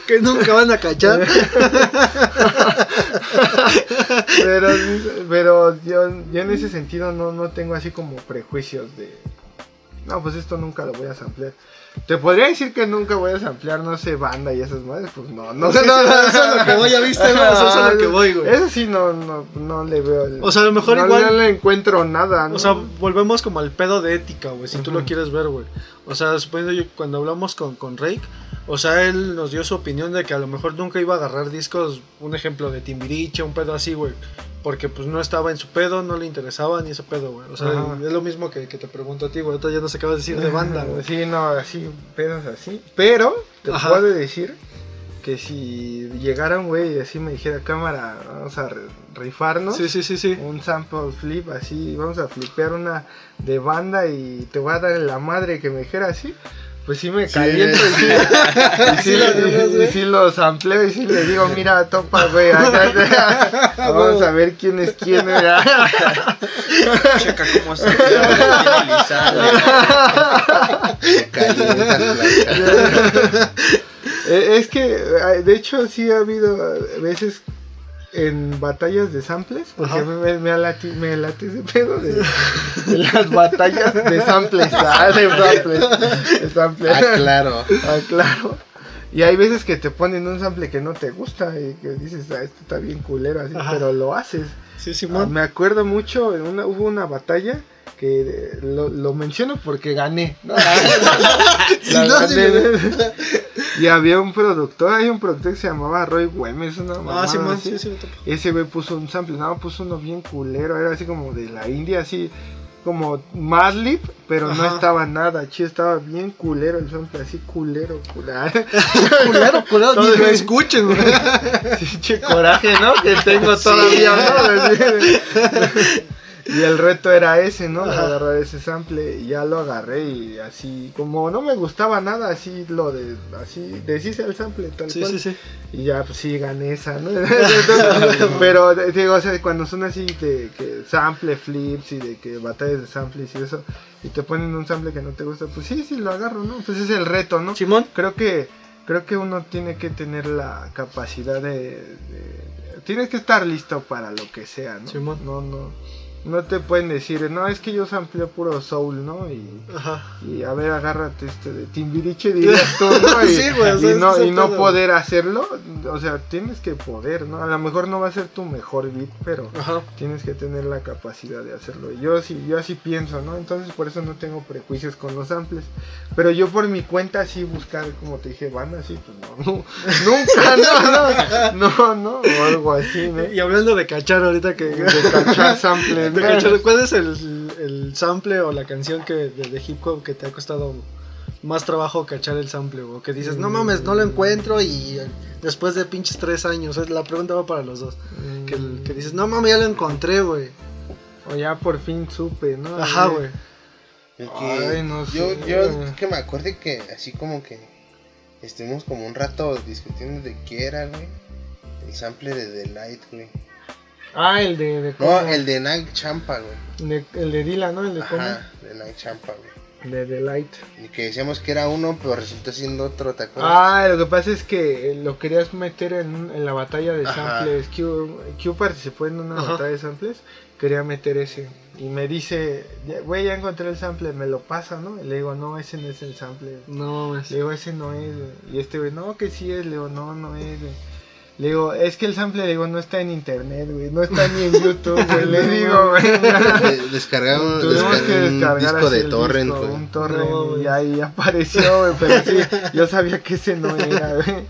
Que nunca van a cachar. pero, pero yo, yo en ese sentido no, no tengo así como prejuicios de no pues esto nunca lo voy a samplear te podría decir que nunca voy a samplear no sé banda y esas madres pues no no, Sí, sí, no, eso es lo que voy, ya viste, güey, eso es a lo que voy, güey. eso sí no, no, no le veo el- O sea, a lo mejor no, igual- no le encuentro nada ¿no? O sea, volvemos como al pedo de ética, güey, si tú lo quieres ver, güey. O sea, suponiendo yo, cuando hablamos con, con Rake, o sea, él nos dio su opinión de que a lo mejor nunca iba a agarrar discos, un ejemplo de Timbiriche, un pedo así, güey. Porque pues no estaba en su pedo, no le interesaba ni ese pedo, güey. O sea, Ajá. es lo mismo que, que te pregunto a ti, güey. Ahorita ya no se acaba de decir de banda, güey. sí no así pedos así pero te Ajá. puedo decir que si llegara un güey y así me dijera cámara vamos a rifarnos Sí, sí, sí, sí. un sample flip así, vamos a flipear una de banda y te voy a dar en la madre que me dijera así, pues sí me Sí. caliento y sí, y sí, y sí lo sampleo y sí le digo, mira, topa, güey, vamos a ver quién es quién, güey. Checa cómo se. Eh, Es que, de hecho, sí ha habido veces en batallas de samples, porque Ajá. me, me, late, me late ese pedo de, de las batallas de samples. Ah, de samples. de samples. Ah, claro. Ah, claro. Y hay veces que te ponen un sample que no te gusta y que dices, ah, esto está bien culero, así, Ajá. pero lo haces. Sí, Ah, Simón. me acuerdo mucho, en una, hubo una batalla que eh, lo, lo menciono porque gané. y había un productor, hay un productor que se llamaba Roy Güemes, una Ah, mamada Simón, así. sí, sí. Ese güey puso un sample, no, puso uno bien culero, era así como de la India, así como Madlib, pero no estaba nada chido, estaba bien culero el sample, así culero, culero. Culero, culero, ni lo escuchen, güey. Pinche coraje, ¿no? Que tengo todavía, ¿no? Y el reto era ese, ¿no? Ajá. Agarrar ese sample y ya lo agarré y así, como no me gustaba nada, así lo de, así, deshice el sample tal Sí, cual. sí, sí. Y ya, pues sí, gané esa, ¿no? Pero, digo, o sea, cuando son así de que sample flips y de que batallas de samples y eso, y te ponen un sample que no te gusta, pues sí, sí, lo agarro, ¿no? Pues es el reto, ¿no? Simón. Creo que, creo que uno tiene que tener la capacidad de, de- Tienes que estar listo para lo que sea, ¿no? Simón. No, no, no te pueden decir, no, es que yo sampleo puro soul, ¿no? Y... A ver, agárrate este de Timbiriche, dirías tú, ¿no? Y, Sí, güey, o sea, y es no, y no poder hacerlo, o sea, tienes que poder, ¿no? A lo mejor no va a ser tu mejor beat, pero Ajá. tienes que tener la capacidad de hacerlo. Y Yo sí, yo así pienso, ¿no? Entonces por eso no tengo prejuicios con los samples. Pero yo por mi cuenta sí buscar, como te dije, van así, pues no, no, nunca, no, no, no, no, o algo así, ¿no? Y hablando de cachar ahorita que... De cachar samples, de ¿Cuál es el, el sample o la canción que de, de hip hop que te ha costado más trabajo cachar el sample? O que dices, no mames, no lo encuentro y eh, después de pinches tres años. La pregunta va para los dos. Que, el- que dices, no mames, ya lo encontré, güey. O ya por fin supe, ¿no? Ajá, güey. Ay, no yo, sé, yo güey. que me acuerde que así como que estuvimos como un rato discutiendo de qué era, güey. El sample de The Light, güey. Ah, el de, de No, el de Night Champa, güey. de- el de Dila, ¿no? El de. Ajá, de Night Champa, güey. De The Light. Y que decíamos que era uno, pero resultó siendo otro, ¿te acuerdas? Ah, lo que pasa es que lo querías meter en, en la batalla de Ajá. samples. Q, Q participó en una Ajá. batalla de samples. Quería meter ese. Y me dice, "Ya- güey, ya encontré el sample, me lo pasa, ¿no? Y le digo, no, ese no es el sample. No mames. Le digo, ese no es. güey. Y este güey, no, que sí es. Le digo, no, no es. güey. Le digo, es que el sample, le digo, no está en internet, güey. No está ni en YouTube, güey. Le digo, güey. De- Descargar un, Tuvimos descargar que un descargar disco de torrent, disco, güey. un torrent No, y ahí apareció, güey, pero sí, yo sabía que ese no era, güey.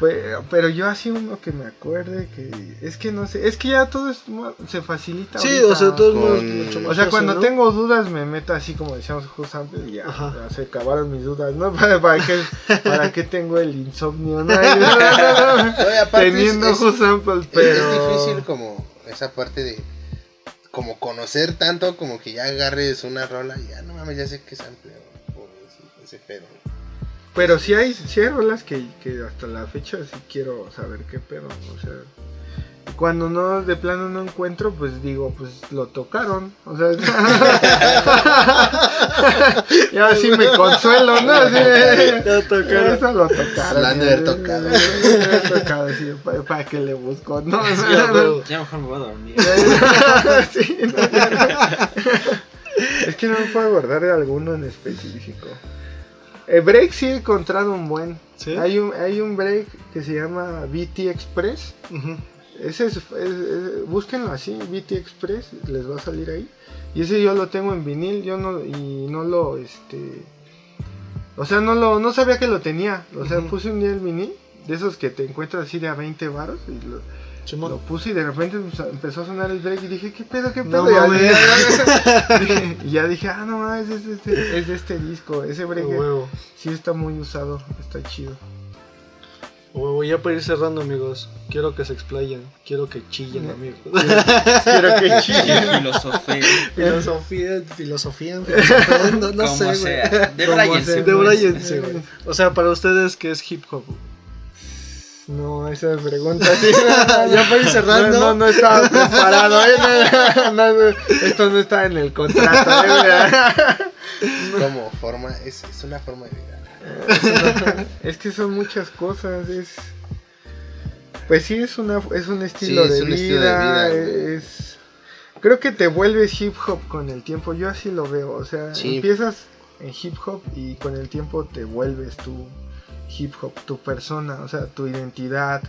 Pues, pero yo así uno que me acuerde que es que no sé, es que ya todo es se facilita. Sí, ahorita. o sea, todo es mucho más O sea, fácil, cuando ¿no? tengo dudas me meto así como decíamos justamente y ya, se acabaron mis dudas, ¿no? ¿Para, para, qué, ¿Para qué tengo el insomnio? No, no, no, Teniendo es- Who Sample, Es- pero... Es difícil como esa parte de como conocer tanto como que ya agarres una rola y ya no mames, ya sé que es amplio ese pedo. Pero sí hay, sí hay rolas que, que hasta la fecha sí quiero saber qué pedo, o sea... Cuando no, de plano no encuentro, pues digo, pues lo tocaron, o sea... y así me consuelo, ¿no? Así, Ya tocaron. Eso lo tocaron. Lo han de haber tocado. Lo tocado, sí, ¿para, para qué le busco? No, Sí. Ya mejor me voy a dormir. Sí, no. Es que no me puedo acordar de alguno en específico. El break sí he encontrado un buen. ¿Sí? Hay un, hay un break que se llama BT Express. Ese es, es- es- búsquenlo así, BT Express, les va a salir ahí. Y ese yo lo tengo en vinil, yo no, y no lo, este, o sea, no lo, no sabía que lo tenía. O sea, puse un día el vinil, de esos que te encuentras así de a 20 varos, y lo, Lo puse y de repente pues, empezó a sonar el break y dije, ¿qué pedo, qué No pedo? Y ya- dije- y ya dije, ah, no mames, es, de este- es de este disco, ese break huevo. sí está muy usado, está chido. A huevo. Ya para ir cerrando, amigos. Quiero que se explayen. Quiero que chillen, amigos. Quiero que chille. filosofía. filosofía, filosofía, filosofía, no, no como sé, güey. sea. De Como Brian, sea. sí, De güey. Brian, sí, güey. O sea, para ustedes, ¿qué es hip hop? No, esa pregunta sí. Ya para ir cerrando. No, no, no estaba preparado. ¿eh? No, no, no, esto no está en el contrato. ¿eh? Es como forma, es, es una forma de vida. Es que son muchas cosas. Es. Pues sí, es, una, es un estilo, Sí, es de, un vida, estilo de vida, güey. es, creo que te vuelves hip hop con el tiempo. Yo así lo veo. O sea, Sí. empiezas en hip hop y con el tiempo te vuelves tu hip hop, tu persona, o sea, tu identidad,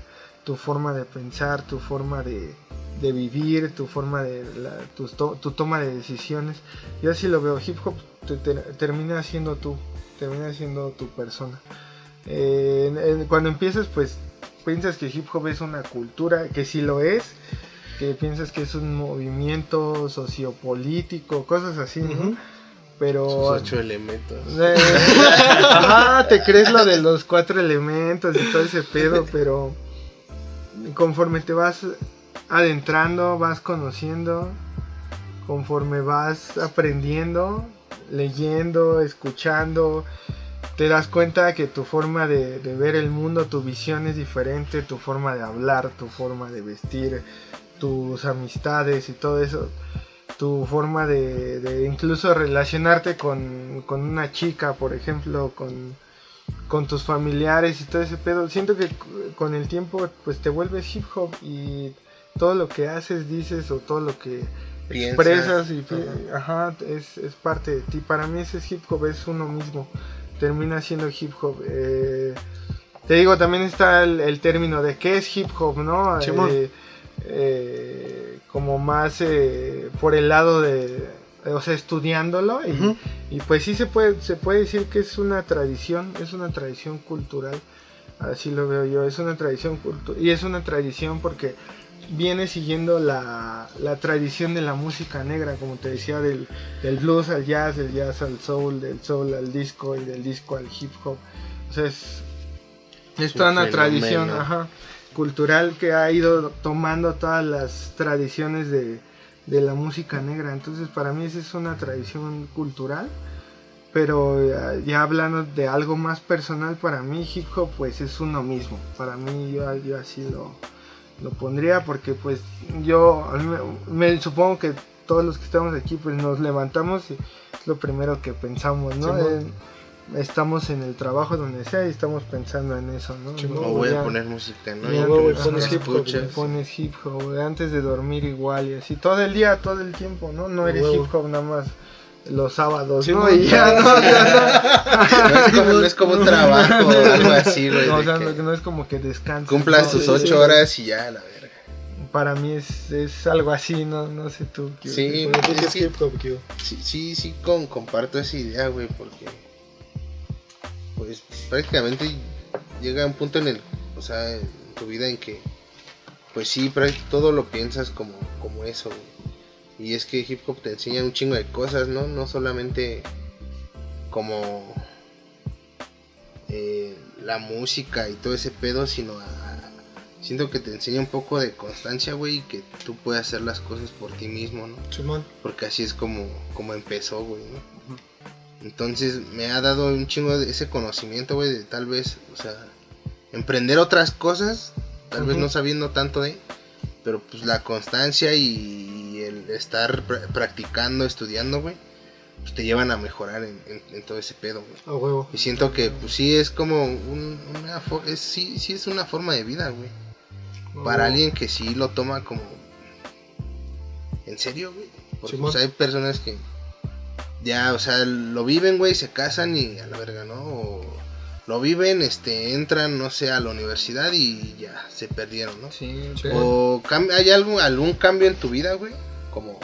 tu forma de pensar, tu forma de, de vivir, tu forma de la- tu, to- tu toma de decisiones. Yo así lo veo. Hip hop te- te- termina siendo tú, termina siendo tu persona. Eh, cuando empiezas, pues piensas que hip hop es una cultura, que sí lo es, que piensas que es un movimiento sociopolítico, cosas así, ¿no? Pero... Sus ocho elementos. Eh, Ajá, te crees lo de los cuatro elementos y todo ese pedo, pero conforme te vas adentrando, vas conociendo, conforme vas aprendiendo, leyendo, escuchando, te das cuenta que tu forma de, de ver el mundo, tu visión es diferente, tu forma de hablar, tu forma de vestir, tus amistades y todo eso tu forma de, de incluso relacionarte con, con una chica, por ejemplo, con, con tus familiares y todo ese pedo. Siento que con el tiempo pues te vuelves hip hop y todo lo que haces, dices o todo lo que Piensas. expresas y ajá, es, es parte de ti. Para mí ese hip hop es uno mismo. Termina siendo hip hop. Eh, te digo, también está el, el término de qué es hip hop, ¿no? Eh, eh, como más eh, por el lado de, o sea, estudiándolo y, y pues sí se puede, se puede decir que es una tradición, es una tradición cultural, así lo veo yo, es una tradición cultural y es una tradición porque viene siguiendo la, la tradición de la música negra, como te decía, del, del blues al jazz, del jazz al soul, del soul al disco y del disco al hip hop. O sea, es, es toda una tradición ajá, cultural que ha ido tomando todas las tradiciones de, de la música negra. Entonces, para mí esa es una tradición cultural. Pero ya, ya hablando de algo más personal, para mí hip hop pues es uno mismo. Para mí yo, yo así lo, lo pondría porque pues yo me, me- supongo que todos los que estamos aquí pues nos levantamos y es lo primero que pensamos, ¿no? Eh, estamos en el trabajo donde sea y estamos pensando en eso, ¿no? No, voy ya- a poner música, ¿no? ya, pones hip hop, pones hip hop güey, antes de dormir igual y así todo el día, todo el tiempo, ¿no? No eres hip hop nada más los sábados, Sí, ¿no? y ya, no, No es como, no es como un trabajo o algo así, güey. no. O sea, que no, es como que descansas. Cumplas tus ocho sí. horas y ya, la verga. Para mí es, es algo así, no, no sé tú. qué- Sí. Ti, ¿qué es es que- hip hop, Q? Sí, sí, sí, con, comparto esa idea, güey, porque pues prácticamente llega un punto en el, o sea, en tu vida en que, pues sí, todo lo piensas como, como eso, güey. Y es que hip hop te enseña un chingo de cosas, ¿no? No solamente como eh, la música y todo ese pedo, sino a- siento que te enseña un poco de constancia, güey, y que tú puedes hacer las cosas por ti mismo, ¿no? Simón. Porque así es como, como empezó, güey, ¿no? Entonces me ha dado un chingo de ese conocimiento, güey, de tal vez, o sea, emprender otras cosas, tal vez no sabiendo tanto de, pero pues la constancia y el estar pr- practicando, estudiando, güey, pues te llevan a mejorar en, en- en todo ese pedo, güey. A huevo. Y siento que pues sí es como un- una es, sí, sí es una forma de vida, güey. Para alguien que sí lo toma como en serio, güey. Porque pues, hay personas que ya, o sea, lo viven, güey, se casan y a la verga, ¿no? O lo viven, este, entran, no sé, a la universidad y ya se perdieron, ¿no? Sí, Sí. O hay algo, algún cambio en tu vida, güey, como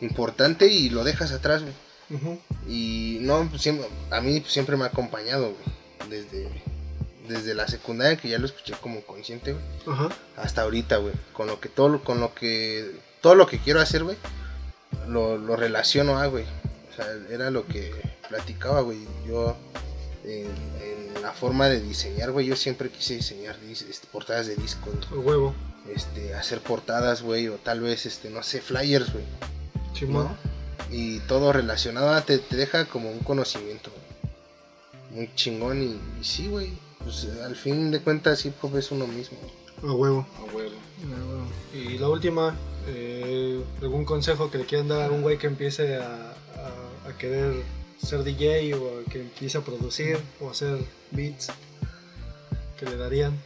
importante y lo dejas atrás, güey. Ujú. Y no, pues, siempre, a mí pues, siempre me ha acompañado, güey. Desde, desde la secundaria, que ya lo escuché como consciente, güey. Ajá. Hasta ahorita, güey. Con lo que todo, lo- con lo que, todo lo que quiero hacer, güey. Lo, lo relaciono a, güey. Sea, era lo que platicaba, güey. Yo, en, en la forma de diseñar, güey, yo siempre quise diseñar dis- este, portadas de discos, güey. A huevo. este, hacer portadas, güey, o tal vez, este, no sé, flyers, güey. ¿no? Y todo relacionado a- te, te deja como un conocimiento muy chingón y, y sí, güey. Pues al fin de cuentas hip hop es uno mismo. A huevo. A huevo. Y la última, eh, algún consejo que le quieran dar a un güey que empiece a, a- a querer ser DJ o que empiece a producir o hacer beats, que le darían.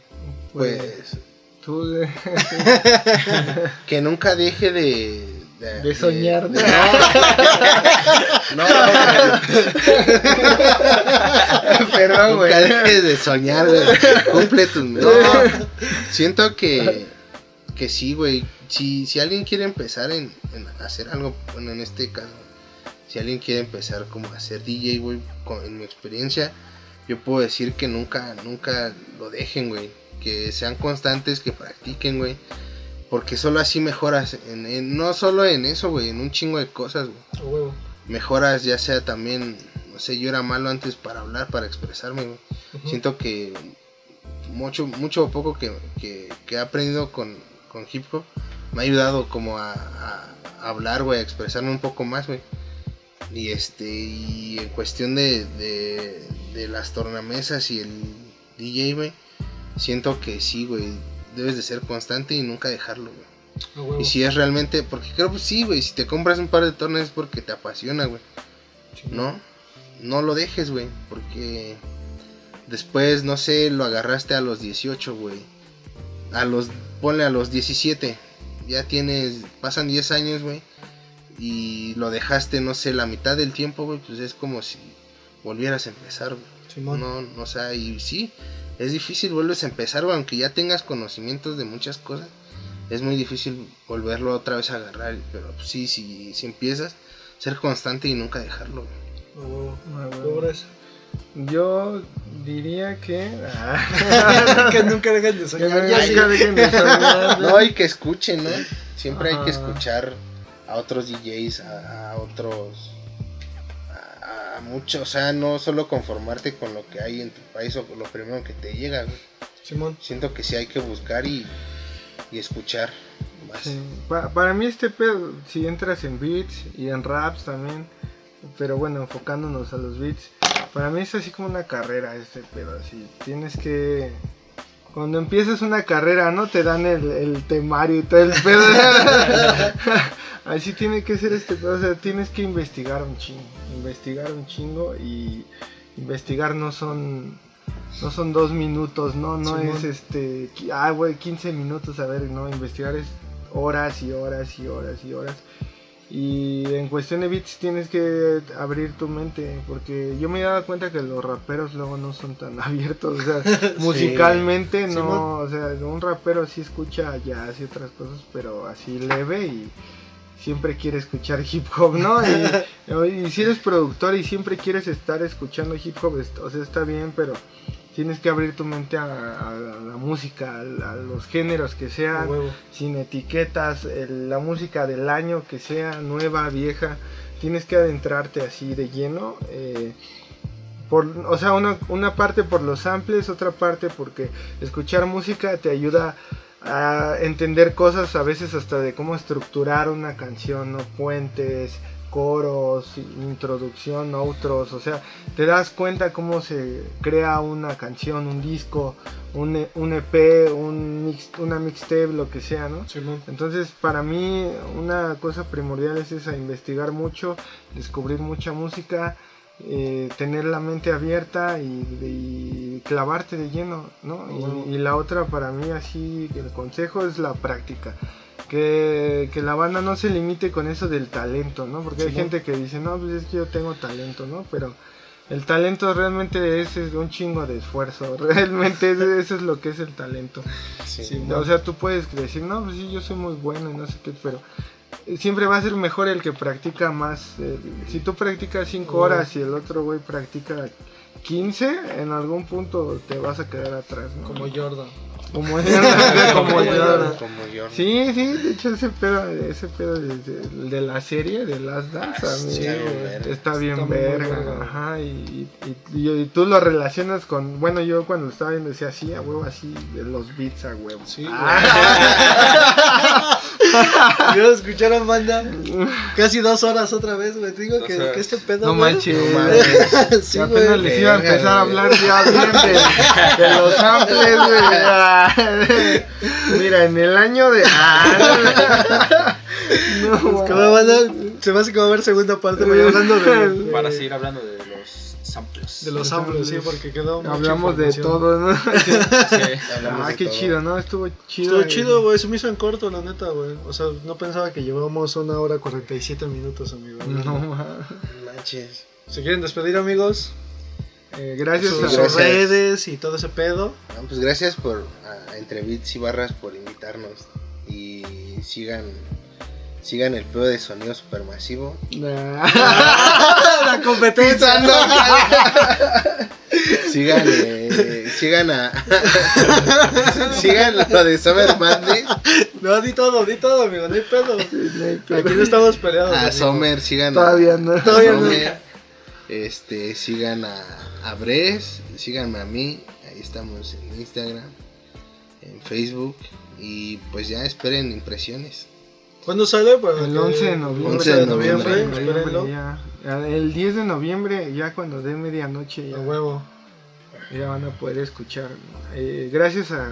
Pues Tú de, que nunca deje de... De, de soñar. de- ¿no? no, no, Perdón, güey. nunca dejes de soñar, güey. Cumple tus... No, siento que, que sí, güey. Si, si alguien quiere empezar en, en hacer algo, bueno, en este caso, si alguien quiere empezar como a ser DJ, güey, en mi experiencia, yo puedo decir que nunca, nunca lo dejen, güey. Que sean constantes, que practiquen, güey. Porque solo así mejoras, en, en- no solo en eso, güey, en un chingo de cosas, güey. Huevo. Mejoras ya sea también, no sé, yo era malo antes para hablar, para expresarme, güey. Siento que mucho, mucho o poco que, que- que he aprendido con, con hip hop me ha ayudado como a, a- a hablar, güey, a expresarme un poco más, güey. Y este, y en cuestión de, de, de las tornamesas y el DJ, güey, siento que sí, güey, debes de ser constante y nunca dejarlo, güey. Y si es realmente, porque creo que sí, güey, si te compras un par de tornas es porque te apasiona, güey. ¿no? No lo dejes, güey, porque después, no sé, lo agarraste a los 18, güey. A los, ponle a los 17. Ya tienes, pasan 10 años, güey. Y lo dejaste, no sé, la mitad del tiempo, güey, pues es como si volvieras a empezar, güey. Simón. No, no, o sea, y sí, es difícil vuelves a empezar, güey, aunque ya tengas conocimientos de muchas cosas. Es muy difícil volverlo otra vez a agarrar, pero pues, sí, si, empiezas, ser constante y nunca dejarlo, güey. Pobres. Yo diría que. ah, que nunca dejen de que soñar. nunca Yo sí. dejen de soñar, No, hay que escuchen, ¿no? Siempre hay que escuchar a otros DJs, a, a otros. A, a muchos, o sea, no solo conformarte con lo que hay en tu país o con lo primero que te llega, güey. Simón. Siento que sí hay que buscar y, y escuchar más. Sí, pa- para mí este pedo, si entras en beats y en raps también, pero bueno, enfocándonos a los beats, para mí es así como una carrera este pedo, así, tienes que... Cuando empiezas una carrera, ¿no? Te dan el, el temario y todo el pedo. Así tiene que ser este pedo. O sea, tienes que investigar un chingo. Investigar un chingo y investigar no son no son dos minutos, no, no Simón. es este, ah, güey, 15 minutos, a ver, no, investigar es horas y horas y horas y horas. Y en cuestión de beats tienes que abrir tu mente, porque yo me he dado cuenta que los raperos luego no son tan abiertos, o sea, musicalmente no, o sea, un rapero sí escucha jazz y otras cosas, pero así leve y siempre quiere escuchar hip hop, ¿no? Y, y si eres productor y siempre quieres estar escuchando hip hop, o sea, está bien, pero tienes que abrir tu mente a, a la música, a, a los géneros que sean, sin etiquetas, el- la música del año que sea, nueva, vieja, tienes que adentrarte así de lleno. eh, por, o sea, una, una parte por los samples, otra parte porque escuchar música te ayuda a entender cosas a veces hasta de cómo estructurar una canción, ¿no? Puentes, coros, introducción, outros, o sea, te das cuenta cómo se crea una canción, un disco, un, E- un EP, un mix, una mixtape, lo que sea, ¿no? Simón. Entonces, para mí, una cosa primordial es esa, investigar mucho, descubrir mucha música, eh, tener la mente abierta y, y clavarte de lleno, ¿no? Y, y la otra, para mí, así, el consejo es la práctica. Que, que la banda no se limite con eso del talento, ¿no? Porque hay gente que dice, no, pues es que yo tengo talento, ¿no? Pero el talento realmente es, es un chingo de esfuerzo, realmente es- eso es lo que es el talento. Sí. Sí. O sea, tú puedes decir, no, pues sí, yo soy muy bueno y no sé qué, pero eh, siempre va a ser mejor el que practica más. eh, si tú practicas 5 horas y el otro güey practica 15, en algún punto te vas a quedar atrás, ¿no? Como Jordan. Como Jordan, como Como yo. Sí, sí, de hecho ese pedo, ese pedo de, de- de la serie, de a mí Sí, está bien Está verga, verga. ajá, y, y, y- y tú lo relacionas con, bueno, yo cuando estaba viendo decía así, a huevo, así, de los beats a huevo. Sí, Ah. Yo escucharon banda casi dos horas otra vez, güey. Te digo que, este pedo. No güey, manches. No mames. sí, apenas güey. les iba a empezar a hablar ya bien de, de los samples, güey. Ah, Mira, en el año de. Ah, no, Es que, banda, se me hace va a haber segunda parte, güey, hablando de, Para seguir hablando de de los samples, sí, porque quedó. Hablamos de todo, ¿no? Sí. Hablamos Ah, de qué todo. chido, ¿no? Estuvo chido. Estuvo chido, güey, se me hizo en corto, la neta, güey. O sea, no pensaba que llevábamos una hora 47 minutos, amigo. No, ma. Manches. ¿Se quieren despedir, amigos? Eh, gracias a sus redes y todo ese pedo. No, pues gracias por a, a Entre Beats y Barras por invitarnos y sigan sigan el pedo de sonido supermasivo. la competencia. Sigan eh, sigan a sigan lo de Summer Madness, No, di todo, di todo, amigo, no hay pedo. No hay pedo. Aquí no estamos peleados. a. Summer, sigan Todavía a, no. a Todavía no. Este sigan a, a Bres, síganme a mí, ahí estamos en Instagram, en Facebook y pues ya esperen impresiones. ¿Cuándo sale? Para El que- 11 de noviembre. 11 de noviembre, espérenlo. ya. El 10 de noviembre, ya cuando dé medianoche, ya, A huevo. ya van a poder escuchar. Eh, gracias a,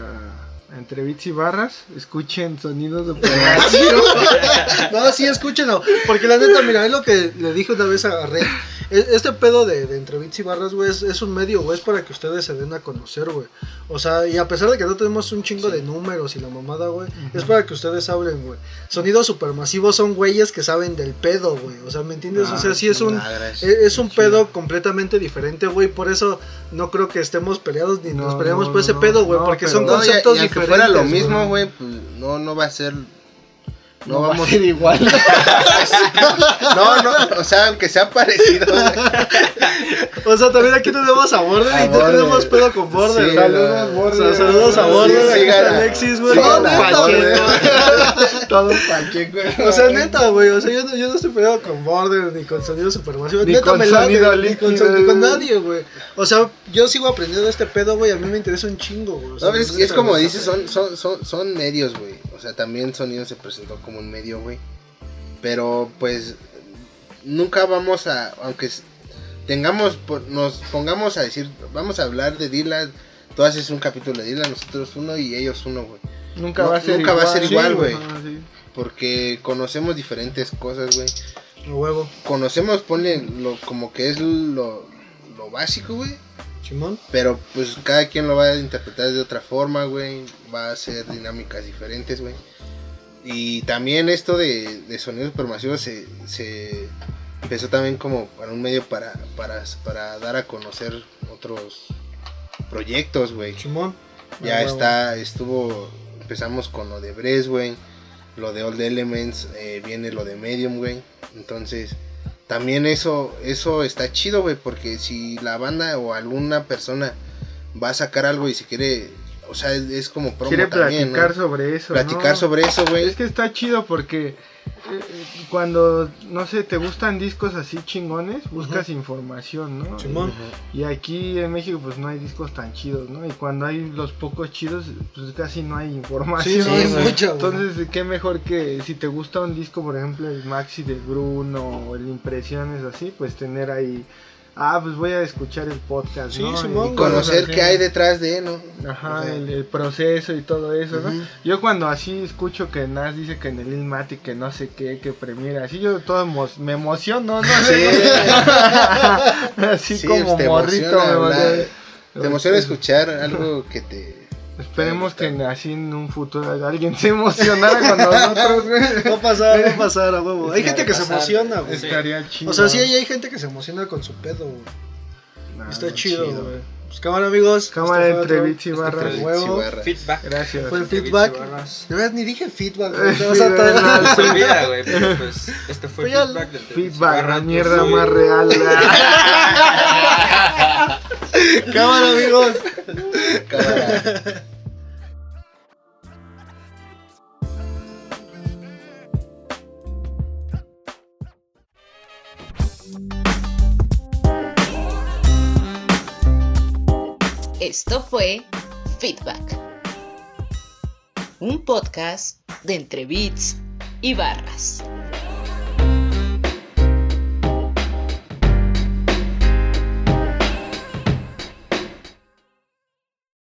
Entre Beats y Barras, escuchen sonidos de No, sí, escúchenlo. Porque la neta, mira, es lo que le dije una vez a Rey. Este pedo de, de entre bits y barras, güey, es, es un medio, güey, es para que ustedes se den a conocer, güey. O sea, y a pesar de que no tenemos un chingo de números y la mamada, güey, es para que ustedes hablen, güey. Sonidos supermasivos son güeyes que saben del pedo, güey. O sea, ¿me entiendes? o sea, sí es un, Ah, e- es un pedo completamente diferente, güey. Por eso no creo que estemos peleados ni No, nos peleamos no, por ese no, pedo, güey. porque son y- conceptos y diferentes. fuera lo mismo, güey, pues no, no va a ser. No, va a vamos. ser igual. No, no, o sea, aunque sea parecido. O sea, también aquí tenemos a Border A y Border. tenemos pedo con Border. Sí, Saludos, Border. O sea, saludos a Sí, Border, aquí sigan está a- Alexis, güey. güey. Todo pacheco. O sea, neta, güey. O sea, yo no, yo no estoy peleado con Border ni con sonido supermasivo. Ni neta, con me late, sonido ni con, ni con nadie, güey. O sea, yo sigo aprendiendo este pedo, güey. A mí me interesa un chingo, güey. O sea, No, es, es como dices, son, son, son, son medios, güey. O sea, también sonido se presentó como un medio, güey. Pero pues nunca vamos a, aunque tengamos, nos pongamos a decir, vamos a hablar de Dylan. Tú haces un capítulo de Dylan, nosotros uno y ellos uno, güey. Nunca No, va a ser nunca igual. va a ser igual, güey. sí. Porque conocemos diferentes cosas, güey. Huevo. Conocemos, ponle lo, como que es lo, lo básico, güey. Chimón. Pero pues cada quien lo va a interpretar de otra forma, güey. Va a ser dinámicas diferentes, güey. Y también esto de, de sonidos supermasivos se, se empezó también como para un medio para, para, para dar a conocer otros proyectos, güey. Chimón. Ya A huevo. está, estuvo, empezamos con lo de Bres, güey. Lo de Old Elements, eh, viene lo de Medium, güey. Entonces, también eso, eso está chido, güey, porque si la banda o alguna persona va a sacar algo y si quiere, o sea, es, como promo Quiere también, platicar ¿no? sobre eso. Platicar ¿no? sobre eso, güey. Es que está chido porque eh, eh, cuando, no sé, te gustan discos así chingones, buscas información, ¿no? Simón. Y aquí en México pues no hay discos tan chidos, ¿no? Y cuando hay los pocos chidos, pues casi no hay Sí, información. no güey. mucha, güey. Entonces, qué mejor que si te gusta un disco, por ejemplo, el Maxi de Bruno o el Impresiones así, pues tener ahí, ah, pues voy a escuchar el podcast, Sí, ¿no? Simón, Y Conocer qué hay detrás de, ¿no? Ajá, O sea, el, el proceso y todo eso, ¿no? Yo cuando así escucho que Nas dice que en el Ilmatic que no sé qué, que premiera, así yo todo emo- me emociono, ¿no? Sí. así Sí, como te morrito emociona me emociona. Te emociona escuchar algo que te... Esperemos que así en un futuro alguien se emocionara con nosotros, güey. Va a pasar, va a pasar a huevo. Hay gente que se pasar. emociona, güey. Estaría chido. O sea, sí hay, hay gente que se emociona con su pedo, güey. Nah, Está chido, güey. Pues cámara, amigos. Cámara entre otro- bits y esto barras. fue Bits y huevo. barras. Feedback. Gracias. Fue el feedback. De verdad, ni dije feedback, güey. Sí, todo- de verdad. Se olvida, güey, pero pues este fue Pues ya- feedback del Feedback, la mierda pues, más real. Cámara, amigos. Cámara. Esto fue Feedback, un podcast de entre bits y barras.